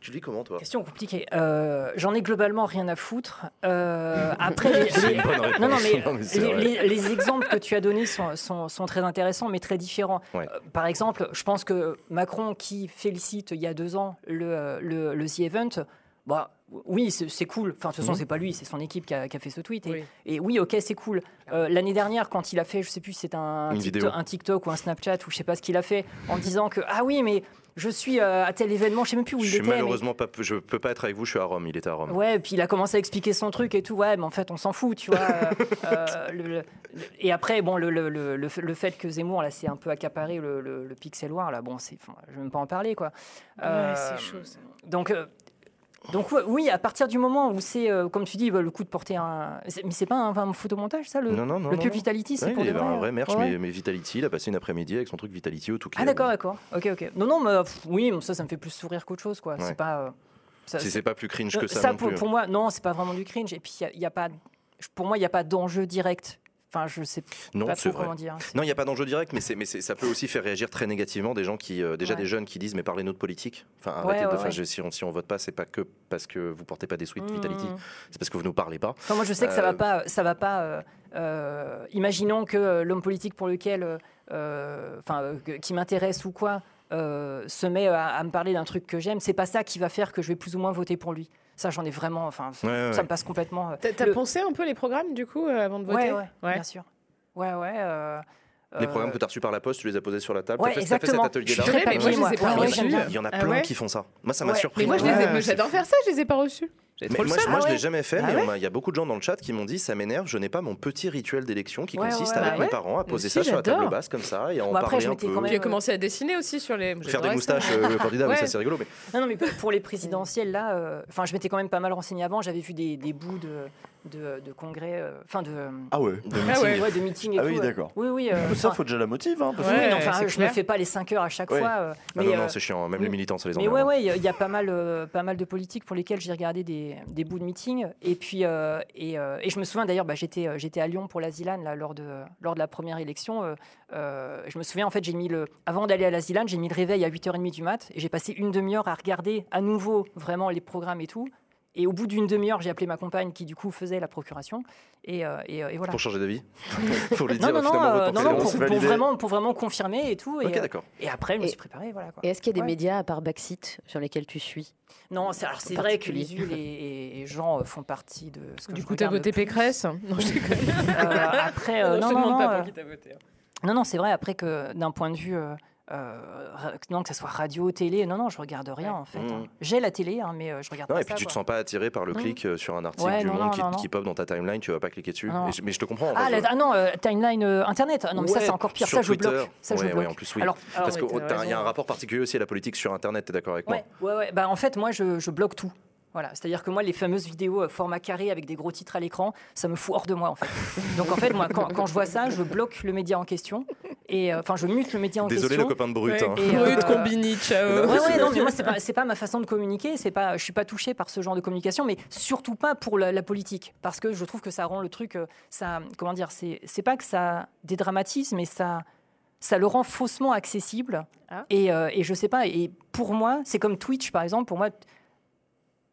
Tu le vis comment, toi? Question compliquée. Euh, J'en ai globalement rien à foutre. Euh, après, les- C'est les- une bonne réponse. non, non, mais, Non, mais c'est les, vrai. les- les exemples que tu as donnés sont, sont- sont très intéressants, mais très différents. Ouais. Euh, par exemple, je pense que Macron, qui félicite il y a deux ans le, euh, le, le The Event, bah, oui, c'est cool. Enfin, de toute façon, Mhm. c'est pas lui, c'est son équipe qui a, qui a fait ce tweet. Et Oui. et oui, ok, c'est cool. Euh, L'année dernière, quand il a fait, je sais plus c'est un, Une TikTok- vidéo. un TikTok ou un Snapchat ou je sais pas ce qu'il a fait, en disant que ah oui, mais je suis euh, à tel événement, je sais même plus où Je il suis était. mais- malheureusement pas, je peux pas être avec vous, je suis à Rome, il était à Rome. Ouais, et puis il a commencé à expliquer son truc et tout. Ouais, mais en fait, on s'en fout, tu vois. euh, euh, le- le- et après, bon, le, le, le, le fait- que Zemmour, là, c'est un peu accaparé le, le, le pixel war, là, bon, c'est, je vais même pas en parler, quoi. Ouais, c'est chaud, ça. Donc, euh, Donc oui, à partir du moment où c'est, euh, comme tu dis, bah, le coup de porter un... Mais c'est pas un, un photomontage, ça, le, Non, non, non. le pub. Vitality, c'est Ouais, pour il y avait un vrai merch, ouais. mais, mais Vitality, il a passé une après-midi avec son truc Vitality au tout Ah d'accord, d'accord. Ok, ok. Non, non, mais pff, oui, ça, ça me fait plus sourire qu'autre chose, quoi. Ouais. C'est pas... euh, ça- Si c'est- pas plus cringe que Euh, ça, non pour, plus. pour moi, non, c'est pas vraiment du cringe. Et puis, il y a- il y a, pas... Pour moi, il n'y a pas d'enjeu direct. Enfin, je sais non, pas trop vrai. comment dire. Non, il n'y a pas d'enjeu direct, mais, ça peut aussi faire réagir très négativement des gens qui, euh, déjà Ouais. des jeunes qui disent mais parlez-nous de politique. Enfin, Ouais, arrêtez de. enfin, je- si, on, si on vote pas, c'est pas que parce que vous portez pas des sweats Mmh, Vitality, c'est parce que vous nous parlez pas. Enfin, moi, je sais que ça Euh, va pas. Ça va pas. euh, euh, imaginons que euh, l'homme politique pour lequel, euh, euh, enfin, euh, qui m'intéresse ou quoi, euh, se met à, à me parler d'un truc que j'aime. C'est pas ça qui va faire que je vais plus ou moins voter pour lui. Ça, j'en ai vraiment. Enfin, Ouais, ouais, ça me passe complètement. euh, T'as Le- pensé un peu les programmes du coup euh, avant de voter? Ouais, ouais, bien sûr. Ouais, ouais. euh, Les programmes que tu as reçus par la poste, tu les as posés sur la table. Ouais, T'as fait, t'as fait cet atelier-là. Je suis très mais moi. Il y en a Ah plein ouais qui font ça. Moi, ça m'a Ouais. surpris. Mais moi, j'adore faire ça, je les ai pas reçus. Moi, je- moi, Ah je l'ai jamais fait, Ah mais ouais il y a beaucoup de gens dans le chat qui m'ont dit ça m'énerve, je n'ai pas mon petit rituel d'élection qui Ouais, consiste ouais, avec bah mes ouais. parents à poser aussi, ça sur la table basse comme ça et à en Bon, après, parler je un m'étais peu. quand même- Puis j'ai commencé à dessiner aussi sur les. Faire des moustaches, euh, le candidat, oui, Ouais. ça c'est rigolo. Mais Non, non, mais pour les présidentielles, là, euh, enfin, je m'étais quand même pas mal renseigné avant. J'avais vu des, des bouts de, de, de congrès, euh, enfin, de, Ah ouais. de Ah meeting. ouais. ouais, de et Ah tout. oui, ouais. d'accord. Oui, oui. euh, Ça, faut déjà la motive. Hein, parce que- oui, Ouais, non, enfin, je clair. fais pas les 5 heures à chaque Ouais. fois. euh, Ah mais non, euh, non, c'est chiant. Même les mais- militants, ça les mais emmerde. ouais, ouais, il y a- il y, a pas mal, euh, pas mal de politiques pour lesquelles j'ai regardé des, des bouts de meeting. Et puis, euh, et, euh, et je me souviens d'ailleurs, bah, j'étais, j'étais à Lyon pour l'Asilan là lors de, lors de la première élection. euh, euh, je me souviens, en fait, j'ai mis le, avant d'aller à l'Asilan, j'ai mis le réveil à 8h30 du mat et j'ai passé une demi-heure à regarder à nouveau vraiment les programmes et tout. Et au bout d'une demi-heure, j'ai appelé ma compagne qui, du coup, faisait la procuration. Et, euh, et, euh, et voilà. Pour changer d'avis Pour lui Non, dire non, non, finalement, euh, non, pour non, pour, vraiment, pour vraiment confirmer et tout. Et, Ok, d'accord. et après, je me Et- suis préparé. Voilà, quoi. Et est-ce qu'il y a des Ouais. médias à part Backseat sur lesquels tu suis? Non, c'est alors, c'est vrai que les Ules et, et Jean font partie de ce que Du je coup, t'as voté. Pécresse? Non, je. Euh, après, euh, je non, non, demande non, pas pour qui t'as voté. hein. non, non, c'est vrai. Après que d'un point de vue, euh, non, que ce soit radio, télé, non, non, je regarde rien en fait. Mmh. hein. J'ai la télé, hein, mais euh, je regarde Non, pas et puis ça, tu te quoi. sens pas attiré par le Non. clic euh, sur un article Ouais, du non, monde non, qui, non, qui pop dans ta timeline, tu vas pas cliquer dessus. Et je- mais je te comprends. en Ah, la- je- ah non, euh, timeline euh, internet. Ah non, mais ça c'est encore pire. sur Ça je Twitter. bloque. Ça je Ouais, ouais, bloque. en plus, oui. Alors, alors, Parce qu'il y a un rapport particulier aussi à la politique sur Internet, t'es d'accord avec moi? Ouais, ouais, ouais. Bah, en fait, moi, je, je bloque tout. Voilà, c'est-à-dire que moi, les fameuses vidéos euh, format carré avec des gros titres à l'écran, ça me fout hors de moi, en fait. Donc, en fait, moi, quand, quand je vois ça, je bloque le média en question. Et euh, enfin, je mute le média en Désolé, le question. copain de Brut. Ouais, hein. Et, euh, Brut, Combini, ciao. Ouais, ouais, non, mais moi, c'est pas, c'est pas ma façon de communiquer. C'est pas, je suis pas touchée par ce genre de communication, mais surtout pas pour la, la politique, parce que je trouve que ça rend le truc, ça, comment dire, c'est, c'est pas que ça dédramatise, mais ça, ça le rend faussement accessible. Ah. Et, euh, et je sais pas. Et pour moi, c'est comme Twitch, par exemple. Pour moi,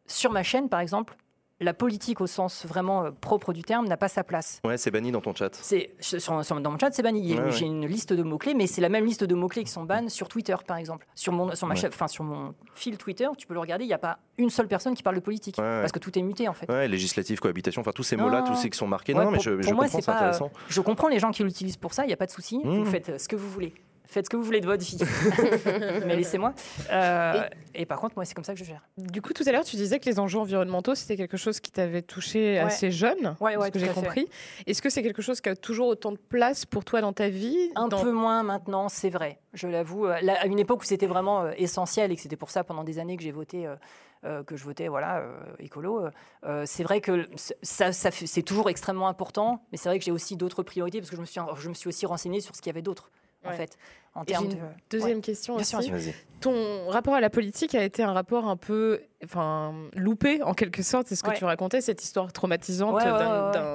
sur ma chaîne, par exemple, la politique au sens vraiment euh, propre du terme n'a pas sa place. Ouais, c'est banni dans ton chat. C'est sur- sur- dans mon chat, c'est banni. Ouais. J'ai une liste de mots clés, mais c'est la même liste de mots clés qui sont bannes sur Twitter, par exemple. Sur mon, sur ma Ouais. enfin sur mon fil Twitter, tu peux le regarder. Il n'y a pas une seule personne qui parle de politique parce que tout est muté en fait. Ouais, législative, cohabitation, enfin tous ces mots-là, tous ces qui sont marqués. Non, mais pour- je, pour je moi, comprends, c'est. Je comprends les gens qui l'utilisent pour ça. Il n'y a pas de souci. Mmh. Vous faites euh, ce que vous voulez. Faites ce que vous voulez de votre vie. mais laissez-moi. Euh, et... par contre, moi, c'est comme ça que je gère. Du coup, tout à l'heure, tu disais que les enjeux environnementaux, c'était quelque chose qui t'avait touché Ouais. assez jeune, Ouais, ouais, ce que tout j'ai à fait. compris. Est-ce que c'est quelque chose qui a toujours autant de place pour toi dans ta vie? Un dans- peu moins maintenant, c'est vrai. Je l'avoue. Euh, à une époque où c'était vraiment euh, essentiel et que c'était pour ça pendant des années que j'ai voté. euh, euh, que je votais voilà euh, écolo euh, c'est vrai que ça, c'est toujours extrêmement important mais c'est vrai que j'ai aussi d'autres priorités parce que je me suis je me suis aussi renseigné sur ce qu'il y avait d'autre en fait en termes une de deuxième question aussi. sûr. Ton rapport à la politique a été un rapport un peu enfin, loupé, en quelque sorte. C'est ce que tu racontais, cette histoire traumatisante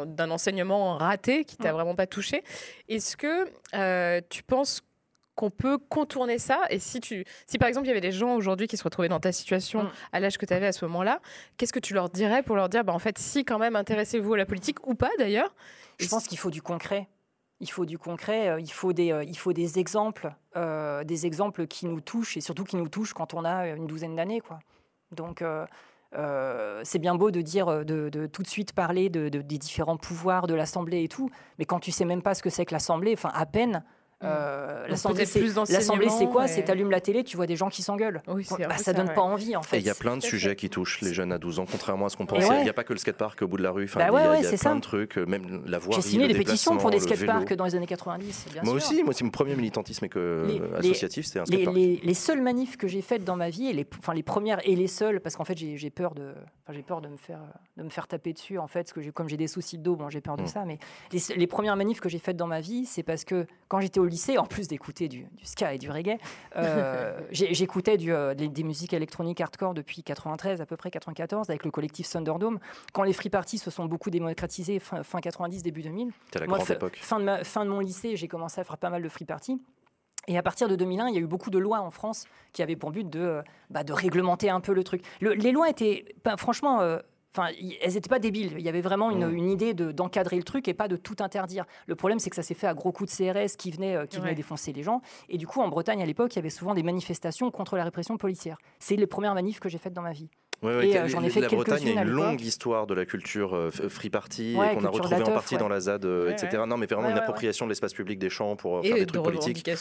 d'un enseignement raté qui t'a Mm. vraiment pas touché. Est-ce que euh, tu penses qu'on peut contourner ça? Et si, tu, si par exemple il y avait des gens aujourd'hui qui se retrouvaient dans ta situation Mm. à l'âge que tu avais à ce moment-là, qu'est-ce que tu leur dirais pour leur dire, bah, en fait, si quand même, intéressez-vous à la politique ou pas d'ailleurs? Je pense qu'il faut du concret. Il faut du concret, euh, il faut des, euh, il faut des exemples, euh, des exemples qui nous touchent et surtout qui nous touchent quand on a une douzaine d'années. quoi. Donc, c'est bien beau de dire, de, de tout de suite parler de- des différents pouvoirs de l'Assemblée et tout, mais quand tu sais même pas ce que c'est que l'Assemblée, enfin à peine, Euh, Donc L'Assemblée, c'est plus l'Assemblée, c'est quoi? d'enseignement, C'est et- t'allumes la télé, tu vois des gens qui s'engueulent. Oui, Bah, ça donne vrai. pas envie, en fait. Et il y a plein de sujets qui touchent les jeunes à 12 ans, contrairement à ce qu'on Et pensait. Il ouais. n'y a pas que le skatepark au bout de la rue. Enfin, Bah il y a, ouais, il y a ouais, c'est plein ça. de trucs, euh, même la voirie. J'ai signé des pétitions pour des skateparks dans les années 90, bien Moi sûr. aussi, moi, c'est mon premier militantisme que, Les- euh, les- associatif, c'était un Les, skatepark. les- les seules manifs que j'ai faites dans ma vie, et les, enfin les premières et les seules, parce qu'en fait j'ai peur de, enfin, j'ai peur de me faire, de me faire taper dessus en fait, parce que comme j'ai des soucis de dos, bon j'ai peur de Mm. ça, mais les premières manifs que j'ai faites dans ma vie, c'est parce que quand j'étais au lycée, en plus d'écouter du, du ska et du reggae, euh, j'écoutais euh, des, des musiques électroniques hardcore depuis 93 à peu près 94 avec le collectif Thunderdome. Quand les free parties se sont beaucoup démocratisés fin, fin 90 début 2000, C'était la moi, époque. Fin de, ma- fin de mon lycée, j'ai commencé à faire pas mal de free party. Et à partir de 2001, il y a eu beaucoup de lois en France qui avaient pour but de, euh, bah, de réglementer un peu le truc. Le- les lois étaient, bah, franchement, euh, Enfin, elles n'étaient pas débiles. Il y avait vraiment une, une idée de- d'encadrer le truc et pas de tout interdire. Le problème, c'est que ça s'est fait à gros coups de CRS qui venaient, euh, qui venaient défoncer les gens. Et du coup, en Bretagne, à l'époque, il y avait souvent des manifestations contre la répression policière. C'est les premières manifs que j'ai faites dans ma vie. Ouais, ouais, Et, euh, j'en ai la Bretagne a une longue histoire de la culture euh, free party Ouais, et qu'on a culture de retrouvé la en partie dans la ZAD, euh, etc. Non, mais vraiment une appropriation de l'espace public des champs pour faire Et des de trucs politiques. de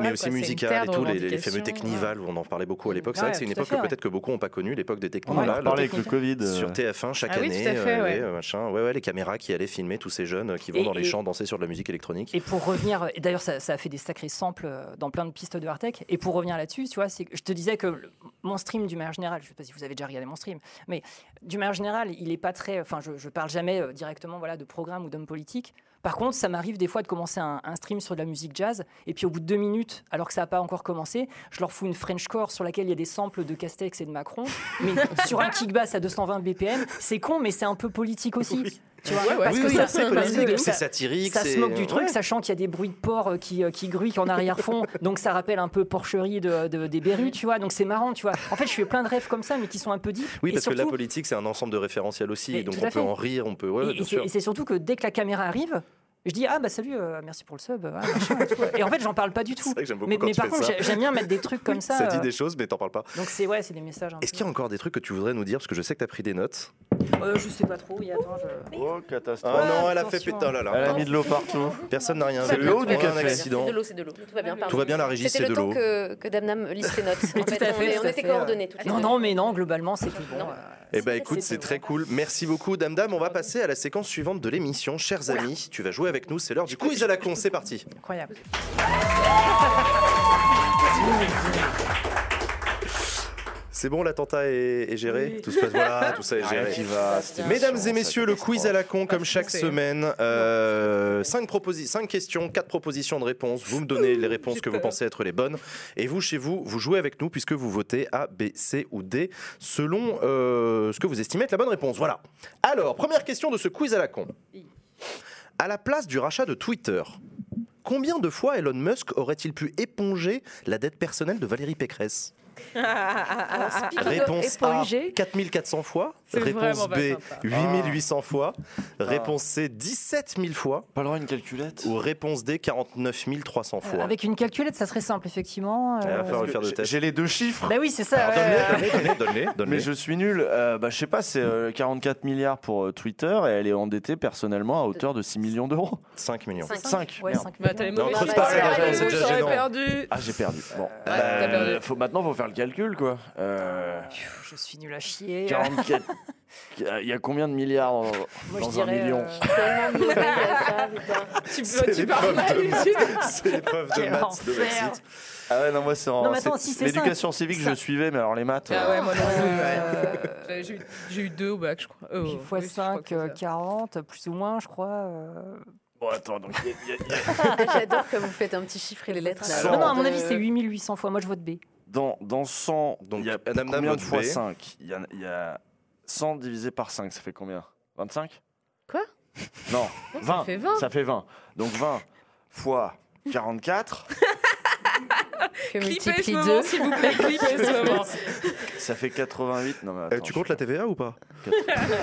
mais aussi C'est une musical terre et tout, les, fameux ouais. Technival où on en parlait beaucoup à l'époque. C'est vrai que c'est une époque que peut-être que beaucoup n'ont pas connue, l'époque des On en Technival. parlait avec le Covid. Sur TF1 chaque Ah année, ouais. ouais, machin. Ouais, ouais, les caméras qui allaient filmer tous ces jeunes qui vont dans les champs danser sur de la musique électronique. Et pour revenir, d'ailleurs ça, a fait des sacrés samples dans plein de pistes de hardtech. Et pour revenir là-dessus, tu vois, je te disais que mon stream du manière générale, je sais pas si vous avez déjà regardé mon stream, mais du manière générale, il est pas très, enfin je, je parle jamais euh, directement voilà de programme ou d'homme politique. Par contre, ça m'arrive des fois de commencer un, un stream sur de la musique jazz et puis au bout de deux minutes, alors que ça n'a pas encore commencé, je leur fous une Frenchcore sur laquelle il y a des samples de Castex et de Macron, mais sur un kick bass à 220 BPM. C'est con, mais c'est un peu politique aussi. Tu vois, Ouais, ouais, parce oui, que oui, c'est satirique. ça se moque du truc, ouais. sachant qu'il y a des bruits de porc euh, qui, euh, qui gruiquent en arrière-fond. donc ça rappelle un peu porcherie de, de- des berrues, tu vois. Donc c'est marrant, tu vois. En fait, je fais plein de rêves comme ça, mais qui sont un peu deep. Oui, Et parce que la politique, c'est un ensemble de référentiels aussi. Donc on peut en rire, on peut. Et c'est surtout que dès que la caméra arrive, je dis ah bah salut, euh, merci pour le sub. ah, machin, et, tout. Et en fait, j'en parle pas du tout. C'est vrai que j'aime beaucoup Mais, quand mais tu par fais contre, j'aime bien mettre des trucs comme ça. Ça dit euh, des choses, mais t'en parles pas. Donc c'est ouais, c'est des messages. Est-ce qu'il y a encore des trucs que tu voudrais nous dire? Parce que je sais que tu as pris des notes. Euh, Je sais pas trop. Oui, attends. Je... Oh, Ah catastrophe. non, elle a fait putain là là. Elle a mis de l'eau partout. Personne n'a rien C'est vu. le haut du café. accident. C'est de l'eau, c'est de l'eau. Tout va bien. pardon. Tout va bien, la régie, c'est de l'eau. que, que Damnam lise ses notes. En tout fait, à on, était coordonnés Non, non, mais non, globalement, c'était bon. Non. euh, Eh ben écoute, c'est très bon. cool. Merci beaucoup, Dame Dame. On va passer à la séquence suivante de l'émission. Chers amis, tu vas jouer avec nous. C'est l'heure du quiz à la con. C'est parti. Incroyable. C'est bon, l'attentat est, est géré. Tout se passe. Voilà, tout ça est géré. qui va. Mesdames et messieurs, le quiz à la con, comme chaque semaine. Euh, cinq, questions, quatre propositions de réponses. Vous me donnez les réponses que vous pensez être les bonnes. Et vous, chez vous, vous jouez avec nous puisque vous votez A, B, C ou D selon euh, ce que vous estimez être la bonne réponse. Voilà. Alors, première question de ce quiz à la con. À la place du rachat de Twitter, combien de fois Elon Musk aurait-il pu éponger la dette personnelle de Valérie Pécresse? Réponse A, Épongé. 4400 fois. Réponse B, sympa. 8800 fois. Réponse C, 17 000 fois. Pas le droit à une calculette Ou réponse D, 49 300 fois. Avec une calculette, ça serait simple, effectivement. Il euh, J'ai- les deux chiffres. Bah oui, c'est ça. Donne-les, donne-les, donne-les, donne-les. Mais je suis nul. Euh, bah, je sais pas, c'est euh, 44 milliards pour euh, Twitter et elle est endettée personnellement à hauteur de 6 millions d'euros. 5 millions. Cinq. 5 Ouais, cinq Bah, les millions. Ah, les j'aurais perdu. Ah, j'ai perdu. Bon. Ouais, t'as perdu. faut, maintenant, faut faire le calcul, quoi. Euh, Je suis nul à chier. 44. Il y a combien de milliards dans, Moi, je dans un dirais, million euh, C'est l'épreuve mal de ici. C'est l'épreuve de Quel maths de. Brexit. Ah ouais, non, moi, c'est en. L'éducation civique, ça- je suivais, mais alors les maths. Ah euh, ouais, moi non euh, J'ai eu- eu deux au bac, je crois. Euh, oui, fois je crois 5, que c'est ça. 40, plus ou moins, je crois. euh. Bon, attends, donc. J'adore quand vous faites un petit chiffre et les lettres. là. Non, non, à mon avis, c'est 8800 fois. Moi, je vote B. Dans, dans 100, Donc, il y a combien de fois B. 5 il y, a, il y a 100 divisé par 5, ça fait combien? 25 Quoi? Non, Non, 20. Ça fait 20. Ça fait 20. Donc 20 fois 44, Que Clippez ce moment, 2. s'il vous plaît, clippez ce moment. ça fait 88. Non, mais Euh, attends, tu comptes la TVA ou pas pas.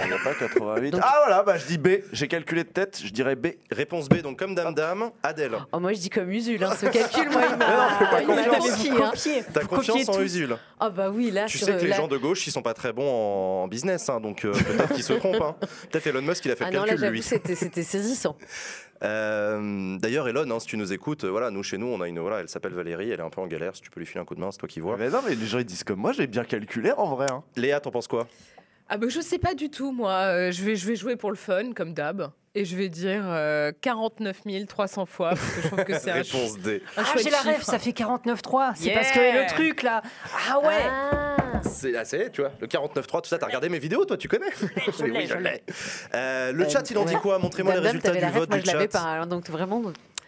Il n'y a pas 88. Donc- Ah voilà, bah je dis B. J'ai calculé de tête, je dirais B. Réponse B, donc comme Dame Dame, Adèle. Oh, moi, je dis comme Usul. Hein. Ce calcul, moi, il m'a hein. Copier. T'as confiance copier en. Usul Ah bah oui, là, Tu sur sais que les gens de gauche, ils sont pas très bons en business, hein, donc euh, peut-être qu'ils se trompent. hein. Peut-être Elon Musk, il a fait Ah le non, là, calcul, lui. c'était saisissant. Euh, D'ailleurs, Elon, hein, si tu nous écoutes, euh, voilà, nous chez nous, on a une, voilà, elle s'appelle Valérie, elle est un peu en galère. Si tu peux lui filer un coup de main, c'est toi qui vois. Mais non, mais les gens ils disent comme moi, j'ai bien calculé en vrai. hein. Léa, t'en penses quoi? Ah bah je sais pas du tout moi. Euh, je vais je vais jouer pour le fun comme d'hab et je vais dire euh, 49 300 fois parce que je trouve que c'est un, Réponse D. un Ah, j'ai la rêve, chiffre. ça fait 49,3. C'est Yeah. parce que le truc là. Ah ouais. Ah. C'est assez, tu vois. Le 49.3, tout ça, t'as regardé mes vidéos, toi, tu connais je l'ai, je l'ai. Euh, le Euh, chat, il en dit quoi? Montrez-moi les Dame, résultats t'avais du la ref, vote moi du je l'avais chat. pas. alors donc vraiment,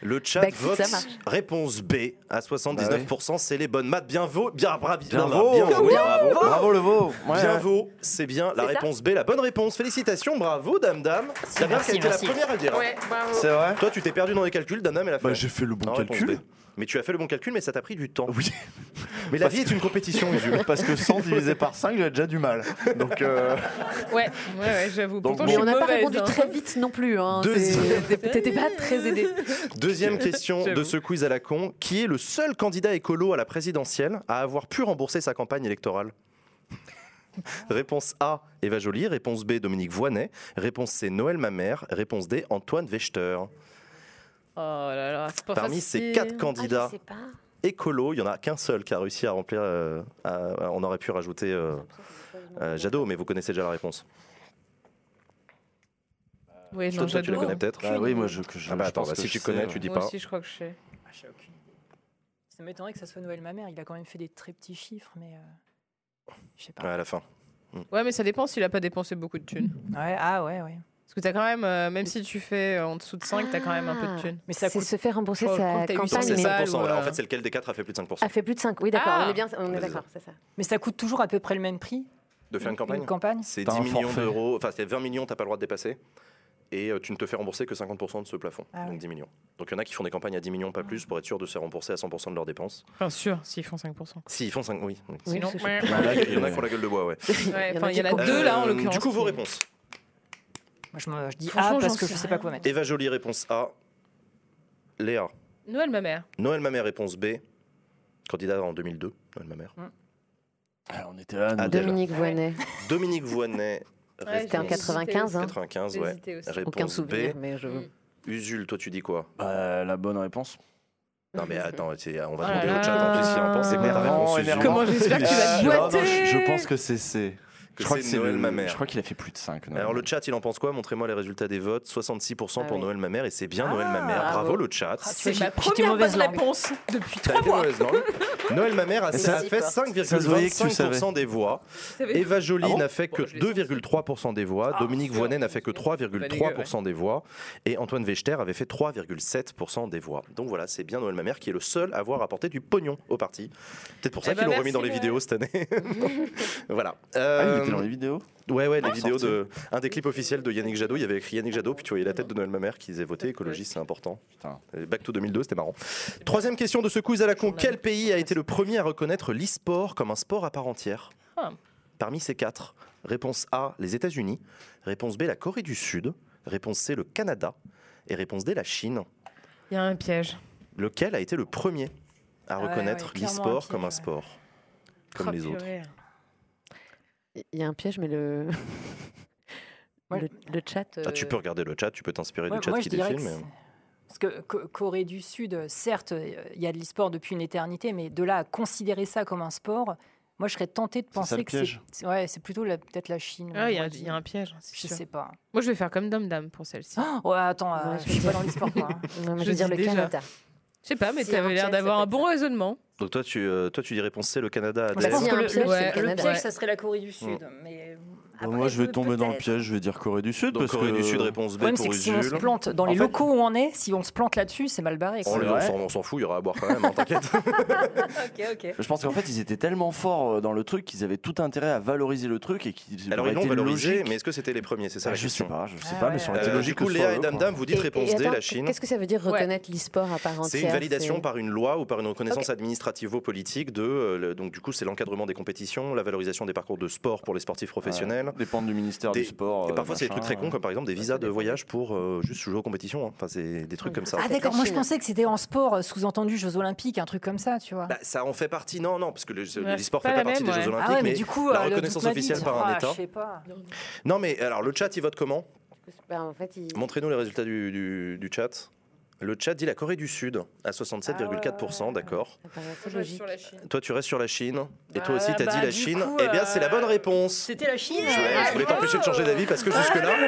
Le chat Backseat, vote ça marche. réponse B à 79%, c'est les bonnes maths. Bien vaut, bien bravo, Bien vaut. bien vaut, Bien bravo. vaut. Bravo le veau. Ouais, Bien ouais. vaut, c'est bien la réponse B, la bonne réponse. Félicitations, bravo, dame dame. Dame dame, qui a été la première à le dire. Ouais, bravo. C'est vrai Toi, tu t'es perdu dans les calculs, dame dame, elle a fait. Bah j'ai fait le bon Non, calcul. B. Mais tu as fait le bon calcul, mais ça t'a pris du temps. Oui. Mais la vie est une compétition. Parce que 100 divisé par 5, j'ai déjà du mal. Donc euh, Ouais, ouais, ouais, j'avoue. Pourtant, mais on n'a pas répondu hein. très vite non plus. Hein. T'étais pas très aidé. Deuxième question de ce quiz à la con. Qui est le seul candidat écolo à la présidentielle à avoir pu rembourser sa campagne électorale? Réponse A, Eva Joly. Réponse B, Dominique Voynet. Réponse C, Noël Mamère. Réponse D, Antoine Wechter. Oh là là, c'est pas Parmi ces quatre candidats Ah, sais écolos, il y en a qu'un seul qui a réussi à remplir. euh, à- on aurait pu rajouter euh, euh, Jadot, mais vous connaissez déjà la réponse. Oui, non, toi, tu la connais peut-être ah oui, moi je, je, Ah bah je attends, pense bah, si tu sais, connais, ouais. tu dis Moi pas. aussi, je crois que je sais. Ah, aucune. Ça m'étonnerait que ça soit Noël ma mère. Il a quand même fait des très petits chiffres, mais euh, je sais pas. Ouais, à la fin. Ouais, mais ça dépend s'il a pas dépensé beaucoup de thunes. Ouais, ah ouais, ouais. Parce que t'as quand même, euh, même si tu fais euh, en dessous de 5, t'as quand même un peu de thunes. Mais ça C'est coûte. se faire rembourser Oh, sa quand t'as eu campagne. C'est mais- 5%. balles ou, voilà. En fait, c'est lequel des quatre a fait plus de 5% A fait plus de 5. Oui, d'accord. Ah. On est bien. On est Ouais, d'accord. C'est ça. Mais ça coûte toujours à peu près le même prix. de faire une campagne Une campagne. C'est T'as 10 un millions forfait. d'euros, enfin c'est 20 millions, t'as pas le droit de dépasser. Et euh, tu ne te fais rembourser que 50% de ce plafond, Ah donc ouais. 10 millions. Donc il y en a qui font des campagnes à 10 millions, pas plus, pour être sûr de se faire rembourser à 100% de leurs dépenses. Enfin, sûr, s'ils font 5%. Si, ils font 5, oui. oui. Sinon, il y en a qui font la gueule de bois, ouais. Il y en a qui- deux là en Euh, l'occurrence. Du coup, vos réponses. Moi, je, me, je dis A parce que je sais pas quoi mettre. Eva Jolie, réponse A. Léa. Noël, ma mère. Noël Mamère, réponse B. Candidat en 2002, Noël Mamère. Ah, on était là. nous. Adèle. Dominique Voynet. Dominique Voynet, Ouais, C'était en j'ai réponse 95. Hein. 95, ouais. Réponse Aucun B. souvenir, mais je. Mm. Usul, toi tu dis quoi? Bah, la bonne réponse. Non mais attends, on va Oh demander au chat en plus s'il en pense. C'est réponse Usul énervant. Comment j'espère que tu vas boiter je, je pense que c'est C. Que Je crois que c'est c'est Noël le- Mamère. Je crois qu'il a fait plus de 5. Alors le chat, il en pense quoi Montrez-moi les résultats des votes. 66% Ah pour oui. Noël Mamère et c'est bien Noël Ah, Mamère. Bravo, bravo. le chat. Ah, C'est ma première mauvaise réponse depuis T'as trois été mois. mauvaise langue. Noël Mamère a, Et ça, a fait ça se voyait que tu 5,25% des voix. Eva Ah bon n'a fait que Bon, je l'ai senti. 2,3% des voix. Ah, Dominique sûr. Voynet n'a fait que C'est pas dégueu, 3,3% des voix. Et Antoine Wechter avait fait 3,7% des voix. Donc voilà, c'est bien Noël Mamère qui est le seul à avoir apporté du pognon au parti. Peut-être pour ça qu'ils l'ont remis dans les vidéos cette année. voilà. Ah, il Euh, était dans les vidéos Ouais, ouais, les Ah, vidéos sorti. de. Un des clips officiels de Yannick Jadot, il y avait écrit Yannick Jadot, puis tu voyais la tête de Noël Mamère qui disait voter écologie, c'est important. Putain. Euh, Back to 2002, c'était marrant. Troisième question de ce quiz à la con. Quel pays a été le premier à reconnaître l'e-sport comme un sport à part entière Ah. Parmi ces quatre, réponse A, les États-Unis. Réponse B, la Corée du Sud. Réponse C, le Canada. Et réponse D, la Chine. Il y a un piège. Lequel a été le premier à Ouais, reconnaître ouais, l'e-sport comme un sport Comme Oh, les autres. Il y a un piège, mais le. Ouais. Le, le chat. Ah, tu euh, peux regarder le chat, tu peux t'inspirer Ouais, du chat moi, qui je dirais défile. que mais- c'est- Parce que Co- Corée du Sud, certes, euh, il y a de l'e-sport depuis une éternité, mais de là à considérer ça comme un sport, moi je serais tenté de penser que c'est ouais, c'est plutôt peut-être la Chine. Ah, il y, a- y un piège, c'est Je sûr. sais pas. Moi, je vais faire comme Dom Dame pour celle-ci. Oh, ouais, attends, euh, Ouais, je je suis pas dans l'e-sport. moi, hein. Non, mais Je je veux dire le déjà. Canada. Je sais pas, mais tu avais l'air d'avoir un bon raisonnement. Donc toi tu, euh, toi, tu dis réponse C, le Canada. Je pense que le, piège, ça serait la Corée du Sud. Mais Bah, après, Moi, je vais tomber dans le piège, je vais dire Corée du Sud. Donc parce Corée que... du Sud, réponse Le B problème, pour c'est que si on se plante dans En les fait- locaux où on est, si on se plante là-dessus, c'est mal barré. On, quoi. on s'en- on s'en fout, il y aura à boire quand même, hein, t'inquiète. Je pense qu'en fait, ils étaient tellement forts euh, dans le truc qu'ils avaient tout intérêt à valoriser le truc et qu'ils Alors ils l'ont été valorisé, logique. mais est-ce que c'était les premiers C'est ça Ah, la je sais question. pas, je sais Ah pas, ouais, mais ça aurait ouais. été Euh, logique du coup, Léa et. Dame, vous dites réponse D, la Chine. Qu'est-ce que ça veut dire reconnaître l'e-sport à part entière C'est une validation par une loi ou par une reconnaissance administrativo-politique de. euh, le- donc du coup, c'est l'encadrement des compétitions, la valorisation des parcours de sport pour les sportifs professionnels. Ouais, dépendent du ministère Des- du sport. Et euh, parfois, c'est des trucs très cons, comme par exemple des visas de voyage pour euh, juste jouer aux compétitions. hein. Enfin, c'est des trucs comme ça. Ah d'accord, moi je pensais que c'était en sport, euh, sous-entendu Jeux Olympiques, un truc comme ça, tu vois. Bah, ça en fait partie. Non, non, parce que le, Ouais, l'e-sport fait pas partie même, des Jeux. Olympiques. ah ouais, mais, mais du coup, la euh, reconnaissance dit, officielle par un ah, État. Je sais pas. Non, mais alors le chat, il vote comment? Bah, en fait, il... Montrez-nous les résultats du, du- du chat. Le chat dit la Corée du Sud à 67,4%, d'accord. ça paraît assez Je reste logique. sur la Chine. Toi, tu restes sur la Chine. Et toi Ah, aussi, t'as bah, dit la du Chine. coup, eh bien, c'est la bonne euh, réponse. C'était la Chine. Je voulais, je voulais t'empêcher de changer d'avis parce que jusque-là,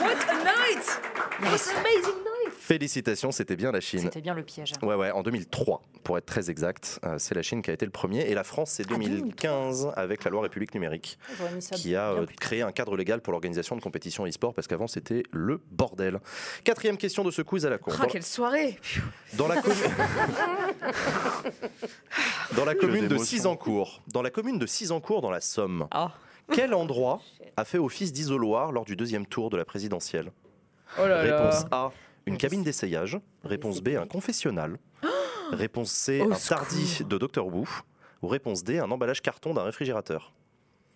What a night félicitations, c'était bien la Chine. C'était bien le piège. Ouais, ouais, en 2003, pour être très exact, euh, c'est la Chine qui a été le premier. Et la France, c'est Ah, 2015 avec la loi République numérique, qui a euh, créé un cadre légal pour l'organisation de compétitions e-sport, parce qu'avant, c'était le bordel. Quatrième question de ce quiz à la con. Ah, Dans- quelle soirée Dans la, commune... dans la commune de. Cisancourt, dans la commune de Cisancourt dans la Somme, Ah. quel endroit a fait office d'isoloir lors du deuxième tour de la présidentielle? Oh là là. Réponse A, une cabine d'essayage. Réponse B, un confessionnal. Réponse C, Au un tardi de Docteur Wu. Ou réponse D, un emballage carton d'un réfrigérateur.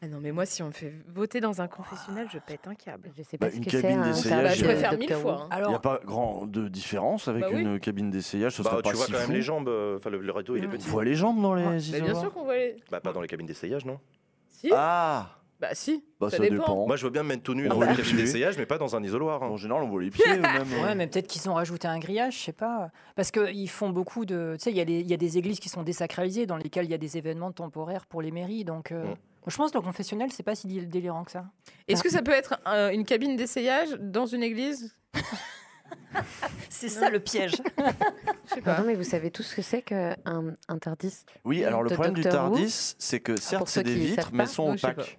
Ah non, mais moi, si on me fait voter dans un confessionnel, je pète un câble. Je sais pas Bah, ce une que cabine un d'essayage, Bah, je de préfère Dr. mille fois. hein. Il n'y Alors, a pas grand de différence avec Bah oui. une cabine d'essayage, ce Bah, serait tu pas vois si quand même fou. les jambes, euh, enfin le, le rideau il est. On petit. voit les jambes dans les. Mais bien sûr qu'on voit les. Bah pas dans les cabines d'essayage non Si Ah Bah si. Bah Ça ça, dépend. dépend. Moi je veux bien me mettre tout nu dans les cabine d'essayage mais pas dans un isoloir. hein. En général, on voit les pieds même. Ouais, mais peut-être qu'ils ont rajouté un grillage, je sais pas. Parce qu'ils font beaucoup de. Tu sais, il y, a des- il y a des églises qui sont désacralisées dans lesquelles il y a des événements temporaires pour les mairies. Donc, euh, Mm. je pense que le confessionnel, c'est pas si dé- délirant que ça. Est-ce que ça peut être euh, une cabine d'essayage dans une église? C'est ça le piège. Je sais pas. Pardon, mais vous savez tous ce que c'est qu'un un TARDIS? Oui, alors le problème du Doctor. Tardis, c'est que certes pour ceux c'est des vitres, mais sont opaques.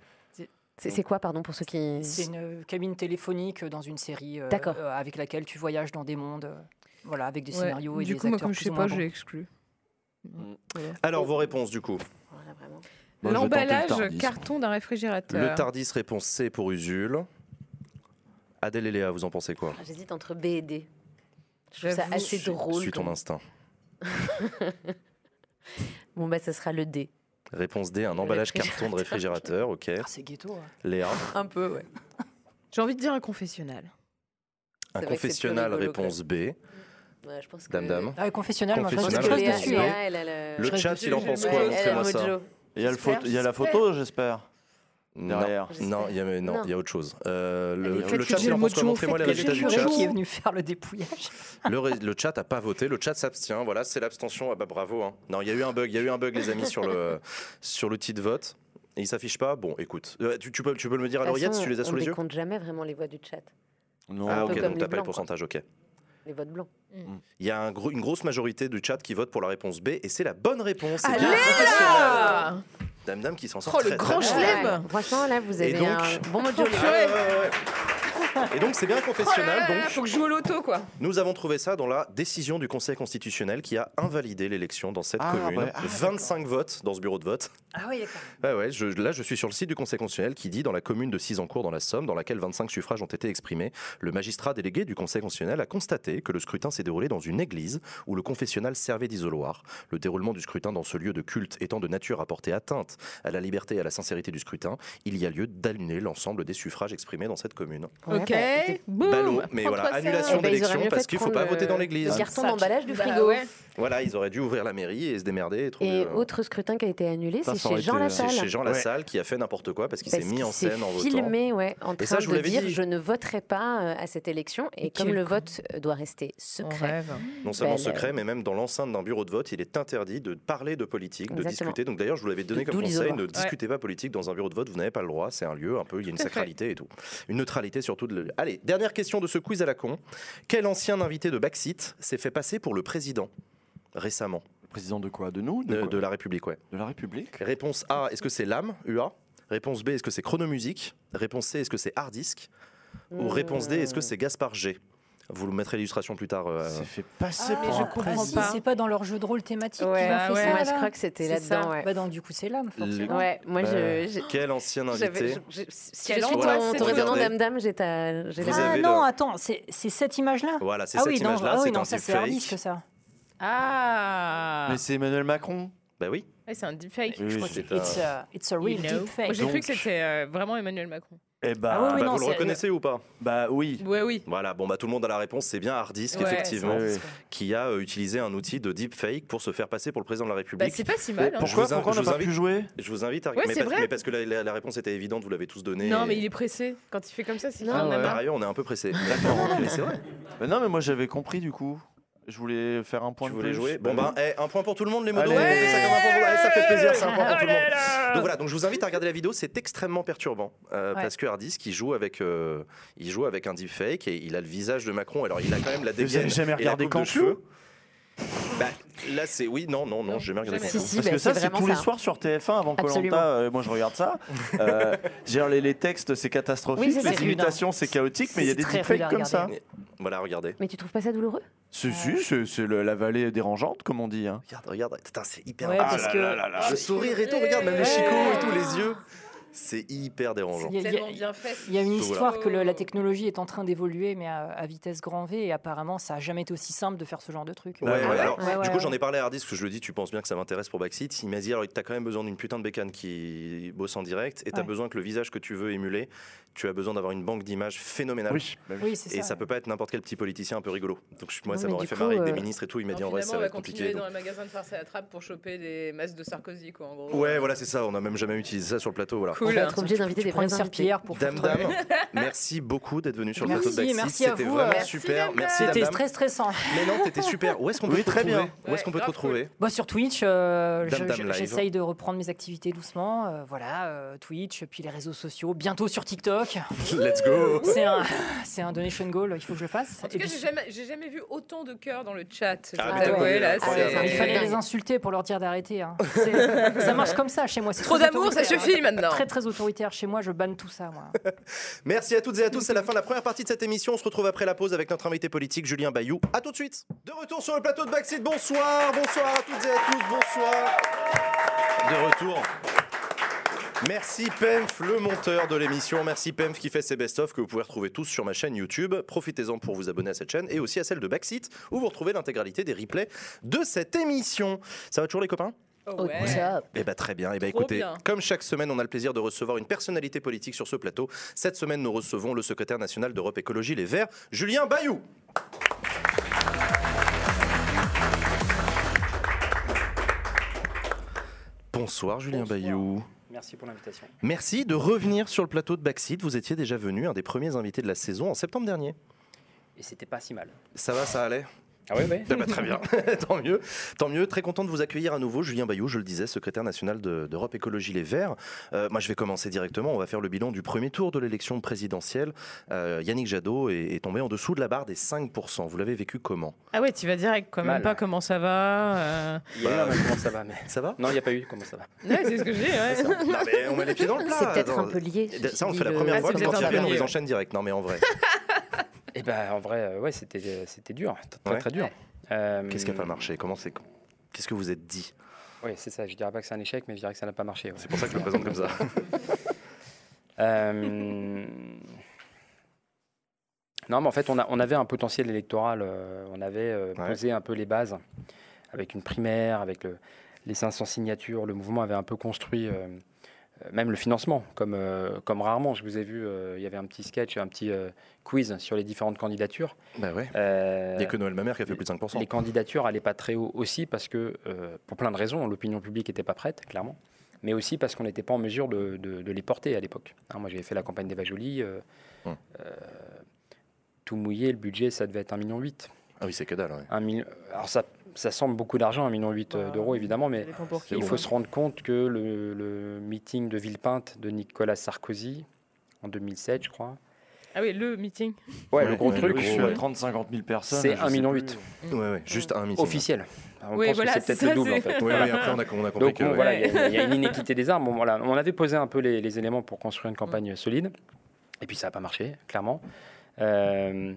C'est quoi, pardon, pour ceux qui. C'est une euh, cabine téléphonique dans une série euh, euh, avec laquelle tu voyages dans des mondes. euh, voilà, avec des Ouais. scénarios et Du des coup, moi, acteurs comme je sais pas, je l'ai exclu. Alors vos réponses du coup. Voilà. Moi, je L'emballage carton d'un réfrigérateur. Le Tardis réponse C pour Usul. Adèle et Léa, vous en pensez quoi? Ah, J'hésite entre B et D. Je trouve ça assez drôle. Suis ton comme- instinct. Bon, bah, ça sera le D. Réponse D, un emballage carton de réfrigérateur, ok. Ah, c'est ghetto. hein. Léa, Un peu, ouais. J'ai envie de dire un confessionnal. un confessionnal, réponse B. Ouais, je pense que... Dame, dame. Ah, le confessionnal, moi, je reste, Confessionnal, je dessus. Hein. le... Chat, il en pense quoi Montrez-moi ça. Il y a, le J'espère, photo- il y a la photo, j'espère. Non, Derrière. non, il y a, mais non, Non. il y a autre chose. Euh, le, le chat, Montrez-moi les résultats du Le chat. qui est venu faire le dépouillage. Le, ré- le chat n'a pas voté, le chat s'abstient. Voilà, c'est l'abstention. Ah bah bravo. hein. Non, il y a eu un bug, il y a eu un bug, les amis, sur le sur l'outil de vote. Et il s'affiche pas? Bon, écoute, Euh, tu, tu peux, tu peux me le dire à l'oreillette si tu les as sous on les yeux? décompte jamais vraiment les voix du chat. Non, Ah ok, donc les t'as pas les blancs, pourcentages, ok. Les votes blancs. Il y a un gros- une grosse majorité du chat qui vote pour la réponse B et c'est la bonne réponse. C'est Allez bien professionnel. là Dame Dame qui s'en sort Oh, le très, grand très bien. chelem. Ouais, Franchement, là, vous avez donc- un bon mojo. Ah, les Et donc c'est bien confessionnel. Oh là là, donc faut que je joue au loto, quoi. Nous avons trouvé ça dans la décision du Conseil constitutionnel qui a invalidé l'élection dans cette Ah, commune. ouais. Ah, 25 votes dans ce bureau de vote. Ah oui, d'accord. Ouais, ouais, je- là je suis sur le site du Conseil constitutionnel qui dit dans la commune de Cisancourt dans la Somme, dans laquelle 25 suffrages ont été exprimés, le magistrat délégué du Conseil constitutionnel a constaté que le scrutin s'est déroulé dans une église où le confessionnal servait d'isoloir. Le déroulement du scrutin dans ce lieu de culte étant de nature à porter atteinte à la liberté et à la sincérité du scrutin, il y a lieu d'annuler l'ensemble des suffrages exprimés dans cette commune. Ok. écoutez, Boum. Ballot, mais voilà, annulation Eh ben, d'élection parce qu'il de faut pas voter dans l'église. Carton d'emballage du Bah frigo. ouais. Voilà, ils auraient dû ouvrir la mairie et se démerder. Et, trouver, Et euh, autre scrutin qui a été annulé, c'est chez Jean été- c'est Lassalle. chez Jean Ouais. Lassalle qui a fait n'importe quoi parce qu'il s'est mis en scène en votant. filmé, ouais, en Et train ça, je vous de dire dit. je ne voterai pas euh, à cette élection. Et comme le vote euh, doit rester secret. Non seulement secret, mais même dans l'enceinte d'un bureau de vote, il est interdit de parler de politique, de discuter. Donc d'ailleurs, je vous l'avais donné comme conseil, ne discutez pas politique dans un bureau de vote, vous n'avez pas le droit, c'est un lieu un peu, il y a une sacralité et tout. Une neutralité surtout. De... Allez, dernière question de ce quiz à la con. Quel ancien invité de Backseat s'est fait passer pour le président récemment? Le président de quoi? De nous? De, de, quoi? de la République, ouais. De la République? Réponse A, est-ce que c'est l'âme, UA Réponse B, est-ce que c'est Chronomusique? Réponse C, est-ce que c'est Hard Disk? Ou réponse D, est-ce que c'est Gaspard G? Vous le mettrez l'illustration plus tard. euh, C'est fait passer Ah, pour je un comprends président. pas. C'est pas dans leur jeu de rôle thématique Ouais, qu'ils ont bah fait ouais. ça moi je crois que c'était là-dedans. Ouais. Bah donc du coup c'est l'âme forcément. Ouais, moi Bah, je. Quel ancien invité je- je- Si angoisse, ton, regarder. dame-dame, j'ai ta. Ah non, le- attends, c'est cette image-là Voilà, c'est Ah cette oui, non, image-là, ah oui, c'est non, un fake. ça. Ah Mais c'est Emmanuel Macron. Bah oui. Ouais, c'est un deepfake. Oui, Je crois c'est que it's a, it's a You real know. deepfake. Moi, j'ai cru Donc- que c'était euh, vraiment Emmanuel Macron. Eh bah, Ah oui, oui, Bah, non, vous le c'est- reconnaissez ou pas? Bah oui. Ouais, oui. Voilà, bon bah tout le monde a la réponse, c'est bien Hardisk Ouais, effectivement, c'est- qui a euh, utilisé un outil de deepfake pour se faire passer pour le président de la Bah, République. c'est pas si mal. hein. Je Pourquoi, vous in- pourquoi on je n'a vous pas invite- pu jouer? Je vous invite à Ouais, mais, c'est parce, vrai. mais parce que la, la- la réponse était évidente, vous l'avez tous donnée. Non, et- mais il est pressé. Quand il fait comme ça, c'est qu'il Non, en a ouais. marre. Par ailleurs, on est un peu pressé. D'accord, mais c'est vrai. Mais non, mais moi j'avais compris du coup. Je voulais faire un point Tu de voulais plus. jouer Bon bah, eh, un point pour tout le monde, les modos. Allez. Ça comme un point pour- Allez, ça fait plaisir, c'est un point pour tout le monde. Donc voilà, donc je vous invite à regarder la vidéo, c'est extrêmement perturbant euh, Ouais. parce que Hardisk il joue avec euh, il joue avec un deepfake et il a le visage de Macron. Alors il a quand même la vous avez dégaine jamais regardé Cancun cheveux. Bah, là c'est oui non non non, j'ai jamais regardé. Si, si, Parce bah, que ça, c'est tous les soirs sur TF1 avant. Colanta. moi, je regarde ça. Euh, les, les textes, c'est catastrophique. Oui, les imitations, c'est chaotique, mais il y a des deepfakes comme ça. Voilà, regardez. Mais tu trouves pas ça douloureux? Si, si, c'est c'est la vallée dérangeante, comme on dit. hein. Regarde, regarde, Putain, c'est hyper. Ouais, Ah parce là que- là là là. Le sourire et tout, regarde même les chicots et tout, les yeux. C'est hyper dérangeant. Il y a- il y a- Tellement bien fait. Il y a une histoire que le- la technologie est en train d'évoluer, mais à, à vitesse grand V, et apparemment, ça n'a jamais été aussi simple de faire ce genre de truc. Ouais, ouais, ouais alors, Ouais, ouais, du coup, ouais. j'en ai parlé à Hardis, parce que je le dis, tu penses bien que ça m'intéresse pour Backseat. Il m'a dit, alors, t'as quand même besoin d'une putain de bécane qui bosse en direct, et t'as Ouais. besoin que le visage que tu veux émuler, tu as besoin d'avoir une banque d'images phénoménale. Oui, bah oui. Oui, c'est Et ça. ça peut pas être n'importe quel petit politicien un peu rigolo. Donc moi, Non, ça m'aurait fait coup, marrer avec des euh, ministres et tout. Il m'a dit en vrai, ça on va être compliqué. continuer donc- dans les magasins de farce et attrape pour choper des masques de Sarkozy, quoi, en gros. Ouais, voilà, c'est ça. On n'a même jamais utilisé ça sur le plateau. Voilà. On Cool. va être obligé d'inviter des vrais invités. pour Dame, dame, merci beaucoup d'être venu sur le plateau de Backseat. merci à C'était vous, vraiment euh, Merci, super. Merci. C'était très stressant. Mais non, t'étais super. Où est-ce qu'on peut te très retrouver bien. Où est-ce qu'on peut te retrouver Bah, sur Twitch, euh, Dame je- Dame je- Live. j'essaye de reprendre mes activités doucement. euh, voilà, euh, Twitch, puis les réseaux sociaux, bientôt sur TikTok. Let's go. C'est un, c'est un donation goal, il faut que je le fasse. En tout cas, j'ai jamais, vu autant de cœurs dans le chat. Ah, là, incroyable. c'est- il fallait les insulter pour leur dire d'arrêter. hein. Ça marche comme ça chez moi. c'est Trop d'amour, ça suffit hein. maintenant. Très très autoritaire chez moi, je banne tout ça moi. Merci à toutes et à tous. C'est la fin de la première partie de cette émission. On se retrouve après la pause avec notre invité politique Julien Bayou. À tout de suite. De retour sur le plateau de Backseat. Bonsoir, bonsoir à toutes et à tous. Bonsoir. De retour. Merci Pemf, le monteur de l'émission. Merci Pemf qui fait ses best-of que vous pouvez retrouver tous sur ma chaîne YouTube. Profitez-en pour vous abonner à cette chaîne et aussi à celle de Backseat où vous retrouvez l'intégralité des replays de cette émission. Ça va toujours les copains? Oh, Au ouais. top. eh ben très bien. Eh ben écoutez, bien. comme chaque semaine, on a le plaisir de recevoir une personnalité politique sur ce plateau. Cette semaine, nous recevons le secrétaire national d'Europe Écologie Les Verts, Julien Bayou. Bonsoir Julien Bonsoir. Bayou. Merci pour l'invitation. Merci de revenir sur le plateau de Backseat. Vous étiez déjà venu, un des premiers invités de la saison en septembre dernier. Et c'était pas si mal. Ça va, ça allait? Ah oui, oui. Eh ben, très bien, tant mieux. Tant mieux, très content de vous accueillir à nouveau. Julien Bayou, je le disais, secrétaire national de- d'Europe Écologie Les Verts. Euh, moi, je vais commencer directement. On va faire le bilan du premier tour de l'élection présidentielle. Euh, Yannick Jadot est, est tombé en dessous de la barre des 5%. Vous l'avez vécu comment? Ah ouais, tu vas direct, quand même Mal. pas comment ça va. euh. Un comment ça va, mais. Ça va? Non, il n'y a pas eu comment ça va. Ouais, c'est ce que je dis, ouais. Non, mais on met les pieds dans le plat. C'est peut-être un peu lié. Ça, on le fait la première Ah, fois. Quand vient, peu on les enchaîne direct. Non, mais en vrai, Et ben en vrai, euh, ouais, c'était c'était dur, très Ouais. très dur. Euh, qu'est-ce qui n'a pas marché? Comment c'est Qu'est-ce que vous êtes dit? Oui, c'est ça. Je dirais pas que c'est un échec, mais je dirais que ça n'a pas marché. ouais. C'est pour ça que je le présente comme ça. Euh, Non, mais en fait, on, a, on avait un potentiel électoral. euh, on avait euh, Ouais. posé un peu les bases avec une primaire, avec le- les 500 signatures. Le mouvement avait un peu construit, euh, euh, même le financement, comme, euh, comme rarement. Je vous ai vu, euh, il y avait un petit sketch, un petit euh, quiz sur les différentes candidatures. bah ouais. Euh, Il n'y a que Noël Mamère qui a fait plus de 5%. les candidatures n'allaient pas très haut aussi parce que, euh, pour plein de raisons, l'opinion publique n'était pas prête, clairement, mais aussi parce qu'on n'était pas en mesure de, de- de les porter à l'époque. Hein, moi, j'avais fait la campagne d'Eva Jolie. euh, Hum. euh, tout mouillé, le budget, ça devait être 1,8 million. Ah oui, c'est que dalle. ouais. Un million, alors, ça, ça semble beaucoup d'argent, 1,8 million Bah, d'euros, évidemment, mais il faut se rendre compte que le, le meeting de Villepinte de Nicolas Sarkozy, en 2007, je crois, Ah oui, le meeting. ouais, Ouais, le gros ouais, truc, gros, suis à ouais. 30-50 000 personnes. C'est je 1,8 sais million. Ouais, ouais, juste un meeting. officiel. On Oui, pense voilà, que c'est peut-être le double, en fait. Oui, oui, après on a, on a compris Donc que. voilà, il y, a- il y a une inéquité des armes. Bon, voilà, on avait posé un peu les, les éléments pour construire une campagne solide, et puis ça n'a pas marché, clairement. Euh,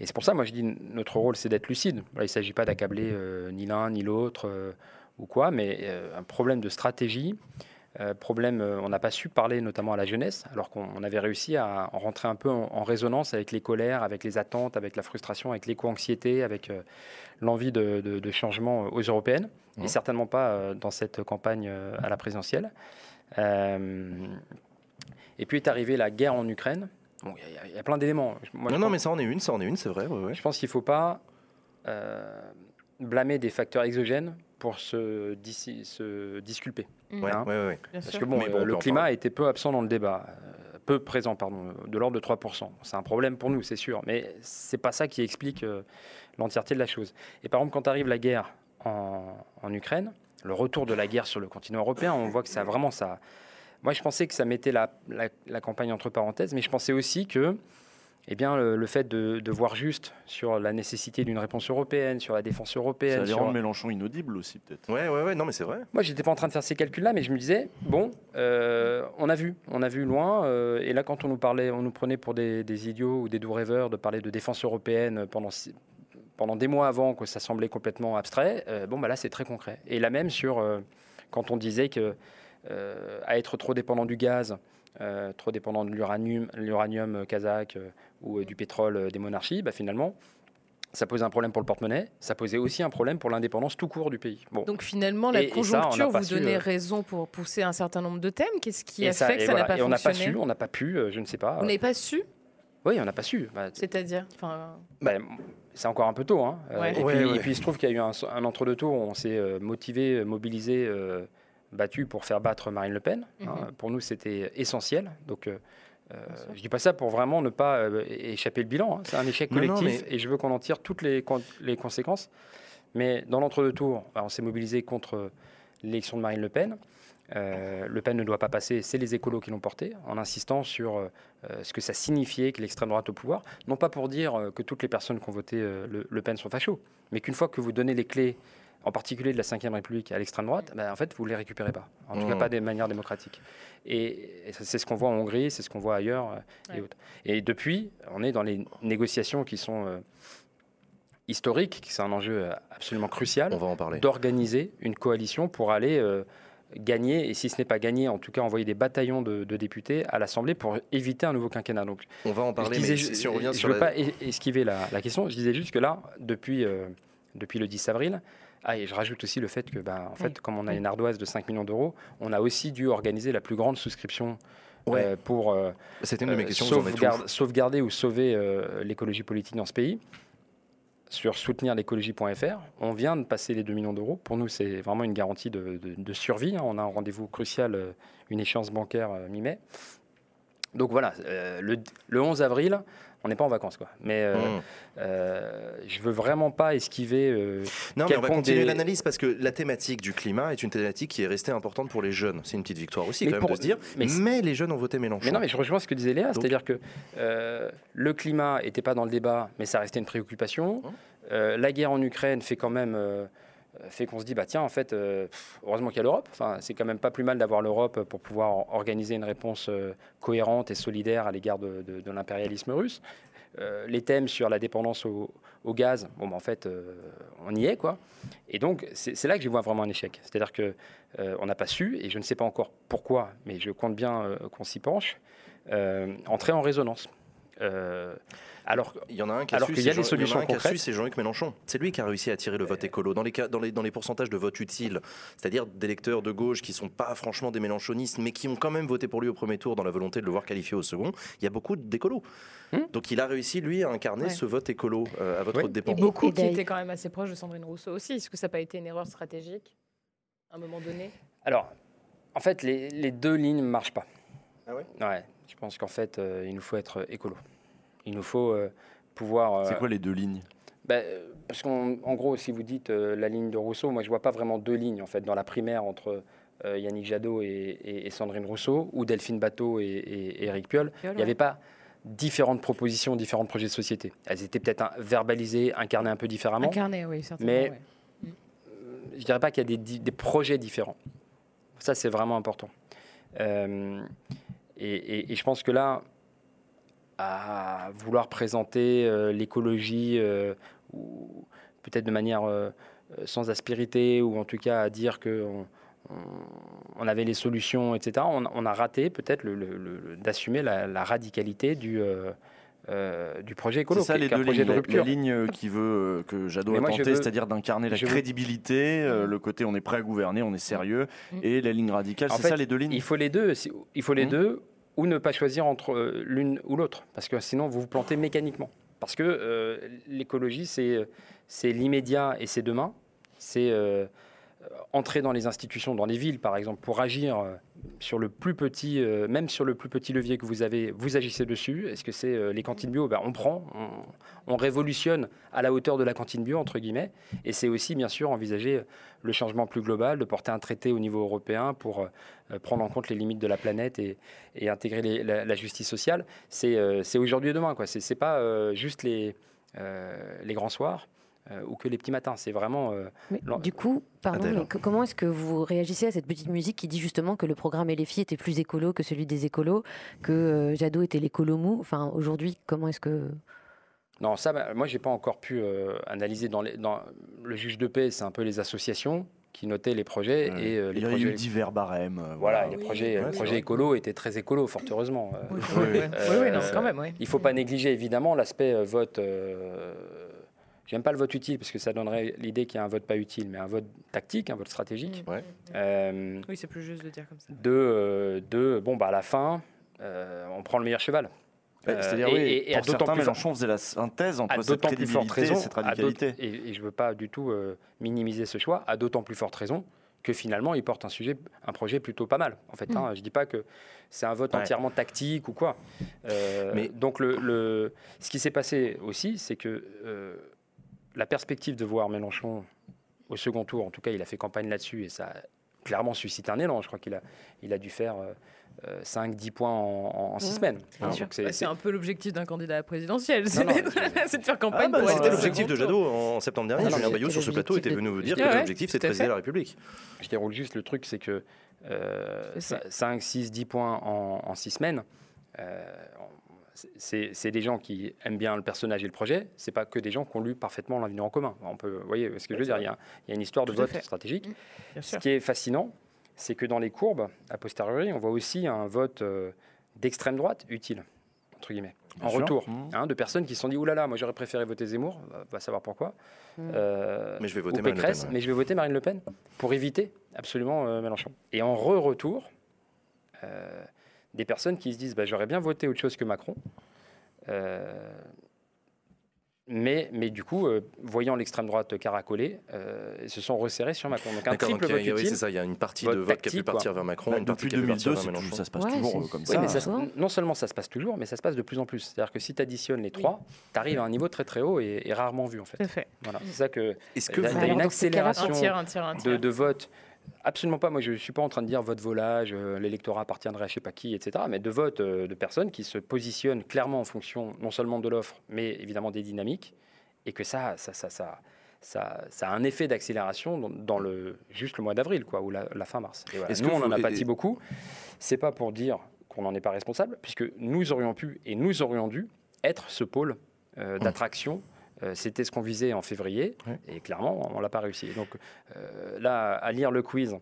et c'est pour ça, moi, je dis, notre rôle, c'est d'être lucide. Il ne s'agit pas d'accabler euh, ni l'un ni l'autre euh, ou quoi, mais un problème de stratégie. Problème, on n'a pas su parler notamment à la jeunesse, alors qu'on avait réussi à en rentrer un peu en, en résonance avec les colères, avec les attentes, avec la frustration, avec l'éco-anxiété, avec l'envie de, de- de changement aux européennes, Mhm. et certainement pas dans cette campagne à la présidentielle. Et puis est arrivée la guerre en Ukraine. Bon, Il y a- il y, a plein d'éléments. Non, non, pense- mais ça en est une, ça en est une, c'est vrai. ouais, ouais. je pense qu'il ne faut pas euh, blâmer des facteurs exogènes pour se, dis- se disculper. Mm. Ouais, Hein. ouais, ouais, ouais. Bien Parce sûr. que bon, euh, le climat a été peu absent dans le débat, euh, peu présent, pardon, de l'ordre de 3%. C'est un problème pour nous, c'est sûr, mais c'est pas ça qui explique euh, l'entièreté de la chose. Et par exemple, quand arrive la guerre en, en Ukraine, le retour de la guerre sur le continent européen, on voit que ça vraiment ça. Moi, je pensais que ça mettait la, la- la campagne entre parenthèses, mais je pensais aussi que eh bien, le, le fait de, de voir juste sur la nécessité d'une réponse européenne, sur la défense Ça européenne, allait sur- rendre Mélenchon inaudible aussi, peut-être. Ouais, ouais, ouais, non, mais c'est vrai. moi, j'étais pas en train de faire ces calculs-là, mais je me disais, bon, euh, on a vu, on a vu loin. euh, et là, quand on nous parlait, on nous prenait pour des, des idiots ou des doux rêveurs de parler de défense européenne pendant, pendant des mois avant que ça semblait complètement abstrait. euh, bon, bah là, c'est très concret. Et la même sur euh, quand on disait que euh, à être trop dépendant du gaz, euh, trop dépendant de l'uranium, l'uranium kazakh euh, ou euh, du pétrole euh, des monarchies, bah, finalement. Ça posait un problème pour le porte-monnaie, ça posait aussi un problème pour l'indépendance tout court du pays. Bon, Donc finalement, la Et- et ça, on conjoncture vous donnait euh, raison pour pousser un certain nombre de thèmes. Qu'est-ce qui Et a fait que ça n'a pas Et on n'a pas su, on n'a pas pu, euh, je ne sais pas. Vous n'avez pas su? Oui, on n'a pas su. Bah, C'est-à-dire enfin, bah, c'est encore un peu tôt. hein. Euh, Ouais. et, puis, Ouais, ouais. et puis, il se trouve qu'il y a eu un, un entre-deux tours où on s'est euh, motivé, euh, mobilisé, euh, battu pour faire battre Marine Le Pen. hein. Mhm. Pour nous, c'était essentiel. Donc, euh, euh, je dis pas ça pour vraiment ne pas euh, échapper le bilan. hein. C'est un échec Non, non, collectif et je veux qu'on en tire toutes les, con- les conséquences. Mais dans l'entre-deux tours, bah, on s'est mobilisé contre l'élection de Marine Le Pen. Euh, le Pen ne doit pas passer, c'est les écolos qui l'ont porté, en insistant sur euh, ce que ça signifiait que l'extrême droite au pouvoir. Non pas pour dire euh, que toutes les personnes qui ont voté euh, le, Le Pen sont fachos, mais qu'une fois que vous donnez les clés, en particulier de la Ve République à l'extrême droite, ben, en fait, vous ne les récupérez pas. En tout cas, Mmh. pas de manière démocratique. Et, c'est ce qu'on voit en Hongrie, c'est ce qu'on voit ailleurs euh, et Ouais. autres. Et depuis, on est dans les négociations qui sont euh, historiques, qui c'est un enjeu euh, absolument crucial On va en parler. d'organiser une coalition pour aller euh, gagner, et si ce n'est pas gagner, en tout cas envoyer des bataillons de, de députés à l'Assemblée pour éviter un nouveau quinquennat. Donc, On va en parler, disais mais si si on revient je sur veux la... pas es- esquiver la, la question, je disais juste que là, depuis, euh, depuis le 10 avril, ah, et je rajoute aussi le fait que, bah, en fait, Oui. comme on a une ardoise de 5 millions d'euros, on a aussi dû organiser la plus grande souscription Ouais. euh, pour euh, C'était une de mes euh, questions. sauvegarde- sauvegarder ou sauver euh, l'écologie politique dans ce pays. Sur soutenir l'écologie.fr, on vient de passer les 2 millions d'euros. Pour nous, c'est vraiment une garantie de, de- de survie. hein. On a un rendez-vous crucial, une échéance bancaire mi-mai. Donc voilà, euh, le, le 11 avril, on n'est pas en vacances. Quoi. Mais euh, Mmh. euh, je veux vraiment pas esquiver. euh, Non, mais on va continuer des- l'analyse parce que la thématique du climat est une thématique qui est restée importante pour les jeunes. C'est une petite victoire aussi, Mais quand même, de se dire. mais les jeunes ont voté Mélenchon. Mais non, mais je rejoins ce que disait Léa, c'est-à-dire que euh, le climat n'était pas dans le débat, mais ça restait une préoccupation. Hum. Euh, la guerre en Ukraine fait quand même fait qu'on se dit bah tiens en fait euh, heureusement qu'il y a l'Europe. Enfin c'est quand même pas plus mal d'avoir l'Europe pour pouvoir or- organiser une réponse euh, cohérente et solidaire à l'égard de, de- l'impérialisme russe. Euh, les thèmes sur la dépendance au, gaz, bon bah, en fait euh, on y est quoi. Et donc c'est là que je vois vraiment un échec. C'est-à-dire que euh, on n'a pas su et je ne sais pas encore pourquoi, mais je compte bien euh, qu'on s'y penche. euh, entrer en résonance. Euh, alors Il y en a un qui a Alors su, qu'il y a des solutions il y en a un qui a su, concrètes. c'est Jean-Luc Mélenchon. C'est lui qui a réussi à attirer le vote écolo. Dans les, cas- dans les, dans les pourcentages de vote utile, c'est-à-dire d'électeurs de gauche qui sont pas franchement des mélenchonistes, mais qui ont quand même voté pour lui au premier tour dans la volonté de le voir qualifié au second, il y a beaucoup d'écolos. Hmm. Donc il a réussi, lui, à incarner Ouais. ce vote écolo euh, à votre Oui. Et dépendance. beaucoup Et qui étaient quand même assez proches de Sandrine Rousseau aussi. Est-ce que ça n'a pas été une erreur stratégique à un moment donné? Alors, en fait, les, les deux lignes ne marchent pas. Ah ouais? Ouais, je pense qu'en fait, euh, il nous faut être écolo. Il nous faut euh, pouvoir. euh, C'est quoi les deux lignes? Bah, euh, Parce qu'en en gros, si vous dites euh, la ligne de Rousseau, moi, je vois pas vraiment deux lignes, en fait, dans la primaire entre euh, Yannick Jadot et, et- et Sandrine Rousseau, ou Delphine Bateau et, et- et Éric Piolle. Il n'y avait pas différentes propositions, différents projets de société. Elles étaient peut-être verbalisées, incarnées un peu différemment. Incarné, oui, certainement. Mais- ouais. je dirais pas qu'il y a des, projets différents. Ça, c'est vraiment important. Euh, et, et- et je pense que là, à vouloir présenter euh, l'écologie, euh, ou peut-être de manière euh, sans aspérité, ou en tout cas à dire qu'on on, on avait les solutions, etc. On, on a raté peut-être le- le- le- d'assumer la, la radicalité du, euh, euh, du projet écolo, C'est ça les deux lignes. de La, la rupture. ligne qui veut euh, que Jadot a tenté, c'est-à-dire d'incarner la veux- crédibilité, euh, le côté on est prêt à gouverner, on est sérieux, Mm. et la ligne radicale. C'est ça les deux lignes. Il faut les deux. Il faut les Mhm. deux ou ne pas choisir entre euh, l'une ou l'autre, parce que sinon vous vous plantez mécaniquement. Parce que euh, l'écologie, c'est c'est l'immédiat et c'est demain. C'est euh, entrer dans les institutions, dans les villes, par exemple, pour agir sur le plus petit, même sur le plus petit levier que vous avez, vous agissez dessus. Est-ce que c'est les cantines bio? Ben, On prend, on, on révolutionne à la hauteur de la cantine bio, entre guillemets. Et c'est aussi, bien sûr, envisager le changement plus global, de porter un traité au niveau européen pour euh, prendre en compte les limites de la planète et, et intégrer les- la, la justice sociale. C'est euh, c'est aujourd'hui et demain. Ce n'est pas euh, juste les, euh, les grands soirs euh, ou que les petits matins. C'est vraiment... euh, Mais du coup, pardon, Adèle. mais que- comment est-ce que vous réagissez à cette petite musique qui dit justement que le programme LFI était plus écolo que celui des écolos, que euh, Jadot était l'écolo mou? Enfin, aujourd'hui, comment est-ce que. Non, ça, bah, moi, j'ai pas encore pu euh, analyser dans, les, dans le juge de paix. C'est un peu les associations qui notaient les projets Ouais. et euh, les Il y a eu projets. divers barèmes. euh, Voilà, les projets, ouais, les projets écolos étaient très écolos, fort heureusement. Oui, Oui, oui, oui. oui, oui, non, quand même, oui. Il ne faut pas négliger évidemment l'aspect euh, vote. euh, J'aime pas le vote utile parce que ça donnerait l'idée qu'il y a un vote pas utile, mais un vote tactique, un vote stratégique. Ouais. Euh, Oui, c'est plus juste de dire comme ça. de, euh, de bon bah à la fin, euh, on prend le meilleur cheval. Ouais, Euh, C'est-à-dire, et- oui, et- et à pour d'autant certains, fort- Mélenchon faisait la synthèse entre cette crédibilité raison, et cette radicalité. et, et je ne veux pas du tout euh, minimiser ce choix, à d'autant plus forte raison que finalement il porte un sujet, un projet plutôt pas mal. En fait, Mm. hein. je dis pas que c'est un vote Ouais. entièrement tactique ou quoi. Euh, Mais- donc le, le- ce qui s'est passé aussi, c'est que euh, la perspective de voir Mélenchon au second tour, en tout cas, il a fait campagne là-dessus et ça a clairement suscité un élan. Je crois qu'il a, il a dû faire 5-10 points en, 6 Mm. semaines. C'est- Bah, c'est- C'est un peu l'objectif d'un candidat à la présidentielle, c'est c'est de faire campagne Ah bah, pour c'était l'objectif de Jadot en septembre dernier. Ah non, Julien Bayot sur ce plateau était venu vous de- dire Ouais, que l'objectif c'était de présider la République. Je déroule juste le truc, c'est que euh, C'est ça. 5, 6, 10 points en 6 semaines, euh, c'est c'est des gens qui aiment bien le personnage et le projet, c'est pas que des gens qui ont lu parfaitement l'avenir en commun. On peut, vous voyez ce que je veux dire, il y, a, il y a une histoire de vote fait. stratégique. Bien Ce sûr. qui est fascinant, c'est que dans les courbes, a posteriori, on voit aussi un vote euh, d'extrême droite utile, entre guillemets, Bien en sûr. retour, Mmh. hein, de personnes qui se sont dit, oulala, moi j'aurais préféré voter Zemmour, va, va savoir pourquoi. Euh, Mais je vais voter Marine Le Pen. Pécresse, ouais. mais je vais voter Marine Le Pen pour éviter absolument euh, Mélenchon. Et en re-retour, euh, des personnes qui se disent bah, j'aurais bien voté autre chose que Macron, euh, mais, mais du coup, euh, voyant l'extrême droite caracoler, euh, ils se sont resserrés sur Macron. Donc un donc triple il y a- vote oui, utile. c'est ça, il y a une partie vote de vote qui a pu tactique, partir quoi. vers Macron, Bah, une partie depuis qui a pu partir 2002, vers ça se passe Ouais, toujours euh, comme Oui, ça. mais ça, non seulement ça se passe toujours, mais ça se passe de plus en plus. C'est-à-dire que si tu additionnes les trois, tu arrives à un niveau très très haut et, et rarement vu en fait. Fait. Voilà. C'est ça que Est-ce tu que as vous... Alors, une dans ces cas-là, Un accélération tiers, un tiers, un de, de vote. Absolument pas. Moi, je ne suis pas en train de dire vote volage, euh, l'électorat appartiendrait à je sais pas qui, etc. Mais de vote euh, de personnes qui se positionnent clairement en fonction non seulement de l'offre, mais évidemment des dynamiques, et que ça, ça, ça, ça, ça, ça a un effet d'accélération dans, dans le juste le mois d'avril, quoi, ou la, la fin mars. Et voilà. Nous, on en a pâti beaucoup. C'est pas pour dire qu'on n'en est pas responsable, puisque nous aurions pu et nous aurions dû être ce pôle euh, d'attraction. Euh, C'était ce qu'on visait en février, et clairement, on l'a pas réussi. Donc euh, là, à lire le quiz,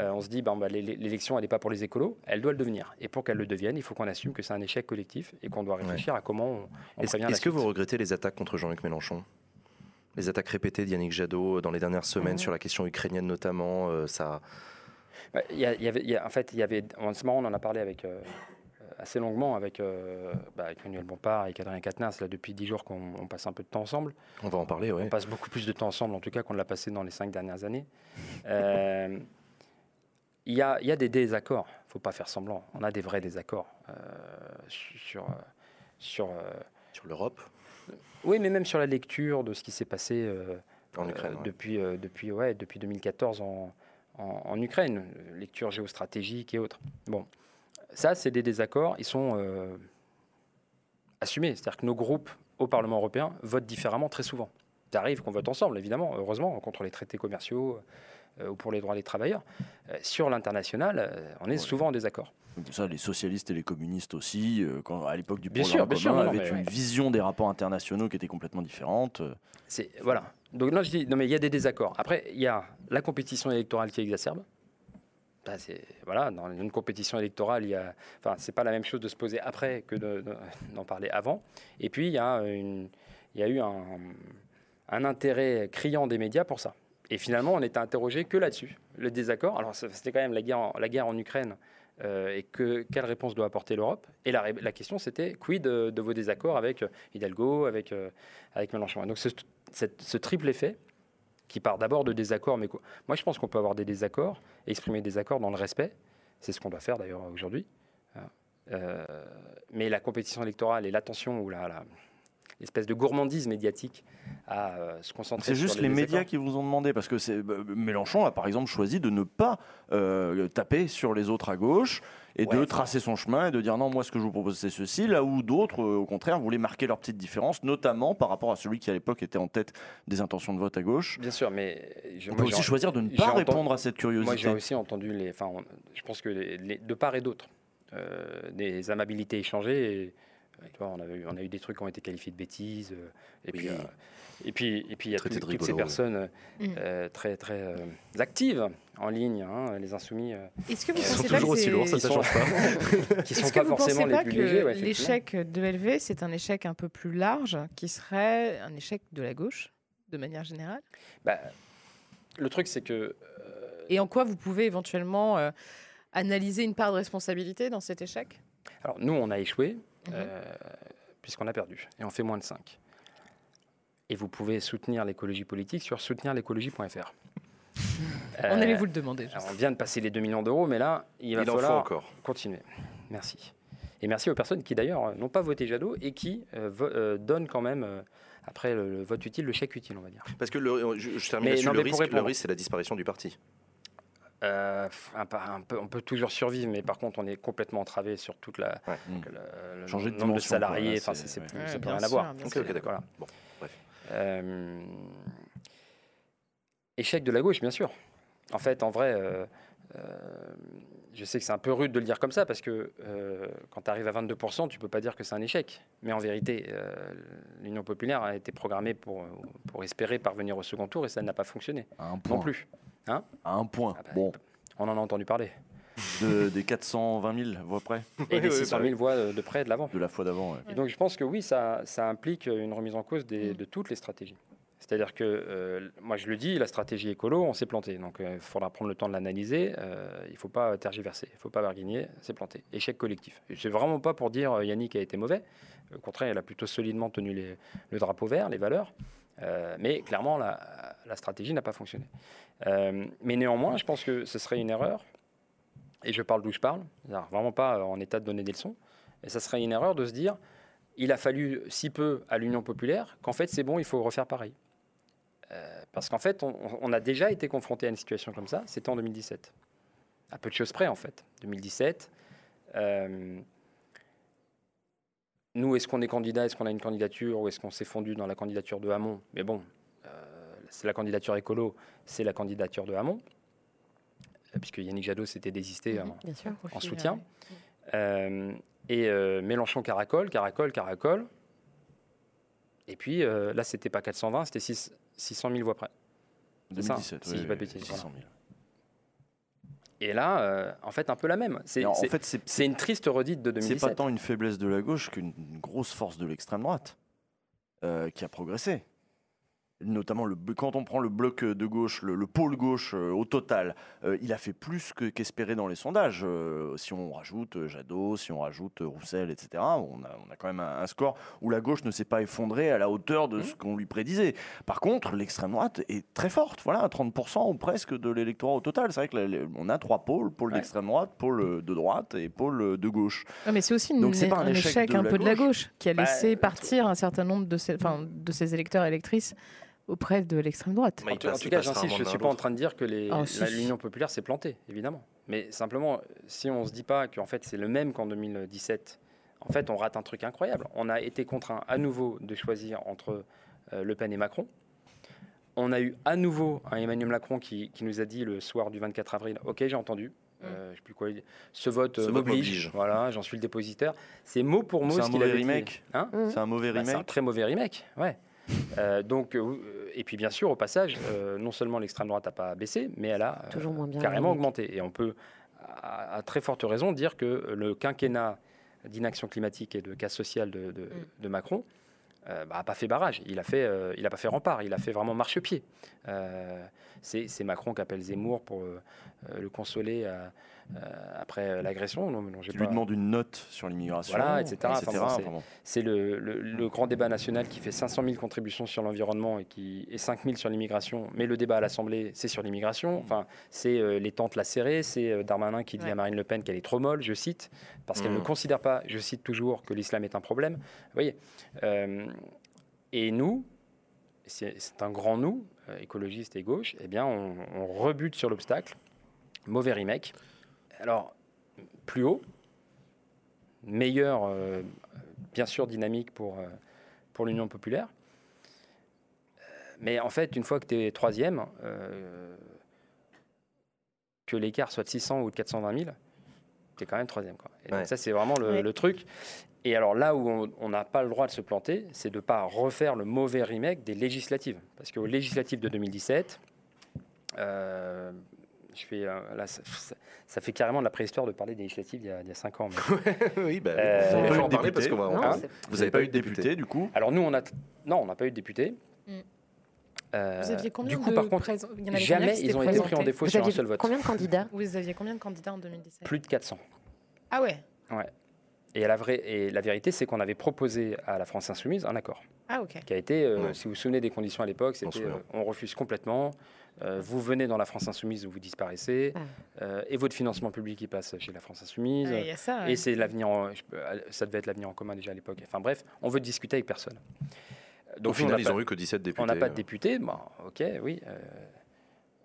euh, on se dit, ben, l'é- l'élection, elle n'est pas pour les écolos, elle doit le devenir. Et pour qu'elle le devienne, il faut qu'on assume que c'est un échec collectif et qu'on doit réfléchir à comment on, on Est-ce que vous regrettez les attaques contre Jean-Luc Mélenchon? Les attaques répétées d'Yannick Jadot dans les dernières semaines sur la question ukrainienne notamment, euh, ça... Ouais, il y a- il y avait, il y a- en fait, il y avait, en ce moment, on en a parlé avec, euh, assez longuement avec, euh, bah, avec Manuel Bompard et Adrien Quatennens, là, depuis dix jours qu'on on passe un peu de temps ensemble. On va en parler, oui. On passe beaucoup plus de temps ensemble, en tout cas, qu'on l'a passé dans les cinq dernières années. Euh, Il y, a, il y a des désaccords, il ne faut pas faire semblant. On a des vrais désaccords euh, sur. sur euh, Sur l'Europe, oui, mais même sur la lecture de ce qui s'est passé en Ukraine. ouais. depuis, depuis, ouais, depuis 2014 en, en- en Ukraine, lecture géostratégique et autres. Bon, ça, c'est des désaccords, ils sont euh, assumés. C'est-à-dire que nos groupes au Parlement européen votent différemment très souvent. Ça arrive qu'on vote ensemble, évidemment, heureusement, contre les traités commerciaux euh, ou pour les droits des travailleurs. Euh, sur l'international, on est souvent en désaccord. Ça, les socialistes et les communistes aussi, quand, à l'époque du Bien programme sûr, bien commun, non, avaient une ouais. vision des rapports internationaux qui était complètement différente. C'est voilà. Donc non, je dis non mais il y a des désaccords. Après, il y a la compétition électorale qui exacerbe. Voilà, dans une compétition électorale, il y a, c'est pas la même chose de se poser après que de- de- d'en parler avant. Et puis il y a eu un, intérêt criant des médias pour ça. Et finalement, on n'était interrogé que là-dessus, le désaccord. Alors c'était quand même la guerre, en, Ukraine. euh, et que, quelle réponse doit apporter l'Europe? Et la, question, c'était quid de, vos désaccords avec euh, Hidalgo, avec, euh, Mélenchon? Donc ce triple effet, qui part d'abord de désaccords, mais quoi- moi je pense qu'on peut avoir des désaccords, exprimer des accords dans le respect, c'est ce qu'on doit faire d'ailleurs aujourd'hui. Euh, mais la compétition électorale et l'attention ou la, la- l'espèce de gourmandise médiatique à euh, se concentrer C'est sur juste les médias qui vous ont demandé, parce que bah, Mélenchon a par exemple choisi de ne pas euh, taper sur les autres à gauche et Ouais, de tracer son chemin et de dire non, moi ce que je vous propose c'est ceci, là où d'autres euh, au contraire voulaient marquer leur petite différence, notamment par rapport à celui qui à l'époque était en tête des intentions de vote à gauche. Bien sûr, mais je, On moi, peut aussi choisir de ne pas entendu- répondre à cette Moi, j'ai curiosité. aussi entendu les. Enfin, on- je pense que les, les- de part et d'autre, euh, des amabilités échangées. Et, euh, tu vois, on, avait on a eu des trucs qui ont été qualifiés de bêtises. euh, et, Oui. puis, euh, et puis, et puis, il y a tout- toutes ces personnes euh, Mm. euh, très, très euh, actives en ligne, hein, les insoumis, Est-ce que vous sont pensez pas toujours que aussi c'est- lourds, ça, sont- change pas. qui Est-ce sont que pas vous forcément pensez les plus que légers. ouais, l'échec de LV, c'est un échec un peu plus large, qui serait un échec de la gauche, de manière générale? Bah, le truc, c'est que. euh, Et en quoi vous pouvez éventuellement euh, analyser une part de responsabilité dans cet échec? Alors, nous, on a échoué, Mhm. euh, puisqu'on a perdu. Et on fait moins de 5. Et vous pouvez soutenir l'écologie politique sur soutenirlécologie.fr. On Euh, allait vous le demander. Alors, sais. on vient de passer les 2 millions d'euros, mais là, il va Il en falloir encore. continuer. Merci. Et merci aux personnes qui, d'ailleurs, euh, n'ont pas voté Jadot et qui euh, vo- euh, donnent quand même, euh, après le, le vote utile, le chèque utile, on va dire. Parce que le, je, je termine Mais là-dessus, non, le risque, le risque, c'est la disparition du parti. Euh, un pa- un peu- on peut toujours survivre, mais par contre, on est complètement entravé sur toute la. Ouais. Le- le Changer de nombre de salariés, là, enfin, c'est- c'est c'est ouais. rien à voir. bien Ok, sûr. ok, d'accord. Voilà. Bon. Euh, échec de la gauche, bien sûr. En fait, en vrai, euh, euh, je sais que c'est un peu rude de le dire comme ça, parce que quand tu arrives à 22%, tu peux pas dire que c'est un échec. Mais en vérité, l'Union populaire a été programmée pour, pour espérer parvenir au second tour, et ça n'a pas fonctionné À un point. non plus. À un point. Ah bah, bon, On en a entendu parler. De- des 420 000 voix près Et des Oui, oui, 600 bah 000 voix de de près de l'avant. de la fois d'avant. ouais. Et donc je pense que oui, ça, ça implique une remise en cause des- Mm. de toutes les stratégies. C'est-à-dire que, euh, moi je le dis, la stratégie écolo, on s'est planté. Donc il faudra prendre le temps de l'analyser. euh, il ne faut pas tergiverser, il ne faut pas barguigner, c'est planté. Échec collectif. Et C'est vraiment pas pour dire euh, Yannick a été mauvais. Au contraire, il a plutôt solidement tenu les- le drapeau vert, les valeurs. Euh, mais clairement, la, la stratégie n'a pas fonctionné. Euh, mais néanmoins, je pense que ce serait une erreur. Et je parle d'où je parle, vraiment pas euh, en état de donner des leçons. Et ça serait une erreur de se dire il a fallu si peu à l'Union populaire qu'en fait c'est bon, il faut refaire pareil. Euh, parce qu'en fait, on, a déjà été confronté à une situation comme ça, c'était en 2017. À peu de choses près en fait. 2017. euh, nous, est-ce qu'on est candidat, est-ce qu'on a une candidature ou est-ce qu'on s'est fondu dans la candidature de Hamon? Mais bon, c'est la candidature écolo, c'est la candidature de Hamon, puisque Yannick Jadot s'était désisté en- Bien sûr. en soutien. Euh, et euh, Mélenchon caracole, caracole, caracole. Et puis euh, là, c'était pas 420, c'était 6 600 000 voix près. C'est ça, 2017, si oui, dis pas de bêtises, 600 000. Et là, euh, en fait, un peu la même. C'est en c'est- fait, c'est c'est une triste redite de C'est 2017. pas tant une faiblesse de la gauche qu'une grosse force de l'extrême droite euh, qui a progressé. Notamment, le, quand on prend le bloc de gauche, le, le pôle gauche euh, au total, euh, il a fait plus que- qu'espéré dans les sondages. Euh, si on rajoute euh, Jadot, si on rajoute euh, Roussel, etc., on a, on a quand même un, un score où la gauche ne s'est pas effondrée à la hauteur de ce qu'on lui prédisait. Par contre, l'extrême droite est très forte, voilà, à 30% ou presque de l'électorat au total. C'est vrai que la- la- on a trois pôles, pôle Ouais. d'extrême droite, pôle de droite et pôle de gauche. Mais c'est aussi une- Donc, pas un un échec un peu de la gauche. qui a Bah, laissé euh, partir un certain nombre de ses, de ses électeurs et électrices auprès de l'extrême droite. Mais En tout, en cas, j'insiste, je ne suis pas en train de dire que Ah, si. l'Union populaire s'est plantée, évidemment. Mais simplement, si on ne se dit pas qu'en fait c'est le même qu'en 2017, en fait on rate un truc incroyable. On a été contraint à nouveau de choisir entre euh, Le Pen et Macron. On a eu à nouveau un Emmanuel Macron qui, qui nous a dit le soir du 24 avril, ok j'ai entendu, euh, je sais plus quoi, ce vote euh, m'oblige, voilà, j'en suis le dépositaire. C'est mot pour mot C'est ce un remake Hein? Mmh. C'est un mauvais bah, c'est un remake. très mauvais remake, ouais. Euh, donc, euh, et puis bien sûr, au passage, euh, non seulement l'extrême droite n'a pas baissé, mais elle a euh, Toujours moins bien. carrément augmenté. Et on peut, à, à très forte raison, dire que le quinquennat d'inaction climatique et de casse sociale de, de- de Macron n'a pas fait barrage. Il a fait, euh, il a pas fait rempart. Il a fait vraiment marchepied. C'est c'est Macron qui appelle Zemmour pour euh, euh, le consoler euh, euh, après l'agression. Qui lui demande une note sur l'immigration. Voilà, etc. Enfin, bon, c'est- Enfin, bon. c'est le, le- le grand débat national qui fait 500 000 contributions sur l'environnement et, qui, et 5 000 sur l'immigration. Mais le débat à l'Assemblée, c'est sur l'immigration. Enfin, c'est euh, les tentes lacérées. C'est euh, Darmanin qui dit Ouais. à Marine Le Pen qu'elle est trop molle, je cite, parce qu'elle Mm. ne considère pas, je cite toujours, que l'islam est un problème. Vous voyez euh, Et nous, c'est c'est un grand nous, euh, écologistes et gauche, eh bien, on, on rebute sur l'obstacle. Mauvais remake. Alors, plus haut, meilleure, euh, bien sûr, dynamique pour, euh, pour l'Union populaire. Mais en fait, une fois que tu es troisième, euh, que l'écart soit de 600 ou de 420 000, tu es quand même troisième. Quoi. Et donc ça, c'est vraiment le, Ouais. le truc. Et alors là où on- n'a pas le droit de se planter, c'est de ne pas refaire le mauvais remake des législatives. Parce qu'aux législatives de 2017, euh, je fais, euh, là, ça, fait carrément de la préhistoire de parler des législatives il y a, il y a 5 ans. mais- oui, bah, Euh, vous Vous avez avez fait eu en le parler parce député va. Non, Vous n'avez pas eu de député, du coup Alors nous, on a... Non, on n'a pas eu de député. Mm. Euh, Vous aviez combien du coup, de par contre, présent- il y en avait combien jamais ils ont été pris en défaut Vous sur un seul vote. combien de candidats Vous aviez combien de candidats en 2017 Plus de 400. Ah ouais Et la, vraie, et la vérité, c'est qu'on avait proposé à la France Insoumise un accord, Ah ok. qui a été, euh, Ouais. si vous vous souvenez des conditions à l'époque, c'était euh, on refuse complètement, euh, vous venez dans la France Insoumise ou vous disparaissez, Ah. euh, et votre financement public il passe chez la France Insoumise. Ouais, Il y a ça. ouais. Et c'est l'avenir, ça devait être l'avenir en commun déjà à l'époque. Enfin bref, on veut discuter avec personne. Au Donc on final, n'a ils pas- ont eu que 17 députés. on n'a pas de député, bon, ok, oui. euh,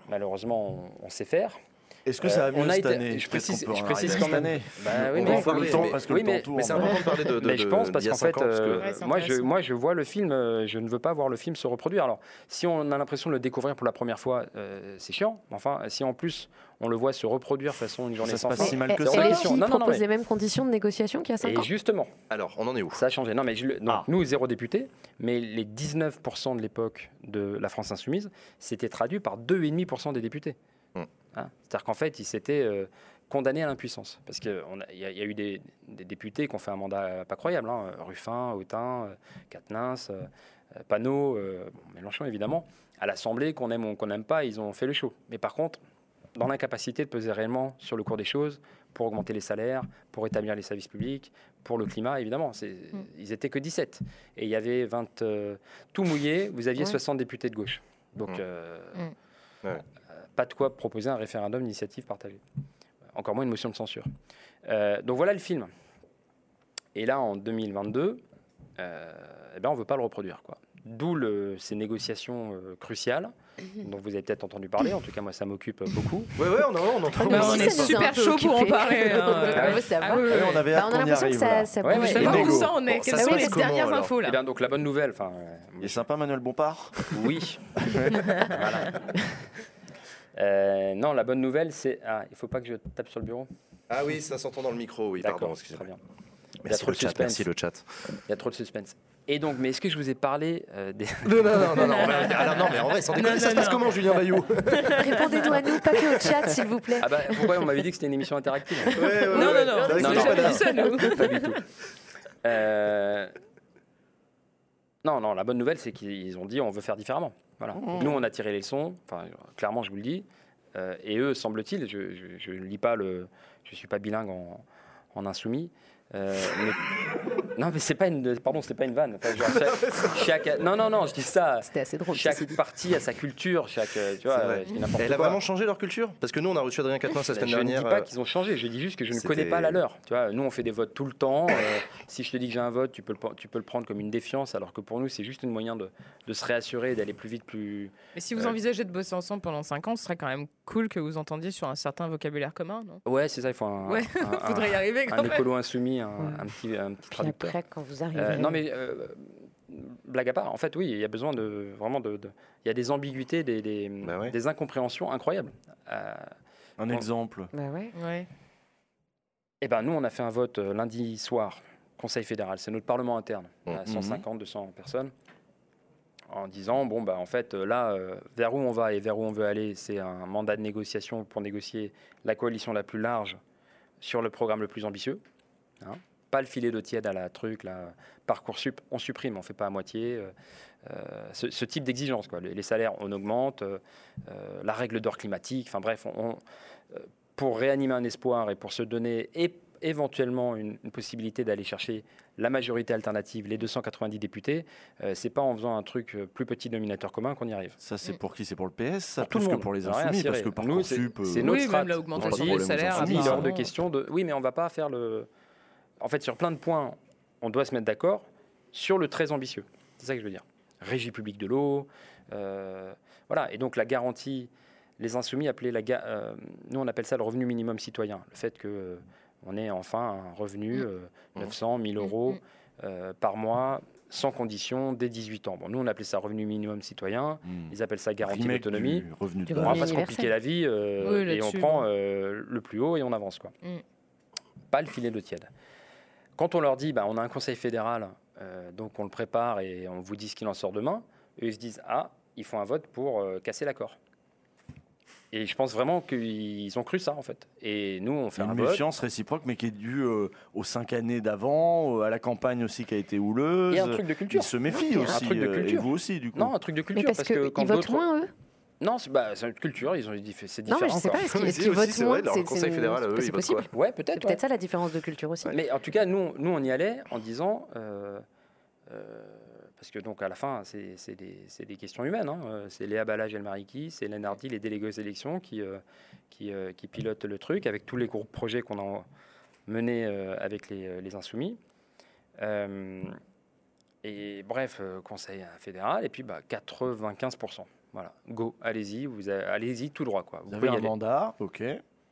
malheureusement, on, on sait faire. Est-ce que ça Euh, va mieux on a cette été- année je précise- je précise quand cette même. année. Bah On mais- en parler, mais- tant, parce que oui, le mais- temps tourne. Mais c'est important de parler de. de- Mais je pense de- parce a qu'en fait, euh, Ouais, moi, je, moi, je vois le film, euh, je ne veux pas voir le film se reproduire. Alors, si on a l'impression de le découvrir pour la première fois, euh, c'est chiant. Mais Enfin, si en plus on le voit se reproduire façon une journée Ça se sans passe fin. si mal que Et ça. hors les filles Non, non, non, proposent mais- les mêmes conditions de négociation qu'il y a 5 Et ans justement, Alors, on en est où? ça a changé. Non, mais je le- donc, Ah. nous, zéro député, mais les 19% de l'époque de la France Insoumise, c'était traduit par 2,5% des députés. Hmm. Hein C'est-à-dire qu'en fait, ils s'étaient euh, condamnés à l'impuissance. Parce qu'il y, a- il y a eu des, des députés qui ont fait un mandat pas croyable. hein. Ruffin, Autain, Quatennens, euh, euh, Panot, euh, bon, Mélenchon évidemment. À l'Assemblée, qu'on aime ou qu'on n'aime pas, ils ont fait le show. Mais par contre, dans l'incapacité de peser réellement sur le cours des choses, pour augmenter les salaires, pour établir les services publics, pour le climat, évidemment. C'est- Ils étaient que 17. Et il y avait 20... euh, tout mouillé, vous aviez Ouais. 60 députés de gauche. Donc, Mm. euh, Mm. Ouais. Pas de quoi proposer un référendum d'initiative partagée. Encore moins une motion de censure. Euh, donc voilà le film. Et là, en 2022, euh, eh ben, on ne veut pas le reproduire. quoi. D'où le- ces négociations euh, cruciales, dont vous avez peut-être entendu parler. En tout cas, moi, ça m'occupe beaucoup. Ouais, ouais, on, en- on. Nous Bah, aussi, on est a super chaud pour en parler, hein. On Ah on savoir. Ah oui, Ouais, on avait Bah, on a l'impression que ça, là. ça Ouais, bouge ouais, ça en est. Bon, Quelles ça sont les comment, dernières alors infos Et là bien, donc, la bonne nouvelle, enfin, euh, Il est sympa, Manuel Bompard oui. Voilà. Euh, non, la bonne nouvelle, c'est. Ah, il faut pas que je tape sur le bureau. Ah oui, ça s'entend dans le micro, oui, pardon, D'accord, excusez-moi. très bien. Il y a Merci trop le de chat, suspense. merci le chat. Il y a trop de suspense. Et donc, mais est-ce que je vous ai parlé euh, des. Non, non, non, non, non, alors, non, mais en vrai, sans déconner, Non, ça se non, passe non. comment, Julien Bayou? Répondez-nous à nous, pas que au chat, s'il vous plaît. Ah bah, pourquoi on m'avait dit que c'était une émission interactive Ouais, ouais, Non, ouais. non, non. Non, non. là. dit ça, nous. Pas du tout. Euh, Non, non, la bonne nouvelle, c'est qu'ils ont dit on veut faire différemment. Voilà. Nous, on a tiré les leçons, enfin, clairement, je vous le dis. Euh, et eux, semble-t-il, je ne lis pas le. Je ne suis pas bilingue en, en insoumis. Euh, mais- non, mais c'est pas une. Pardon, c'est pas une vanne. Enfin, genre, chaque, chaque- non, non, non, je dis ça. C'était assez drôle. Chaque ceci dit. parti a sa culture, chaque. euh, Tu vois, vrai. euh, je Elle a quoi. vraiment changé leur culture? Parce que nous, on a reçu Adrien Quatennens la semaine je dernière. ne dis pas qu'ils ont changé, je dis juste que je ne c'était- connais pas la leur. Tu vois, nous, on fait des votes tout le temps. euh, si je te dis que j'ai un vote, tu peux, le, tu peux le prendre comme une défiance, alors que pour nous, c'est juste un moyen de, de se réassurer et d'aller plus vite, plus. Mais si vous envisagez de bosser ensemble pendant 5 ans, ce serait quand même cool que vous entendiez sur un certain vocabulaire commun, non? Ouais, c'est ça, il faut un, Ouais, un- un- Faudrait y arriver un quand même. écolo insoumis, un, petit, un petit Puis traducteur. après, quand vous arrivez. Euh, non, mais euh, blague à part, en fait, oui, il y a besoin de vraiment de. de- il y a des ambiguïtés, des, des, Bah ouais. des incompréhensions incroyables. Euh, Un exemple. Bah ouais. Ouais. Eh ben, nous, on a fait un vote euh, lundi soir, Conseil fédéral. C'est notre parlement interne, Mhm. à 150, 200 personnes. en disant bon bah en fait là euh, vers où on va et vers où on veut aller c'est un mandat de négociation pour négocier la coalition la plus large sur le programme le plus ambitieux hein. pas le filet de tiède à la truc là parcoursup on supprime on fait pas à moitié euh, euh, ce, ce type d'exigence quoi les, les salaires on augmente euh, la règle d'or climatique enfin bref on, on- pour réanimer un espoir et pour se donner et éventuellement une, une possibilité d'aller chercher la majorité alternative, les 290 députés, euh, c'est pas en faisant un truc plus petit dominateur commun qu'on y arrive. Ça, c'est pour qui? C'est pour le PS ça, Pour tout Plus le que monde. pour les insoumis Parce que Nous, c'est- Parcoursup... c'est euh, notre Oui, strat. même l'augmentation des salaires, il est hors de question de. Oui, mais on va pas faire le. En fait, sur plein de points, on doit se mettre d'accord sur le très ambitieux. C'est ça que je veux dire. Régie publique de l'eau, euh, voilà. Et donc la garantie, les insoumis appelaient la, ga- euh, nous on appelle ça le revenu minimum citoyen. Le fait que euh, on ait enfin un revenu euh, 900, 1000 euros Mm. euh, par mois, sans condition, dès 18 ans. Bon, nous on appelait ça revenu minimum citoyen. Ils appellent ça garantie d'autonomie. revenu de On va base. pas se compliquer la vie euh, Oui, et on prend euh, le plus haut et on avance quoi. Mm. Pas le filet de tiède. Quand on leur dit bah, on a un conseil fédéral, euh, donc on le prépare et on vous dit ce qu'il en sort demain, eux ils se disent ah ils font un vote pour euh, casser l'accord. Et je pense vraiment qu'ils ont cru ça en fait. Et nous on fait une un vote. méfiance réciproque, mais qui est due euh, aux cinq années d'avant, euh, à la campagne aussi qui a été houleuse. Et un truc de culture. Ils se méfient aussi. truc de culture. Et vous aussi, du coup. Non, un truc de Mais culture parce, que quand ils votent moins, eux Non, c'est bah, une culture, ils ont dit c'est Non, différent. mais je sais quoi. pas, est-ce qu'ils votent c'est moins C'est- conseil fédéral, eux, c'est ils votent possible. Ouais, peut-être. peut-être ouais. ça la différence de culture aussi. Mais en tout cas, nous, nous on y allait en disant, euh, euh, parce que donc à la fin, c'est des, questions humaines. hein. Euh, C'est Léa Balage et Mariki, c'est Hardy, les délégués aux élections qui, euh, qui, euh, qui pilotent le truc avec tous les groupes projets qu'on a menés euh, avec les, les insoumis. Euh, et bref, conseil fédéral, et puis bah, 95%. Voilà, go, allez-y, vous allez-y tout droit. Quoi. Vous avez un aller. mandat, ok.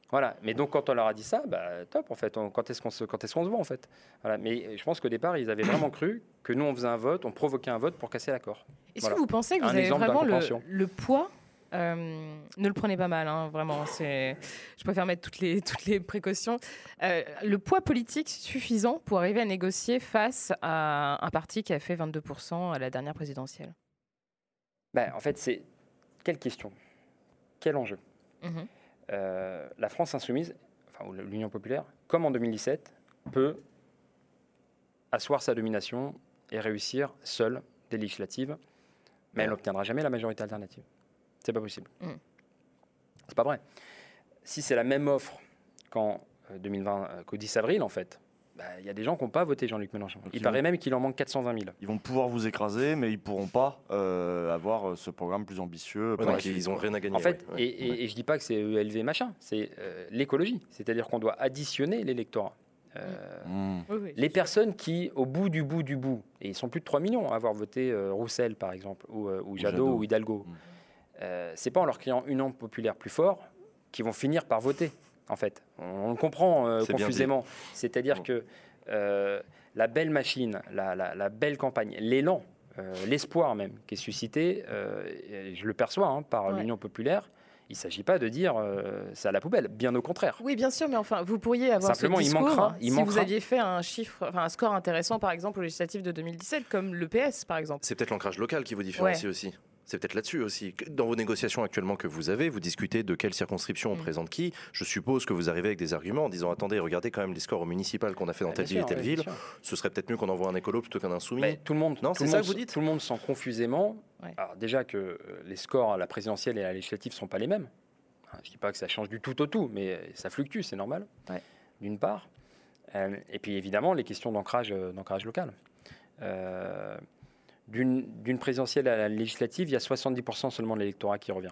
Voilà, mais donc quand on leur a dit ça, bah, top en fait, on- quand est-ce qu'on se, quand est-ce qu'on se voit en fait? Voilà. Mais je pense qu'au départ, ils avaient vraiment cru que nous on faisait un vote, on provoquait un vote pour casser l'accord. Est-ce Voilà. que vous pensez que vous Un avez vraiment le poids euh, ne le prenez pas mal, hein, vraiment. C'est, je préfère mettre toutes les, toutes les précautions. Euh, le poids politique suffisant pour arriver à négocier face à un parti qui a fait 22% à la dernière présidentielle? Ben, en fait, c'est quelle question? Quel enjeu? Mhm. Euh, La France insoumise, enfin ou l'Union populaire, comme en 2017, peut asseoir sa domination et réussir seule des législatives, mais elle n'obtiendra jamais la majorité alternative. C'est pas possible. Mm. C'est pas vrai. Si c'est la même offre qu'en euh, 2020, euh, qu'au 10 avril, en fait, bah, il y a des gens qui n'ont pas voté Jean-Luc Mélenchon. Donc Il paraît vont- même qu'il en manque 420 000. Ils vont pouvoir vous écraser, mais ils pourront pas euh, avoir euh, ce programme plus ambitieux. Ouais, donc ils ont quoi. rien à gagner. En fait, ouais. et, et- et je dis pas que c'est ELV machin, c'est euh, l'écologie. C'est-à-dire qu'on doit additionner l'électorat. Euh, Hmm. Les personnes qui, au bout du bout du bout, et ils sont plus de 3 millions à avoir voté euh, Roussel, par exemple, ou, euh, ou Jadot, Jadot. ou Hidalgo, Mm. euh, c'est pas en leur criant une ample populaire plus fort qu'ils vont finir par voter, en fait. On, on le comprend euh, confusément. C'est-à-dire que euh, la belle machine, la, la- la belle campagne, l'élan, euh, l'espoir même qui est suscité, euh, je le perçois hein, par Ouais. l'Union populaire, il ne s'agit pas de dire euh, c'est à la poubelle, bien au contraire. Oui, bien sûr, mais enfin, vous pourriez avoir Simplement, ce il manquera- il si vous aviez fait un chiffre, enfin un score intéressant, par exemple, aux législatives de 2017, comme le PS, par exemple. C'est peut-être l'ancrage local qui vous différencie aussi. C'est peut-être là-dessus aussi. Dans vos négociations actuellement que vous avez, vous discutez de quelle circonscription on Mm. présente qui. Je suppose que vous arrivez avec des arguments en disant attendez, regardez quand même les scores au municipal qu'on a fait dans Ah, telle ville et telle ville. Ce serait peut-être mieux qu'on envoie un écolo plutôt qu'un insoumis. Mais tout le monde, Non, c'est ça que vous dites Tout le monde sent confusément. Ouais. Alors déjà que euh, les scores à la présidentielle et à la législative sont pas les mêmes. Je dis pas que ça change du tout au tout, mais euh, ça fluctue, c'est normal. Ouais. D'une part, Euh, et puis évidemment les questions d'ancrage, d'ancrage local. Euh, D'une présidentielle à la législative, il y a 70% seulement de l'électorat qui revient.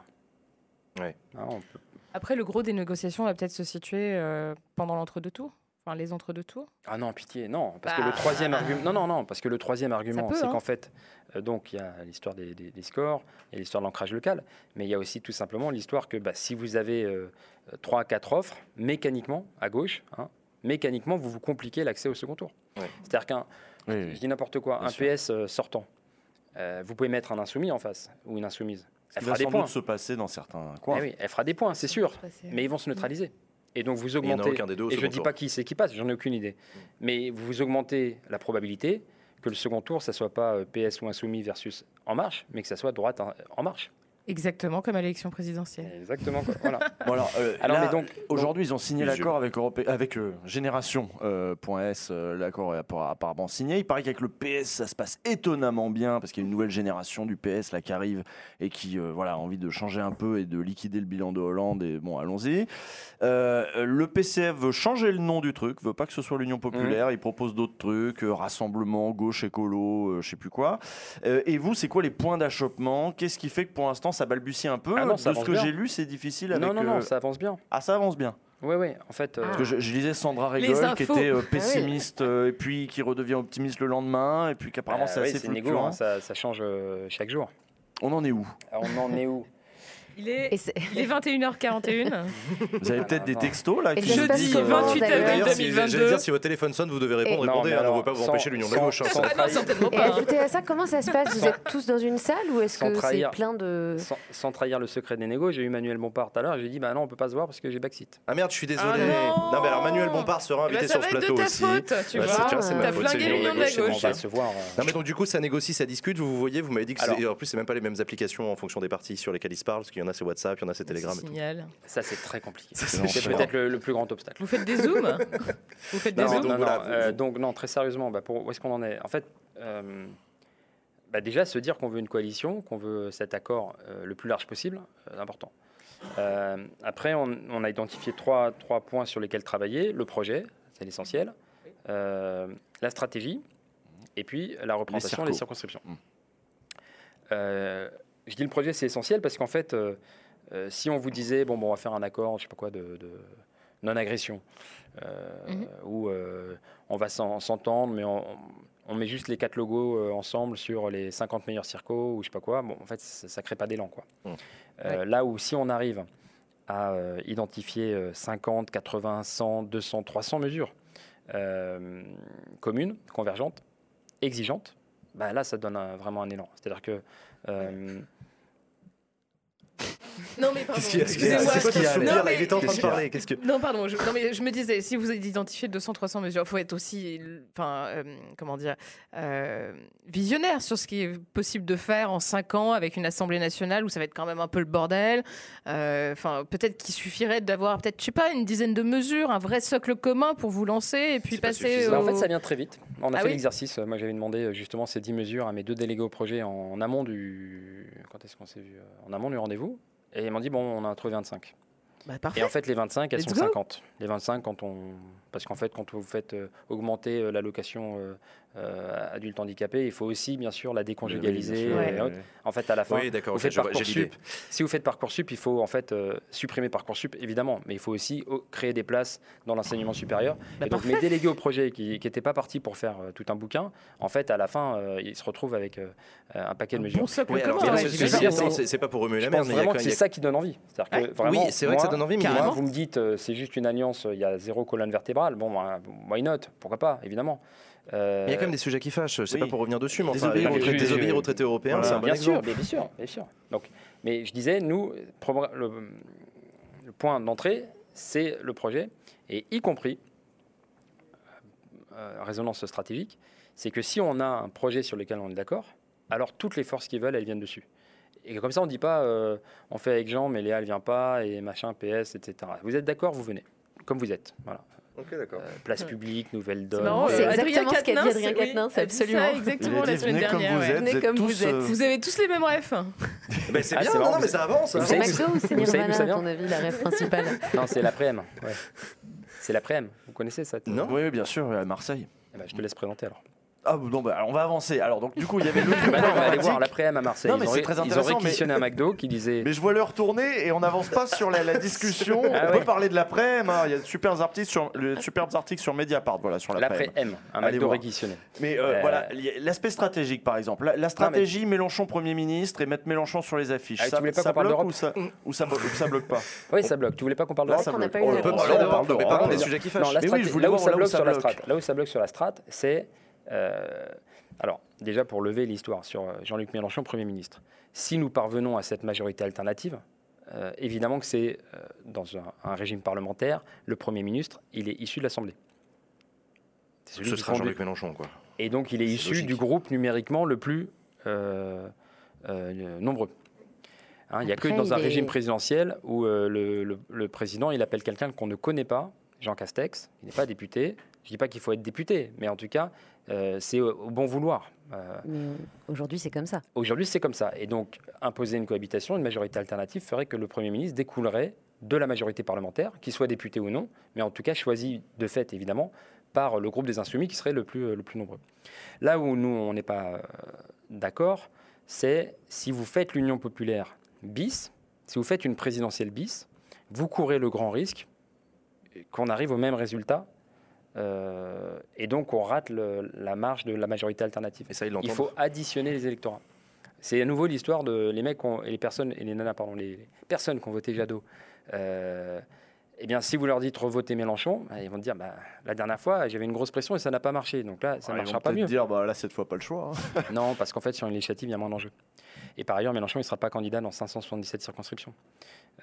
Ouais. Hein, on peut- Après, le gros des négociations va peut-être se situer euh, pendant l'entre-deux tours, enfin les entre-deux tours. Ah non, pitié, non, parce que Bah. le troisième argument, non, non, non, parce que le troisième argument, c'est hein. qu'en fait, euh, donc il y a l'histoire des, des- des scores, il y a l'histoire de l'ancrage local, mais il y a aussi tout simplement l'histoire que bah, si vous avez euh, trois à quatre offres, mécaniquement à gauche, hein, mécaniquement vous vous compliquez l'accès au second tour. Ouais. C'est-à-dire qu'un, Oui, je dis n'importe quoi, Bien un sûr. PS euh, sortant, euh, vous pouvez mettre un insoumis en face ou une insoumise. Elle va fera des sans points. doute se passer dans certains Eh coins. oui, elle fera des points, c'est sûr, mais ils vont se neutraliser. Et donc vous Il n'y en a augmentez. aucun des deux au Et je second dis tour. pas qui c'est qui passe, j'en ai aucune idée. Mais vous augmentez la probabilité que le second tour, ça soit pas euh, PS ou Insoumis versus En Marche, mais que ça soit droite En Marche. Exactement comme à l'élection présidentielle. Exactement. Voilà. Bon, alors, euh, Alors, là, mais donc, Aujourd'hui, ils ont signé l'accord avec, Europé- avec euh, Génération euh, euh, l'accord est apparemment signé. Il paraît qu'avec le PS, ça se passe étonnamment bien parce qu'il y a une nouvelle génération du PS là qui arrive et qui euh, voilà a envie de changer un peu et de liquider le bilan de Hollande. Et bon, allons-y. Euh, le PCF veut changer le nom du truc, veut pas que ce soit l'Union populaire. Il propose d'autres trucs, euh, rassemblement, gauche, écolo, euh, je sais plus quoi. Euh, et vous, c'est quoi les points d'achoppement? Qu'est-ce qui fait que pour l'instant ça balbutie un peu Ah non, De ce que j'ai lu, c'est difficile. Avec, non, non, non, euh, ça avance bien. Ah, ça avance bien. Oui, oui. En fait, euh, Parce que je, je lisais Sandra Les Rigol qui était euh, Ah oui. pessimiste euh, et puis qui redevient optimiste le lendemain et puis qu'apparemment euh, c'est oui, assez c'est négo, fluctuant. hein, ça, ça change euh, chaque jour. On en est où? Alors, on en est où? Il est, Et c'est- il est 21h41. Vous avez peut-être des textos là qui comment, 28 d'ailleurs avril D'ailleurs, si, 2022. j'allais dire, si votre téléphone sonne, vous devez répondre. Et- Non, Répondez, mais hein, ne veut pas vous empêcher l'union de la sans- gauche. hein, sans. Ah non, certainement Et pas. hein. ajoutez à ça, comment ça se passe? Vous êtes tous dans une salle ou est-ce que c'est plein de... sans, sans trahir le secret des négos, j'ai eu Manuel Bompard tout à l'heure. J'ai dit, bah non, on peut pas se voir parce que j'ai backseat. Ah merde, je suis désolé. Ah non mais alors Manuel Bompard sera Eh ben, invité ça sur va ce être de plateau ta aussi. faute, tu vois. c'est- ma T'as faute, c'est flingué l'union de la on gauche. va se voir. euh. Non mais donc du coup ça négocie, ça discute, vous vous voyez, vous m'avez dit que en plus c'est même pas les mêmes applications en fonction des partis sur lesquels ils se parlent, y en a c'est WhatsApp, il y en a c'est Telegram et tout. Ça, c'est très compliqué. c'est C'est peut-être le, le plus grand obstacle. Vous faites des zooms Vous faites des Non, zooms donc non, voilà, non, euh, vous- donc non, très sérieusement, bah, pour, où est-ce qu'on en est? En fait, euh, bah, déjà se dire qu'on veut une coalition, qu'on veut cet accord euh, le plus large possible, euh, important. Euh, après, on, on a identifié trois, trois points sur lesquels travailler. Le projet, c'est l'essentiel. Euh, la stratégie, et puis la représentation des circonscriptions. Mm. Euh, je dis le projet, c'est essentiel parce qu'en fait, euh, euh, si on vous disait, bon, bon, on va faire un accord, je sais pas quoi, de, de non-agression, euh, Mhm. où euh, on va s'en- s'entendre, mais on, on met juste les quatre logos euh, ensemble sur les 50 meilleurs circos ou je sais pas quoi, bon, en fait, ça, ça crée pas d'élan, quoi. Euh, Là où si on arrive à euh, identifier euh, 50, 80, 100, 200, 300 mesures euh, communes, convergentes, exigeantes, bah là, ça donne un- vraiment un élan. C'est-à-dire que euh, Non, mais pardon. Excusez-moi. Il était en train de parler. Qu'est-ce que Non, pardon. Je, non, mais je me disais, si vous identifiez 200-300 mesures, il faut être aussi, enfin, euh, comment dire, euh, visionnaire sur ce qui est possible de faire en 5 ans avec une Assemblée nationale où ça va être quand même un peu le bordel. Euh, Enfin, peut-être qu'il suffirait d'avoir, peut-être, je sais pas, une dizaine de mesures, un vrai socle commun pour vous lancer et puis passer. Bah, en fait, ça vient très vite. On a Ah fait oui l'exercice. Moi, j'avais demandé justement ces 10 mesures à mes deux délégués au projet en, amont du. Quand est-ce qu'on s'est vu En amont du rendez-vous. Et ils m'ont dit bon, on a trouvé 25. Bah. Et en fait, les 25, elles Let's sont go. 50. Les 25, quand on. Parce qu'en fait, quand vous faites euh, augmenter euh, l'allocation euh, adulte handicapé, il faut aussi, bien sûr, la déconjugaliser. Oui, sûr, euh. En fait, à la fin, Oui, vous faites. Parcoursup. Si vous faites Parcoursup, il faut en fait euh, supprimer Parcoursup, évidemment, mais il faut aussi oh, créer des places dans l'enseignement supérieur. Bah, et donc mes délégués au projet qui n'étaient pas partis pour faire euh, tout un bouquin, en fait, à la fin, euh, ils se retrouvent avec euh, un paquet de mesures. Bon Oui, ouais, non, c'est- c'est- j'imagine. c'est- c'est- c'est pas pour remuer la merde, mais vraiment c'est ça qui donne envie. C'est-à-dire que Ouais. vraiment, Oui, c'est vrai que ça donne envie, mais moi, vous me dites, euh, c'est juste une alliance, il y a zéro colonne vertébrale. Bon, bah, why not? Pourquoi pas, évidemment. Euh, Il y a quand même des sujets qui fâchent. C'est oui. pas pour revenir dessus, mais enfin, Désobéir les au retraités- traité- désobéir aux traités européens, Voilà. c'est un bon bien sûr, exemple. mais bien sûr, bien sûr. Donc, mais je disais, nous, le, le point d'entrée, c'est le projet, et y compris euh, résonance stratégique, c'est que si on a un projet sur lequel on est d'accord, alors toutes les forces qui veulent, elles viennent dessus. Et comme ça, on ne dit pas, euh, on fait avec Jean, mais Léa, elle vient pas, et machin, PS, etc. Vous êtes d'accord, vous venez, comme vous êtes. Voilà. Ok, d'accord. Euh, place publique, nouvelle donne. C'est euh, exactement ce qu'a dit Adrien oui, Quatennens, a dit ça absolument. exactement a la dit, semaine dernière. vous êtes, Venez vous êtes comme tous, vous êtes. euh, Vous avez tous les mêmes refs. Ben, c'est Ah, bien, c'est non, non, mais ça avance. hein. C'est McDo ou c'est Nirvana, à ton avis, la rêve principale Non, c'est l'après-m. Ouais. C'est l'après-m. Vous connaissez ça Non? Oui, oui, bien sûr, à Marseille. Eh ben, Je te laisse présenter alors. Ah non, bah, alors on va avancer. Alors donc du coup, il y avait le truc Bah non, on va aller voir l'après-m à Marseille. Non, mais ils, ont, c'est très ils ont intéressant, mais- réquisitionné un McDo qui disait. Mais je vois l'heure tourner et on n'avance pas sur la, la discussion. Ah on ouais. peut parler de l'après, hein. il y a de super articles sur, le, superbes articles sur Mediapart, voilà, sur l'après. L'après-m, un Allez McDo voir. réquisitionné. Mais euh, Euh, voilà, a l'aspect stratégique par exemple. La, la stratégie Mélenchon Premier ministre et mettre Mélenchon sur les affiches. Ah, tu ça voulais pas ça qu'on parle bloque d'Europe ou ça, ou, ça, ou ça bloque pas Oui, ça bloque. Tu voulais pas qu'on parle Là, d'Europe ça qu'on n'a pas eu On On d'Europe, parle mais parlons des sujets qui fâchent. voulais là, où ça bloque sur la strate, là où ça bloque sur la strate, c'est euh, alors déjà pour lever l'histoire sur euh, Jean-Luc Mélenchon Premier ministre. Si nous parvenons à cette majorité alternative, euh, évidemment que c'est euh, dans un, un régime parlementaire, le Premier ministre, il est issu de l'Assemblée. Ce sera conduit- Jean-Luc Mélenchon, quoi. Et donc, il est, issu logique. du groupe numériquement le plus euh, euh, nombreux. Hein, il n'y a que dans un est- régime présidentiel où euh, le, le- le président, il appelle quelqu'un qu'on ne connaît pas, Jean Castex, il n'est pas député. Je ne dis pas qu'il faut être député, mais en tout cas, euh, c'est au, au bon vouloir. Euh, aujourd'hui, c'est comme ça. Aujourd'hui, c'est comme ça. Et donc, imposer une cohabitation, une majorité alternative, ferait que le Premier ministre découlerait de la majorité parlementaire, qu'il soit député ou non, mais en tout cas choisi de fait, évidemment, par le groupe des insoumis qui serait le plus, euh, le plus nombreux. Là où nous, on n'est pas d'accord, c'est si vous faites l'Union populaire bis, si vous faites une présidentielle bis, vous courez le grand risque qu'on arrive au même résultat. Euh, et donc, on rate le- la marge de la majorité alternative. Et ça, ils Il faut additionner les électorats. C'est à nouveau l'histoire de les mecs ont- et les personnes et les nanas pardon les, les personnes qui ont voté Jadot. Euh, eh bien, si vous leur dites revotez Mélenchon, bah, ils vont te dire bah, la dernière fois j'avais une grosse pression et ça n'a pas marché. Donc là, ça ne ils marchera vont pas mieux. dire, bah là, cette fois, pas le choix. hein. Non, parce qu'en fait sur une législative il y a moins d'enjeux. Et par ailleurs, Mélenchon il ne sera pas candidat dans 577 circonscriptions.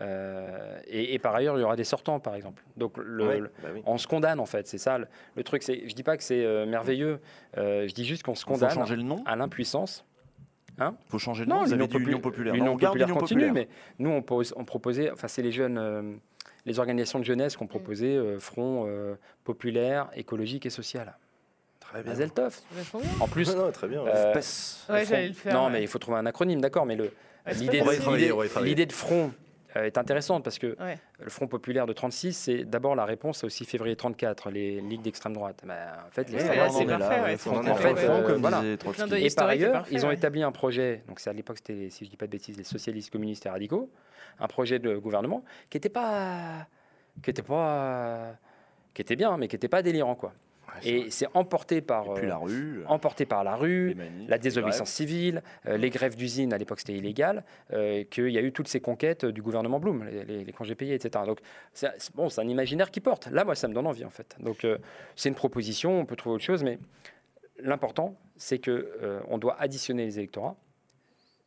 Euh, et, et par ailleurs, il y aura des sortants par exemple. Donc le, Ouais, le- bah oui. on se condamne en fait. C'est ça le, le truc. C'est, je dis pas que c'est euh, merveilleux. euh, je dis juste qu'on se Faut condamne changer le nom. à l'impuissance. Faut changer le nom. Vous avez l'Union dit Union populaire. l'Union Non, populaire continue, populaire. mais nous, on, pose- on proposait, enfin, c'est les jeunes, euh, les organisations de jeunesse qui ont proposé euh, Front euh, populaire, écologique et social. Mazel tov. En plus, Non, non, très bien. euh, Pes. Ouais, le Front- j'allais le faire. Non, ouais. mais il faut trouver un acronyme, d'accord, mais le, l'idée, de- de Front euh, est intéressante parce que Ouais. le Front populaire de 36, c'est d'abord la réponse au 6 février 34, les ligues d'extrême droite. Bah, en fait, d'œil. Et par ailleurs, ils ont établi un projet, donc c'est à l'époque, c'était, si je dis pas de bêtises, les socialistes, communistes et radicaux, un projet de gouvernement qui était pas, qui était pas, qui était bien, mais qui n'était pas délirant quoi. Ouais, c'est Et c'est emporté par, Et puis euh, la rue. emporté par la rue, la désobéissance civile, euh, les grèves d'usines, à l'époque c'était illégal, euh, qu'il y a eu toutes ces conquêtes euh, du gouvernement Blum, les, les- les congés payés, etc. Donc c'est bon, c'est un imaginaire qui porte. Là, moi, ça me donne envie en fait. Donc euh, c'est une proposition, on peut trouver autre chose, mais l'important, c'est que euh, on doit additionner les électorats.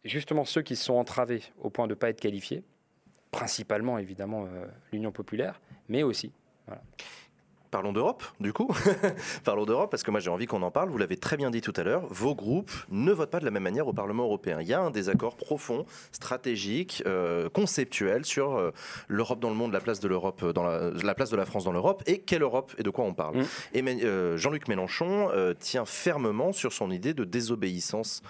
Justement, ceux qui se sont entravés au point de ne pas être qualifiés, principalement évidemment euh, l'Union populaire, mais aussi Parlons d'Europe, du coup. Parlons d'Europe, parce que moi j'ai envie qu'on en parle. Vous l'avez très bien dit tout à l'heure, vos groupes ne votent pas de la même manière au Parlement européen. Il y a un désaccord profond, stratégique, euh, conceptuel sur euh, l'Europe dans le monde, la place de l'Europe dans la, la place de la France dans l'Europe et quelle Europe et de quoi on parle. Mm. Et euh, Jean-Luc Mélenchon tient fermement sur son idée de désobéissance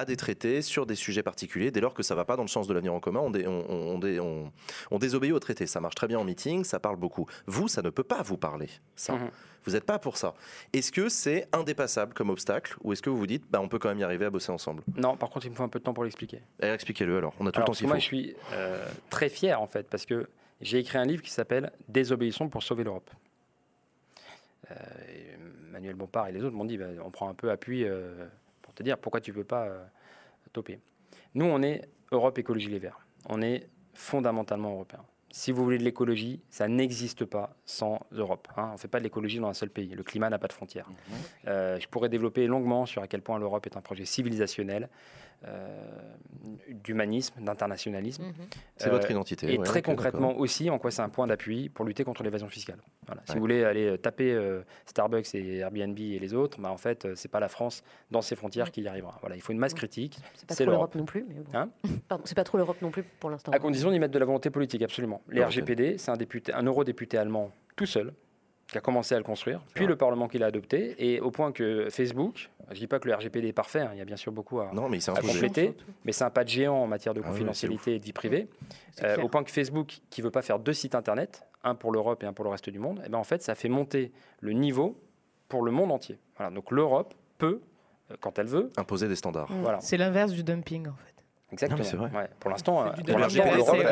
à des traités sur des sujets particuliers. Dès lors que ça va pas dans le sens de l'avenir en commun, on, dé- on, on- on dé- on- on désobéit aux traités. Ça marche très bien en meeting, ça parle beaucoup. Vous, ça ne peut pas vous parler. Ça. Mhm. Vous n'êtes pas pour ça. Est-ce que c'est indépassable comme obstacle ou est-ce que vous vous dites, bah, on peut quand même y arriver à bosser ensemble? Non. Par contre, il me faut un peu de temps pour l'expliquer. Eh, Expliquez-le alors. On a tout Alors, le temps qu'il moi, je suis euh, très fier en fait, parce que j'ai écrit un livre qui s'appelle Désobéissons pour sauver l'Europe. Euh, Manuel Bompard et les autres m'ont dit, bah, on prend un peu appui euh, pour te dire pourquoi tu ne peux pas euh, toper. Nous, on est Europe Écologie Les Verts. On est fondamentalement européen. Si vous voulez de l'écologie, ça n'existe pas sans Europe. hein. On ne fait pas de l'écologie dans un seul pays. Le climat n'a pas de frontières. Euh, je pourrais développer longuement sur à quel point l'Europe est un projet civilisationnel, d'humanisme, d'internationalisme. Mhm. C'est Euh, votre identité. Et ouais, très concrètement aussi, en quoi c'est un point d'appui pour lutter contre l'évasion fiscale. Voilà. Si Ouais. vous voulez aller euh, taper euh, Starbucks et Airbnb et les autres, bah, en fait, euh, c'est pas la France dans ses frontières qui y arrivera. Voilà, il faut une masse critique, C'est pas trop l'Europe. non plus. Bon. Hein Pardon, c'est pas trop l'Europe non plus pour l'instant. à condition d'y mettre de la volonté politique, absolument. Les. RGPD, c'est un, député, un eurodéputé allemand tout seul qui a commencé à le construire, puis vrai. le Parlement qui l'a adopté, et au point que Facebook, je dis pas que le RGPD est parfait, hein, il y a bien sûr beaucoup à, Non, mais à compléter, mais c'est un pas de géant en matière de Ah oui, confidentialité et de vie privée. Euh, au point que Facebook, qui veut pas faire deux sites internet, un pour l'Europe et un pour le reste du monde, eh ben en fait, ça fait monter le niveau pour le monde entier. Voilà, donc l'Europe peut, euh, quand elle veut, Imposer des standards. Mm. voilà, C'est l'inverse du dumping en fait. Exactement. c'est vrai. Ouais, pour l'instant, euh, elle-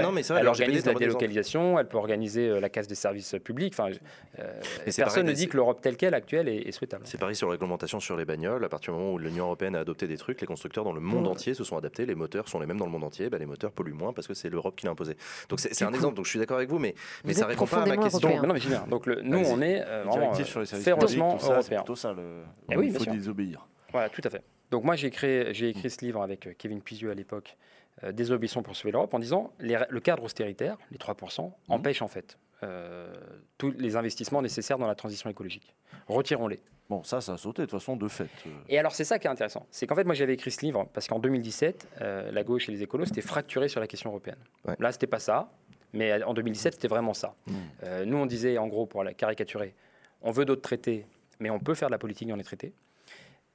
Non, organise la délocalisation, elle peut organiser euh, la casse des services publics. Enfin, euh, c'est personne pareil, ne dit que l'Europe telle qu'elle actuelle est, est souhaitable. C'est pareil sur la réglementation sur les bagnoles. À partir du moment où l'Union européenne a adopté des trucs, les constructeurs dans le monde Mm. entier se sont adaptés. Les moteurs sont les mêmes dans le monde entier. Bah, les moteurs polluent moins parce que c'est l'Europe qui l'a imposé. Donc c'est un coup, exemple. Donc je suis d'accord avec vous, mais, mais vous ça répond pas à ma question. non, mais. Donc, le- nous, on est euh, vraiment euh, sur les services férocement publics, tout ça, c'est européen. plutôt ça. Le... Eh il faut désobéir. Voilà, tout à fait. Donc moi, j'ai j'ai écrit ce livre avec euh, Kevin Puisieux à l'époque, euh, Désobéissons pour sauver l'Europe, en disant les- le cadre austéritaire, les 3%, empêche en fait euh, tous les investissements nécessaires dans la transition écologique. Retirons-les. Bon, ça, ça a sauté de toute façon, de fait. Euh, Et alors, c'est ça qui est intéressant. C'est qu'en fait, moi, j'avais écrit ce livre parce qu'en 2017, euh, la gauche et les écolos s'étaient fracturés sur la question européenne. Ouais. Là, c'était pas ça. Mais en 2017, c'était vraiment ça. Mm. Euh, nous, on disait, en gros, pour la caricaturer, on veut d'autres traités, mais on peut faire de la politique dans les traités.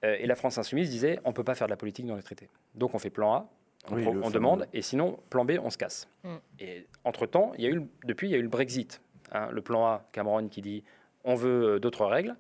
Euh, et la France insoumise disait, on peut pas faire de la politique dans les traités. Donc, on fait plan A, on, Oui, pro- le on fameux. demande, et sinon, plan B, on se casse. Mm. Et entre-temps, il y a eu, le- depuis, il y a eu le Brexit. hein. le plan A, Cameron qui dit, on veut euh, d'autres règles.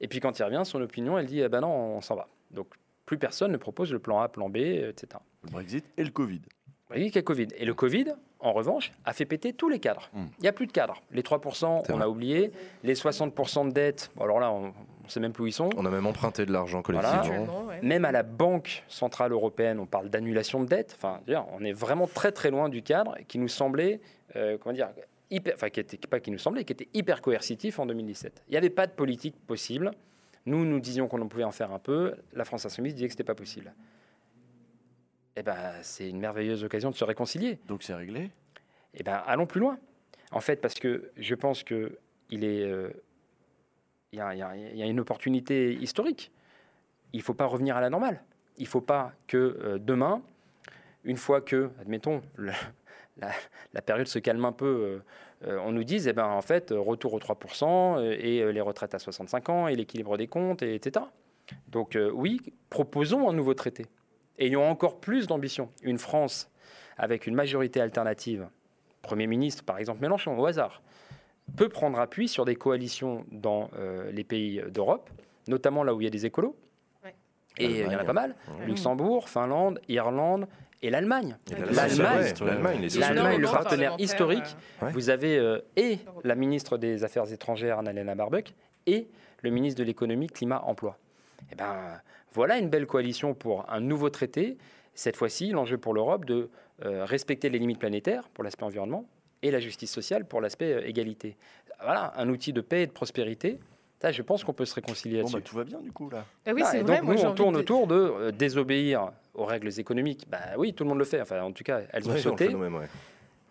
Et puis quand il revient, son opinion, elle dit, eh ben non, on s'en va. Donc plus personne ne propose le plan A, plan B, euh, etc. Le Brexit et le Covid. Voyez qu'il y a Covid. Et le Covid, en revanche, a fait péter tous les cadres. Mm. Il n'y a plus de cadres. Les 3%, C'est on vrai. a oublié. Les 60% de dette, bon, alors là, on ne sait même plus où ils sont. On a même emprunté de l'argent collectivement. Ouais. Même à la Banque Centrale Européenne, on parle d'annulation de dette. Enfin, on est vraiment très très loin du cadre qui nous semblait, euh, comment dire, hyper, enfin, qui était pas qui nous semblait, qui était hyper coercitif en 2017. Il n'y avait pas de politique possible. Nous, nous disions qu'on en pouvait en faire un peu. La France insoumise disait que c'était pas possible. Eh ben, c'est une merveilleuse occasion de se réconcilier. Donc c'est réglé? Eh ben, allons plus loin. En fait, parce que je pense que il est, euh, il y, a- une opportunité historique. Il ne faut pas revenir à la normale. Il ne faut pas que euh, demain, une fois que, admettons, la, période se calme un peu, euh, euh, on nous dise, eh ben, en fait, retour aux 3% euh, et les retraites à 65 ans et l'équilibre des comptes, et, etc. Donc oui, proposons un nouveau traité. Ayons encore plus d'ambition. Une France avec une majorité alternative, Premier ministre, par exemple Mélenchon, au hasard, peut prendre appui sur des coalitions dans euh, les pays d'Europe, notamment là où il y a des écolos. Ouais. Et il y en a pas mal. Ouais. Luxembourg, Finlande, Irlande et l'Allemagne. Et L'Allemagne, L'Allemagne, le partenaire historique. Ouais. Vous avez euh, et la ministre des Affaires étrangères, Annalena Baerbock, et le ministre de l'économie, climat, emploi. Eh ben, voilà une belle coalition pour un nouveau traité. Cette fois-ci, l'enjeu pour l'Europe de euh, respecter les limites planétaires pour l'aspect environnement et la justice sociale pour l'aspect euh, égalité. Voilà, un outil de paix et de prospérité. Ça, je pense qu'on peut se réconcilier Bon, là-dessus. bah, tout va bien du coup là. Ah oui, Ah, c'est vrai. donc moi, nous, on tourne de- autour de euh, désobéir aux règles économiques. Bah oui, tout le monde le fait. Enfin, en tout cas, elles ont Ouais, sauté. ouais.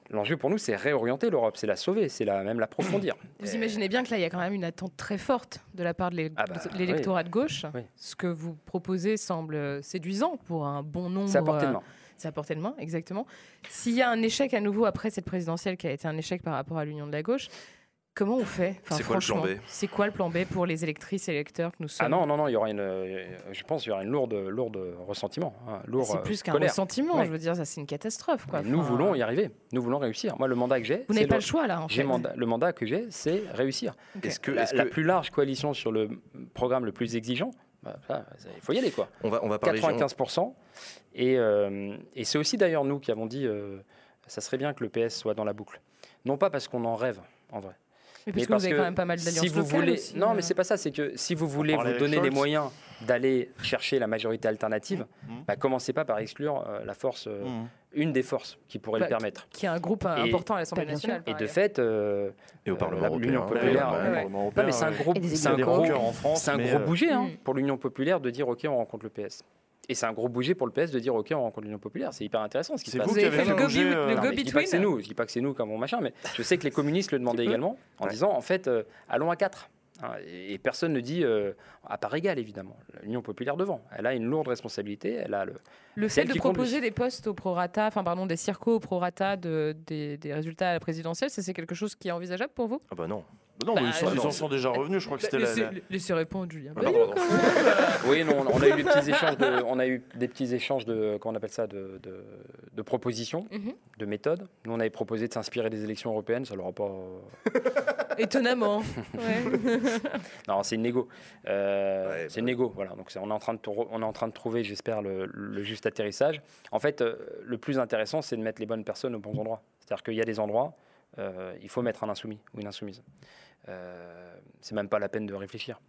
L'enjeu pour nous, c'est réorienter l'Europe, c'est la sauver, c'est la, même l'approfondir. Vous imaginez bien que là, il y a quand même une attente très forte de la part de Ah bah, l'électorat de gauche. Oui. Ce que vous proposez semble séduisant pour un bon nombre. C'est à portée de euh, main. À portée de main, exactement. S'il y a un échec à nouveau après cette présidentielle qui a été un échec par rapport à l'union de la gauche, comment on fait? Enfin, C'est quoi le plan B? C'est quoi le plan B pour les électrices et électeurs que nous sommes? Ah non, non, non, il y aura une. je pense qu'il y aura une lourde, lourde ressentiment, hein, lourd, C'est plus qu'un colère. ressentiment, Ouais. je veux dire, ça c'est une catastrophe. Quoi. Nous voulons y arriver, nous voulons réussir. Moi, le mandat que j'ai, Vous c'est n'avez pas le- choix là, en j'ai fait. le mandat que j'ai, c'est réussir. Est-ce que, la, est-ce la que- plus large coalition sur le programme le plus exigeant, bah, il faut y aller quoi. on va, on va par région. 95%. Et, euh, et c'est aussi d'ailleurs nous qui avons dit, euh, ça serait bien que le PS soit dans la boucle. Non pas parce qu'on en rêve, en vrai. Mais Mais parce que parce vous avez que quand même pas mal d'alliances si vous voulez, aussi, non, euh. mais c'est pas ça. C'est que si vous voulez parler vous donner les moyens d'aller chercher la majorité alternative, Mhm. bah, commencez pas par exclure euh, la force, euh, Mmh. Une des forces qui pourrait Bah, le permettre. qui a un groupe Et- important à l'Assemblée Bah, nationale. Et de fait, euh, Et au Parlement l'Union ouais, populaire, ouais, ouais. Parlement non, européen, mais c'est un gros, c'est un gros, en France. c'est un mais, gros euh, bouger hein, Mm. pour l'Union populaire de dire ok, on rencontre le PS. Et c'est un gros bouger pour le PS de dire ok, on rencontre l'Union populaire. C'est hyper intéressant ce qui se passe. vous avez fait le fait go, bouger, be- euh, go je dis pas que c'est nous, je dis pas que c'est nous comme mon machin, mais je sais que les communistes le demandaient également en Ouais. disant en fait euh, allons à 4. Et et personne ne dit euh, à part égale évidemment. L'Union populaire devant, elle a une lourde responsabilité. Elle a le. Le C'est fait de proposer des postes au prorata, enfin pardon, des circos au prorata de, des, des résultats à la présidentielle, ça c'est quelque chose qui est envisageable pour vous? Ah bah non. Bah non, mais Bah, ils, sont, je- ils en sont déjà revenus. Je crois que c'était la. laissez, la- laissez répondre Julien. Pardon. Oui, non, on a eu des petits échanges de, on a eu des petits échanges de, comment on appelle ça, de, de, de propositions, Mhm. de méthodes. Nous, on avait proposé de s'inspirer des élections européennes, ça leur a pas. Étonnamment. Ouais. Non, c'est une négo. Euh, Ouais, c'est bah une négo, voilà. Donc c'est- on est en train de tro- on est en train de trouver, j'espère, le, le juste atterrissage. En fait, euh, le plus intéressant, c'est de mettre les bonnes personnes aux bons endroits. C'est-à-dire qu'il y a des endroits, euh, il faut mettre un insoumis ou une insoumise. Euh, c'est même pas la peine de réfléchir.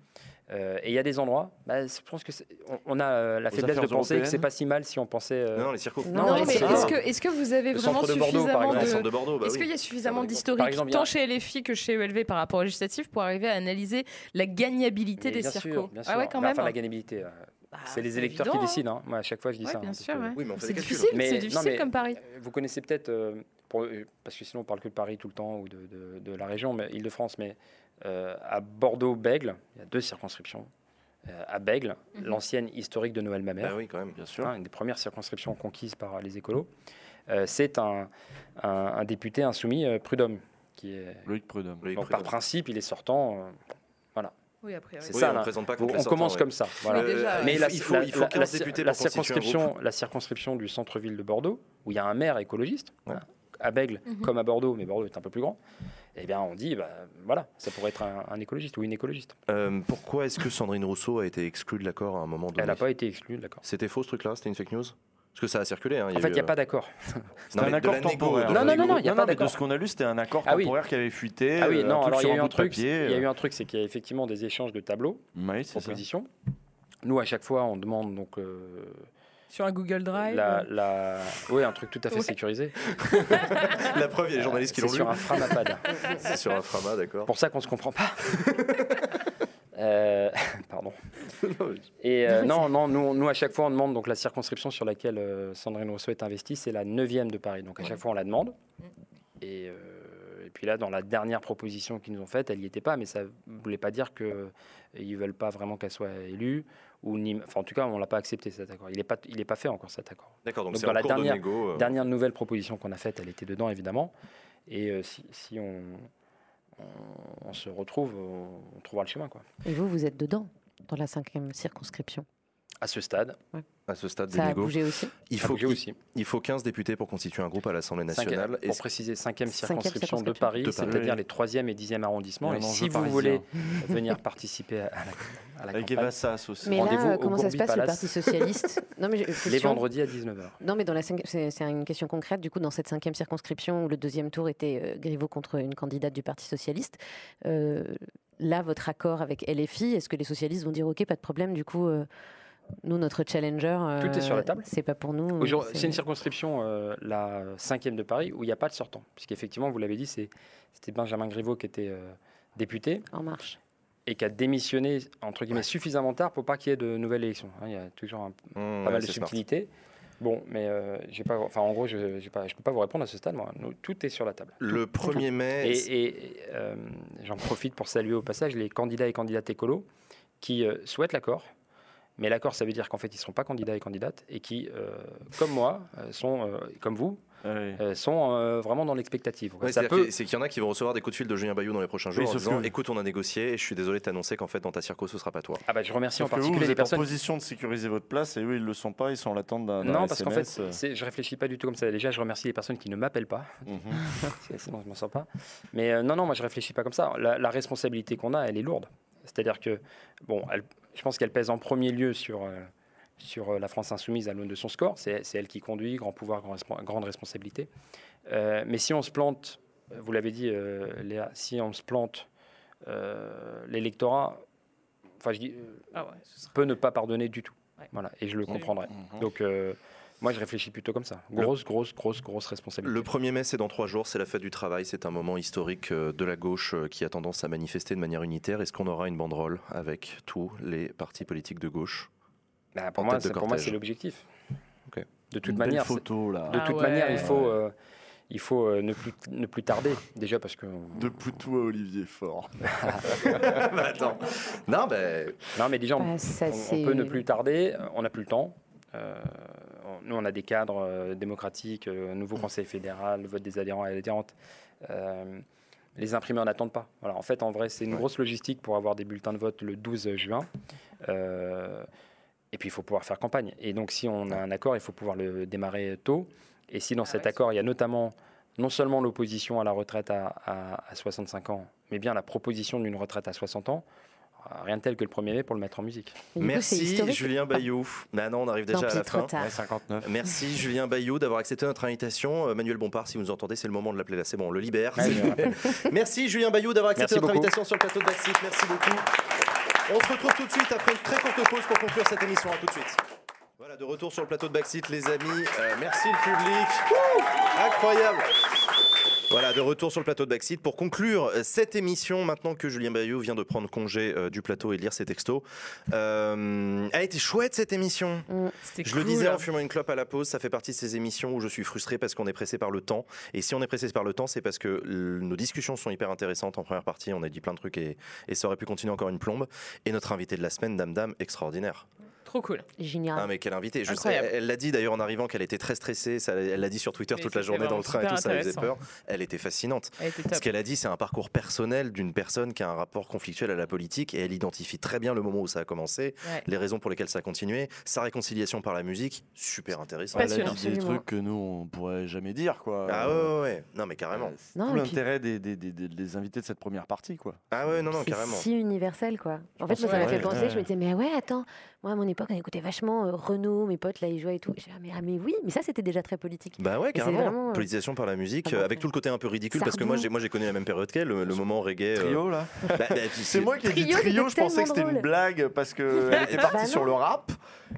Euh, et il y a des endroits, bah, je pense que on, on a euh, la Aux faiblesse de penser que c'est pas si mal si on pensait. euh, Non, les circos. Non, Non, mais est-ce que, est-ce que vous avez Le vraiment de Bordeaux, par suffisamment de... bah Est-ce oui. qu'il y a suffisamment d'historique, a- tant chez LFI que chez ELV par rapport aux législatives, pour arriver à analyser la gagnabilité mais des bien circos sûr, bien sûr. Ah ouais, quand Bah, même. Enfin, la gagnabilité, euh, Bah, c'est les électeurs évident, qui hein. décident. hein. Moi, à chaque fois, je dis Ouais, ça. hein, bien sûr. ouais. Oui, mais on fait C'est difficile, Mais- non, difficile mais- comme pari. Vous connaissez peut-être euh, pour- euh, parce que sinon on parle que de Paris tout le temps ou de, de- de la région, mais Île-de-France, mais euh, à Bordeaux-Bègle, il y a deux circonscriptions. Euh, à Bègle, l'ancienne historique de Noël Mamère, Bah oui, quand même. Bien sûr. hein, une des premières circonscriptions conquises par les écolos, euh, c'est un, un- un député insoumis, euh, Prudhomme, qui est. Loïc Prudhomme. Donc, par principe, il est sortant. euh, Oui, après. C'est Oui, ça, on là. pas on sortants, commence ouais. comme ça. Voilà. Déjà, Mais il la, faut, la- il faut la- 15 la- députés la pour constituer un groupe. circonscription, la circonscription du centre-ville de Bordeaux, où il y a un maire écologiste, hein, à Bègle Mhm. comme à Bordeaux, mais Bordeaux est un peu plus grand, eh bien on dit, bah, voilà, ça pourrait être un, un écologiste ou une écologiste. Euh, pourquoi est-ce que Sandrine Rousseau a été exclue de l'accord à un moment donné? Elle n'a pas été exclue, d'accord. C'était faux ce truc-là? C'était une fake news? Parce que ça a circulé. hein, En fait, il n'y a eu, pas d'accord. euh, C'était non, un de accord temporaire. de Non, non, non, non, il y a pas mais de d'accord. ce qu'on a lu, c'était un accord Ah oui. temporaire qui avait fuité. Ah oui, euh, non, alors il y a eu un de truc, papier, il y a eu euh, un truc, c'est qu'il y a effectivement des échanges de tableaux, Oui, c'est ça. propositions. Nous, à chaque fois, on demande donc euh, Sur un Google Drive. la, la... Oui, un truc tout à fait Ouais. sécurisé. La preuve, il y a les journalistes qui l'ont lu. sur un Framapad. C'est sur un Frama, d'accord. pour ça qu'on se comprend pas. Euh, pardon. Et euh, non, non, nous, nous, à chaque fois, on demande donc la circonscription sur laquelle euh, Sandrine Rousseau est investie, c'est la 9e de Paris. Donc à chaque fois, on la demande. Et, euh, et puis là, dans la dernière proposition qu'ils nous ont faite, elle n'y était pas, mais ça ne voulait pas dire qu'ils ne veulent pas vraiment qu'elle soit élue. Ou ni... enfin, en tout cas, on ne l'a pas accepté cet accord. Il n'est pas, il est pas fait encore cet accord. D'accord, donc Donc c'est dans la de dernière- négo. euh, Dernière nouvelle proposition qu'on a faite, elle était dedans évidemment. Et euh, si, si on, on, on se retrouve, on, on trouvera le chemin. Quoi. Et vous, vous êtes dedans, dans la cinquième circonscription. À ce stade, à ce stade des Ça a négos. bougé aussi Il faut aussi. il faut 15 députés pour constituer un groupe à l'Assemblée Cinquième- nationale. Et pour préciser, cinquième Cinquième circonscription de. Paris, Paris. c'est-à-dire les troisième et dixième arrondissements. Et si vous parisien. voulez venir participer à la, à la Avec campagne, aussi. Mais Rendez-vous là, au comment ça se passe, le Palace. Parti Socialiste Non, mais j'ai- les question- vendredis à 19h. Non, mais dans la c'est une question concrète. Du coup, dans cette cinquième circonscription où le deuxième tour était euh, Griveaux contre une candidate du Parti socialiste, euh, là, votre accord avec LFI, est-ce que les socialistes vont dire OK, pas de problème, du coup, euh, nous, notre challenger, Tout est sur la euh, table. C'est pas pour nous. euh, C'est une circonscription, euh, la cinquième de Paris, où il n'y a pas de sortant. Puisqu'effectivement, vous l'avez dit, c'était Benjamin Griveaux qui était euh, député en marche. et qui a démissionné, entre guillemets, suffisamment tard pour pas qu'il y ait de nouvelles élections. hein. Il y a toujours un Mmh, pas mal de smart. subtilités. Bon, mais euh, j'ai pas, enfin, en gros, je ne peux pas vous répondre à ce stade. Moi. Nous, tout est sur la table. Le 1er mai, Et, et, euh, j'en profite pour saluer au passage les candidats et candidates écolos qui euh, souhaitent l'accord. Mais l'accord, ça veut dire qu'en fait, ils ne seront pas candidats et candidates et qui, euh, comme moi, euh, sont, euh, comme vous, euh, sont euh, vraiment dans l'expectative. Ouais, peut, qu'il- c'est qu'il y en a qui vont recevoir des coups de fil de Julien Bayou dans les prochains jours Oui, en disant que- écoute, on a négocié et je suis désolé de t'annoncer qu'en fait, dans ta circo, ce sera pas toi. ah bah, je remercie en Sauf que vous, particulier vous les êtes en personnes position de sécuriser votre place et eux, ils le sont pas, ils sont en l'attente d'un Non, parce qu'en fait, je réfléchis pas du tout comme ça. Déjà, je remercie les personnes qui ne m'appellent pas. Mhm. C'est- Sinon, je m'en sors pas. Mais euh, non, non, moi, je réfléchis pas comme ça. La, la responsabilité qu'on a, elle est lourde. C'est-à-dire que, bon, elle- je pense qu'elle pèse en premier lieu sur, euh, sur euh, la France insoumise à l'aune de son score. C'est c'est elle qui conduit, grand pouvoir, grand grande responsabilité. Euh, mais si on se plante, vous l'avez dit, euh, Léa, si on se plante, euh, l'électorat, enfin, je dis, euh, Ah ouais, ce sera- peut ne pas pardonner du tout. Ouais. Voilà, et je le comprendrai. Mhm. Donc, euh, moi, je réfléchis plutôt comme ça. Grosse, grosse, grosse, grosse responsabilité. Le 1er mai, c'est dans trois jours, c'est la fête du travail, c'est un moment historique euh, de la gauche euh, qui a tendance à manifester de manière unitaire. Est-ce qu'on aura une banderole avec tous les partis politiques de gauche Bah, pour moi, de c'est- pour moi, cortège. c'est l'objectif. De toute Une belle manière, photo là. de Ah toute ouais. manière, il faut, euh, il faut euh, ne plus, ne plus tarder. Déjà parce que De Poutou à Olivier Faure. Bah, Attends. Non, ben. non, mais déjà, on, Bah, ça, on- on c'est- peut ne plus tarder. On n'a plus le temps. Euh, nous, on a des cadres euh, démocratiques, euh, nouveau conseil fédéral, vote des adhérents et adhérentes. Euh, les imprimés n'attendent pas. Voilà, en fait, en vrai, c'est une Ouais. grosse logistique pour avoir des bulletins de vote le 12 juin. Et puis, il faut pouvoir faire campagne. Et donc, si on a un accord, il faut pouvoir le démarrer tôt. Et si dans Ah cet ouais, accord, il y a notamment non seulement l'opposition à la retraite à, à- à 65 ans, mais bien la proposition d'une retraite à 60 ans, rien de tel que le 1er mai pour le mettre en musique. Merci. Julien Bayou. Bah non, on arrive déjà Tant à la fin. tard. Ouais, 59. Merci Julien Bayou d'avoir accepté notre invitation. Euh, Manuel Bompard, si vous nous entendez, c'est le moment de l'appeler là. C'est bon, on le libère. Ouais, Merci Julien Bayou d'avoir accepté Merci notre beaucoup. invitation sur le plateau de Backseat. Merci beaucoup. On se retrouve tout de suite après une très courte pause pour conclure cette émission. À tout de suite. Voilà, de retour sur le plateau de Backseat, les amis. Euh, merci le public. Incroyable. Voilà, de retour sur le plateau de Backseat pour conclure euh, cette émission, maintenant que Julien Bayou vient de prendre congé euh, du plateau et de lire ses textos. Euh, elle a été chouette cette émission. C'était Je le disais en fumant une clope à la pause, ça fait partie de ces émissions où je suis frustré parce qu'on est pressé par le temps. Et si on est pressé par le temps, c'est parce que nos discussions sont hyper intéressantes. En première partie, on a dit plein de trucs et, et ça aurait pu continuer encore une plombe. Et notre invité de la semaine, Dame Dame, extraordinaire. Trop cool. Génial. Ah mais quelle invitée Je sais. Elle l'a dit d'ailleurs en arrivant qu'elle était très stressée. ça- elle l'a dit sur Twitter Mais toute la journée dans le train et tout, ça faisait peur. Elle était fascinante. Elle était Ce qu'elle a dit, c'est un parcours personnel d'une personne qui a un rapport conflictuel à la politique et elle identifie très bien le moment où ça a commencé, Ouais. les raisons pour lesquelles ça a continué, sa réconciliation par la musique, super intéressant. Elle a dit des trucs que nous, on pourrait jamais dire, quoi. Ah ouais, ouais, ouais. non mais carrément. Euh, c'est Non, puis- l'intérêt des, des, des, des- des invités de cette première partie, quoi. Ah ouais, non, non, c'est carrément. si universel quoi. En fait, moi, ça m'a fait penser. Je me disais, mais ouais, attends, moi à mon époque, on écoutait vachement euh, Renault, mes potes là, ils jouaient et tout. J'ai dit, ah, mais, ah, mais oui, mais ça c'était déjà très politique. Bah ouais, carrément. vraiment, euh, Politisation par la musique, euh, avec tout le côté un peu ridicule, parce que moi j'ai moi j'ai connu la même période qu'elle, le, le moment reggae. euh, Trio, là bah, bah, C'est moi qui ai dit Trio, je pensais que c'était une blague parce qu'elle était partie Bah sur non. le rap.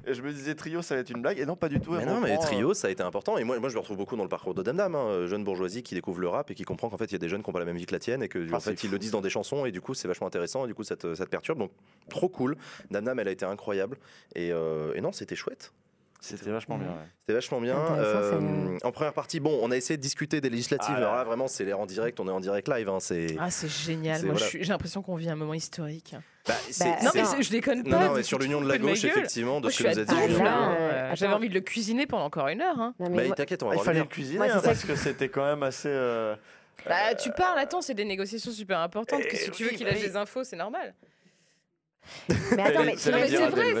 Et je me disais trio, ça va être une blague. Et non, pas du tout. Mais non, mais trio, ça a été important. Et moi, moi, je le retrouve beaucoup dans le parcours de Dame Dame, hein, jeune bourgeoisie qui découvre le rap et qui comprend qu'en fait, il y a des jeunes qui n'ont pas la même vie que la tienne et que Ah, en fait, c'est ils le disent dans des chansons et du coup, c'est vachement intéressant et du coup, ça te, ça te perturbe. Donc, trop cool. Dame Dame, elle a été incroyable. Et, euh, et non, c'était chouette. C'était vachement bien. ouais. C'était vachement bien. Euh, en première partie, bon, on a essayé de discuter des législatives. Ah là. Alors là, vraiment, c'est l'air en direct. On est en direct live. hein, c'est. Ah, c'est génial. Moi, voilà. j'ai l'impression qu'on vit un moment historique. Bah, Bah, Non, mais je déconne pas. non, non, vous mais sur l'union de la gauche, effectivement, de Moi, ce que nous à a dit Ah, euh, J'avais envie de le cuisiner pendant encore une heure. hein. Non, mais Bah, moi- t'inquiète, on va Ah, il fallait le cuisiner Moi, hein, parce que c'était quand même assez. euh, Bah, tu parles, attends, c'est des négociations super importantes. Que Eh si tu veux qu'il oui. des infos, c'est normal. Mais attends, mais, c'est vrai,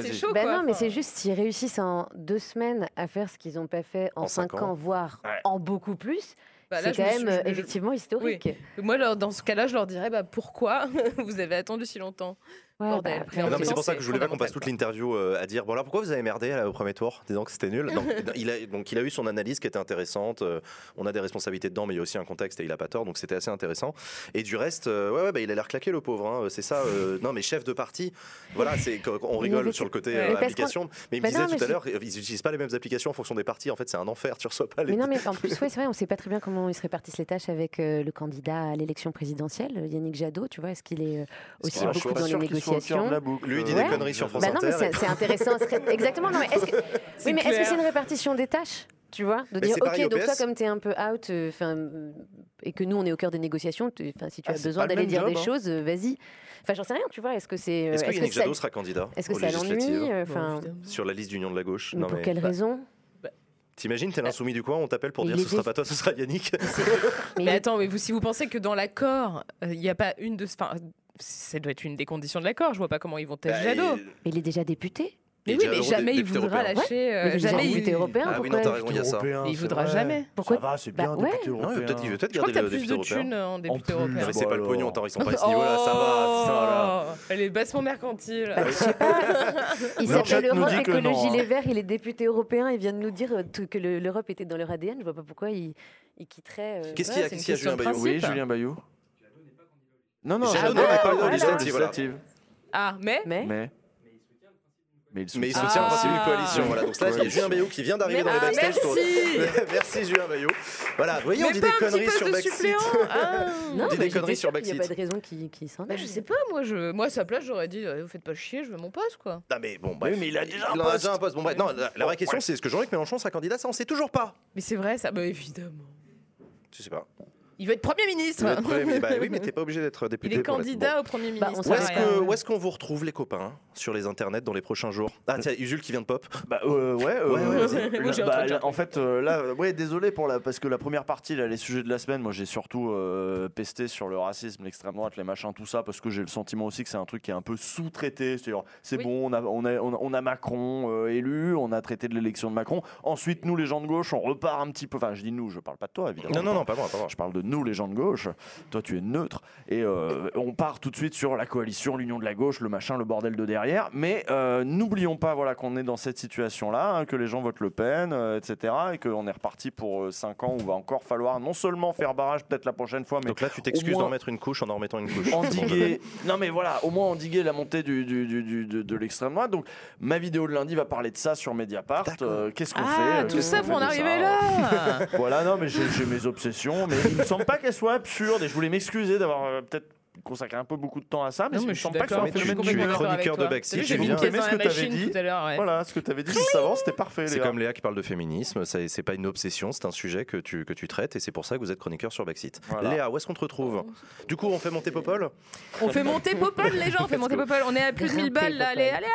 c'est chaud. Bah quoi. non, mais c'est juste s'ils réussissent en deux semaines à faire ce qu'ils n'ont pas fait en, En cinq cinq ans. ans, voire Ouais. en beaucoup plus, bah, c'est quand suis- même je- effectivement historique. Moi, alors, dans ce cas-là, je leur dirais bah, pourquoi vous avez attendu si longtemps? Ouais, bah, après, Non, mais c'est pour ça que je voulais pas qu'on passe toute l'interview euh, à dire bon alors pourquoi vous avez merdé là, au premier tour? Disant que c'était nul. Donc, il a, donc il a eu son analyse qui était intéressante euh, on a des responsabilités dedans mais il y a aussi un contexte et il a pas tort donc c'était assez intéressant. Et du reste euh, ouais, ouais bah, il a l'air claqué le pauvre hein, c'est ça euh, non mais chef de parti voilà c'est on rigole sur le côté Ouais. euh, application mais il me Bah disait non, tout à l'heure ils utilisent pas les mêmes applications en fonction des partis en fait c'est un enfer tu reçois pas les Mais non, mais en plus, ouais, c'est vrai, on ne sait pas très bien comment ils se répartissent les tâches avec euh, le candidat à l'élection présidentielle, Yannick Jadot, tu vois, est-ce qu'il est euh, aussi beaucoup dans les sûr cœur de négociations la boucle. Lui, il dit des euh, conneries sur France Bah non, mais Inter, c'est c'est intéressant. Exactement, non, mais est-ce que... Oui, mais est-ce que clair. c'est une répartition des tâches tu vois, de Mais dire c'est ok, donc toi comme tu es un peu out, euh, euh, et que nous on est au cœur des négociations, si tu Ah, as c'est besoin d'aller dire job, des hein. choses, euh, vas-y. Enfin, j'en sais rien, tu vois. Est-ce que c'est, euh, est-ce que est-ce Yannick que Jadot sera candidat est-ce que euh, Bon, Enfin, sur la liste d'union de la gauche mais non pour mais quelle raison? T'imagines t'es l'insoumis du coin on t'appelle pour Mais dire ce est sera pas toi ce sera Yannick Mais est- attends, mais vous, si vous pensez que dans l'accord, euh, il n'y a pas une de. Ça doit être une des conditions de l'accord. Je vois pas comment ils vont têcher Bah, Jadot. mais il est déjà député. Mais il oui, mais jamais il voudra européen. lâcher. euh, il jamais député il. européen. ah il Européen, Il voudra vrai. jamais. Pourquoi Ça va, c'est Bah bien, il peut-être il veut peut-être Je crois garder le plus député de européen thunes en député européen. Non, mais c'est pas le pognon, attends, ils sont pas à ce niveau-là, ça va. Oh, Elle est bassement mercantile. Bah. Il s'appelle Jacques nous Europe dit que non, Écologie hein. Les Verts, il est député européen, il vient de nous dire euh, que le- l'Europe était dans leur ADN. Je vois pas pourquoi il, il quitterait. euh, Qu'est-ce qu'il y a, Julien Bayou Oui. Julien Bayou. Non, non, eu eu de de législative. Ah, mais. Mais Mais. Mais il Mais il soutient. soutient Ah. le principe d'une coalition. Voilà. Donc là, il y a Julien Bayou qui vient d'arriver dans les ah, backstage. pour- merci Merci Julien Bayou. Voilà, vous voyez, on dit des conneries sur de Backseat. suppléant Ah. non, dit bah, des conneries sur sûre qu'il n'y a Backseat. pas de raison qui, qui s'en Bah, aille. je sais pas, moi, je... moi à sa place, j'aurais dit euh, vous faites pas chier, je veux mon poste quoi. Ah mais bon, bref. Oui, mais il a déjà un en a poste. déjà un poste. Bon, bref, non, la, la vraie question, c'est est-ce que Jean-Luc Mélenchon sera candidat Ça, on sait toujours pas. Mais c'est vrai, ça, bah évidemment. Je sais pas. Il veut être Premier ministre être premier, bah oui, mais t'es pas obligé d'être député. Il est pour candidat au Premier Bah, ministre. Où est-ce rien. que- où est-ce qu'on vous retrouve les copains sur les internets dans les prochains jours? Ah tiens, Usul qui vient de pop. Bah euh, ouais, euh, Ouais, ouais, là, bah, là, en fait euh, là ouais désolé pour la parce que la première partie là les sujets de la semaine moi j'ai surtout euh, pesté sur le racisme l'extrême droite les machins tout ça parce que j'ai le sentiment aussi que c'est un truc qui est un peu sous-traité c'est-à-dire c'est Oui. bon on a on a on a, on a Macron euh, élu on a traité de l'élection de Macron ensuite nous les gens de gauche on repart un petit peu enfin je dis nous je parle pas de toi évidemment Non, non, non, pas moi, pas moi. je parle de nous, les gens de gauche. Toi, tu es neutre. Et euh, on part tout de suite sur la coalition, l'union de la gauche, le machin, le bordel de derrière. Mais euh, n'oublions pas voilà, qu'on est dans cette situation-là, hein, que les gens votent Le Pen, euh, etc. Et qu'on est reparti pour 5 ans où va encore falloir non seulement faire barrage peut-être la prochaine fois, mais Donc là, tu t'excuses d'en mettre une couche en en remettant une couche. endiguer. non mais voilà, au moins endiguer la montée du, du- du- du- de, de l'extrême droite. Donc ma vidéo de lundi va parler de ça sur Mediapart. Euh, Qu'est-ce qu'on fait Ah, euh, tout qu'est-ce ça pour en fait arriver là Voilà, non mais j'ai j'ai mes obsessions, mais il me semble semble pas qu'elle soit absurde et je voulais m'excuser d'avoir euh, peut-être consacré un peu beaucoup de temps à ça, mais Non, je suis semble pas que ce soit un tu- phénomène tu es chroniqueur de Backseat, J'ai bien aimé ce que t'avais machine dit. tout à l'heure. ouais. Voilà, ce que tu avais dit juste avant, c'était parfait. C'est comme Léa qui parle de féminisme, ça- c'est pas une obsession, c'est un sujet que tu, que tu traites et c'est pour ça que vous êtes chroniqueur sur Backseat. Voilà. Léa, où est-ce qu'on te retrouve? Du coup, on fait monter Popol? On fait monter Popol, les gens, on fait monter. Popol. On est à plus de 1000 balles là. Allez, allez,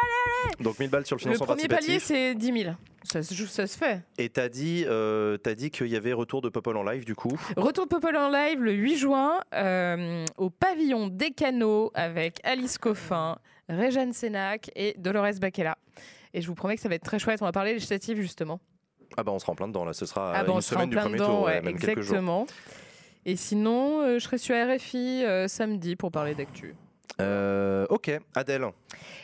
Donc 1000 balles sur le Le financement premier palier, c'est 10 000. Ça se, joue- ça se fait. Et t'as dit, euh, t'as dit qu'il y avait retour de Popol en live du coup. Retour de Popol en live le 8 juin euh, au pavillon des canaux avec Alice Coffin, Réjeanne Sénac et Dolores Bacella. Et je vous promets que ça va être très chouette. On va parler législative justement. Ah bah on sera en plein dedans là, ce sera Ah bah, on une semaine du premier dedans, tour, ouais, ouais, même quelques jours. exactement. Et sinon, euh, je serai sur RFI euh, samedi pour parler d'actu. Euh, ok, Adèle.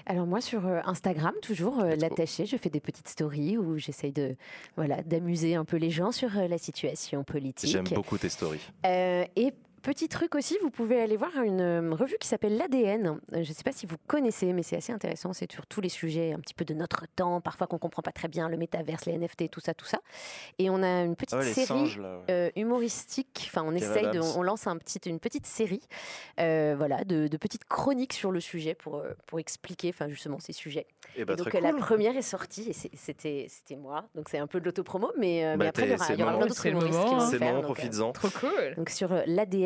Alors moi sur euh, Instagram toujours euh, l'attaché, je fais des petites stories où j'essaye de voilà d'amuser un peu les gens sur euh, la situation politique. J'aime beaucoup tes stories. Et petit truc aussi, vous pouvez aller voir une euh, revue qui s'appelle l'ADN. Je ne sais pas si vous connaissez, mais c'est assez intéressant. C'est sur tous les sujets un petit peu de notre temps, parfois qu'on comprend pas très bien, le métaverse, les NFT, tout ça, tout ça. Et on a une petite Ah série. singes là. ouais. euh, humoristique. Enfin, on essaye de, on lance un petit, une petite série, euh, voilà, de, de petites chroniques sur le sujet pour euh, pour expliquer, enfin justement ces sujets. Et bah Et donc très euh, la cool. première est sortie et c'était c'était moi. Donc c'est un peu de l'autopromo, mais, euh, Bah, mais après il y aura, plein d'autres humoristes C'est euh, profites-en. Trop cool. donc sur euh,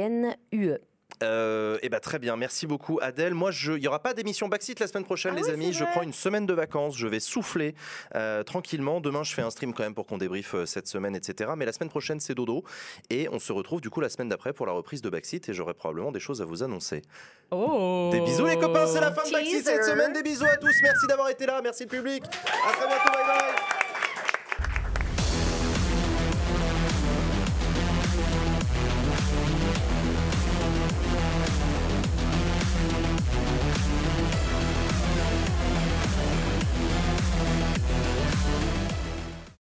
l'ADN UE. Euh, et bah très bien, merci beaucoup Adèle. Moi, je- il n'y aura pas d'émission Backseat la semaine prochaine, Ah les oui, amis. Je prends une semaine de vacances, je vais souffler euh, tranquillement. Demain, je fais un stream quand même pour qu'on débriefe euh, cette semaine, etc. Mais la semaine prochaine, c'est dodo. Et on se retrouve du coup la semaine d'après pour la reprise de Backseat et j'aurai probablement des choses à vous annoncer. Oh. Des bisous les copains, c'est la fin de Backseat cette semaine. Des bisous à tous, merci d'avoir été là, merci le public. À très bientôt, bye bye.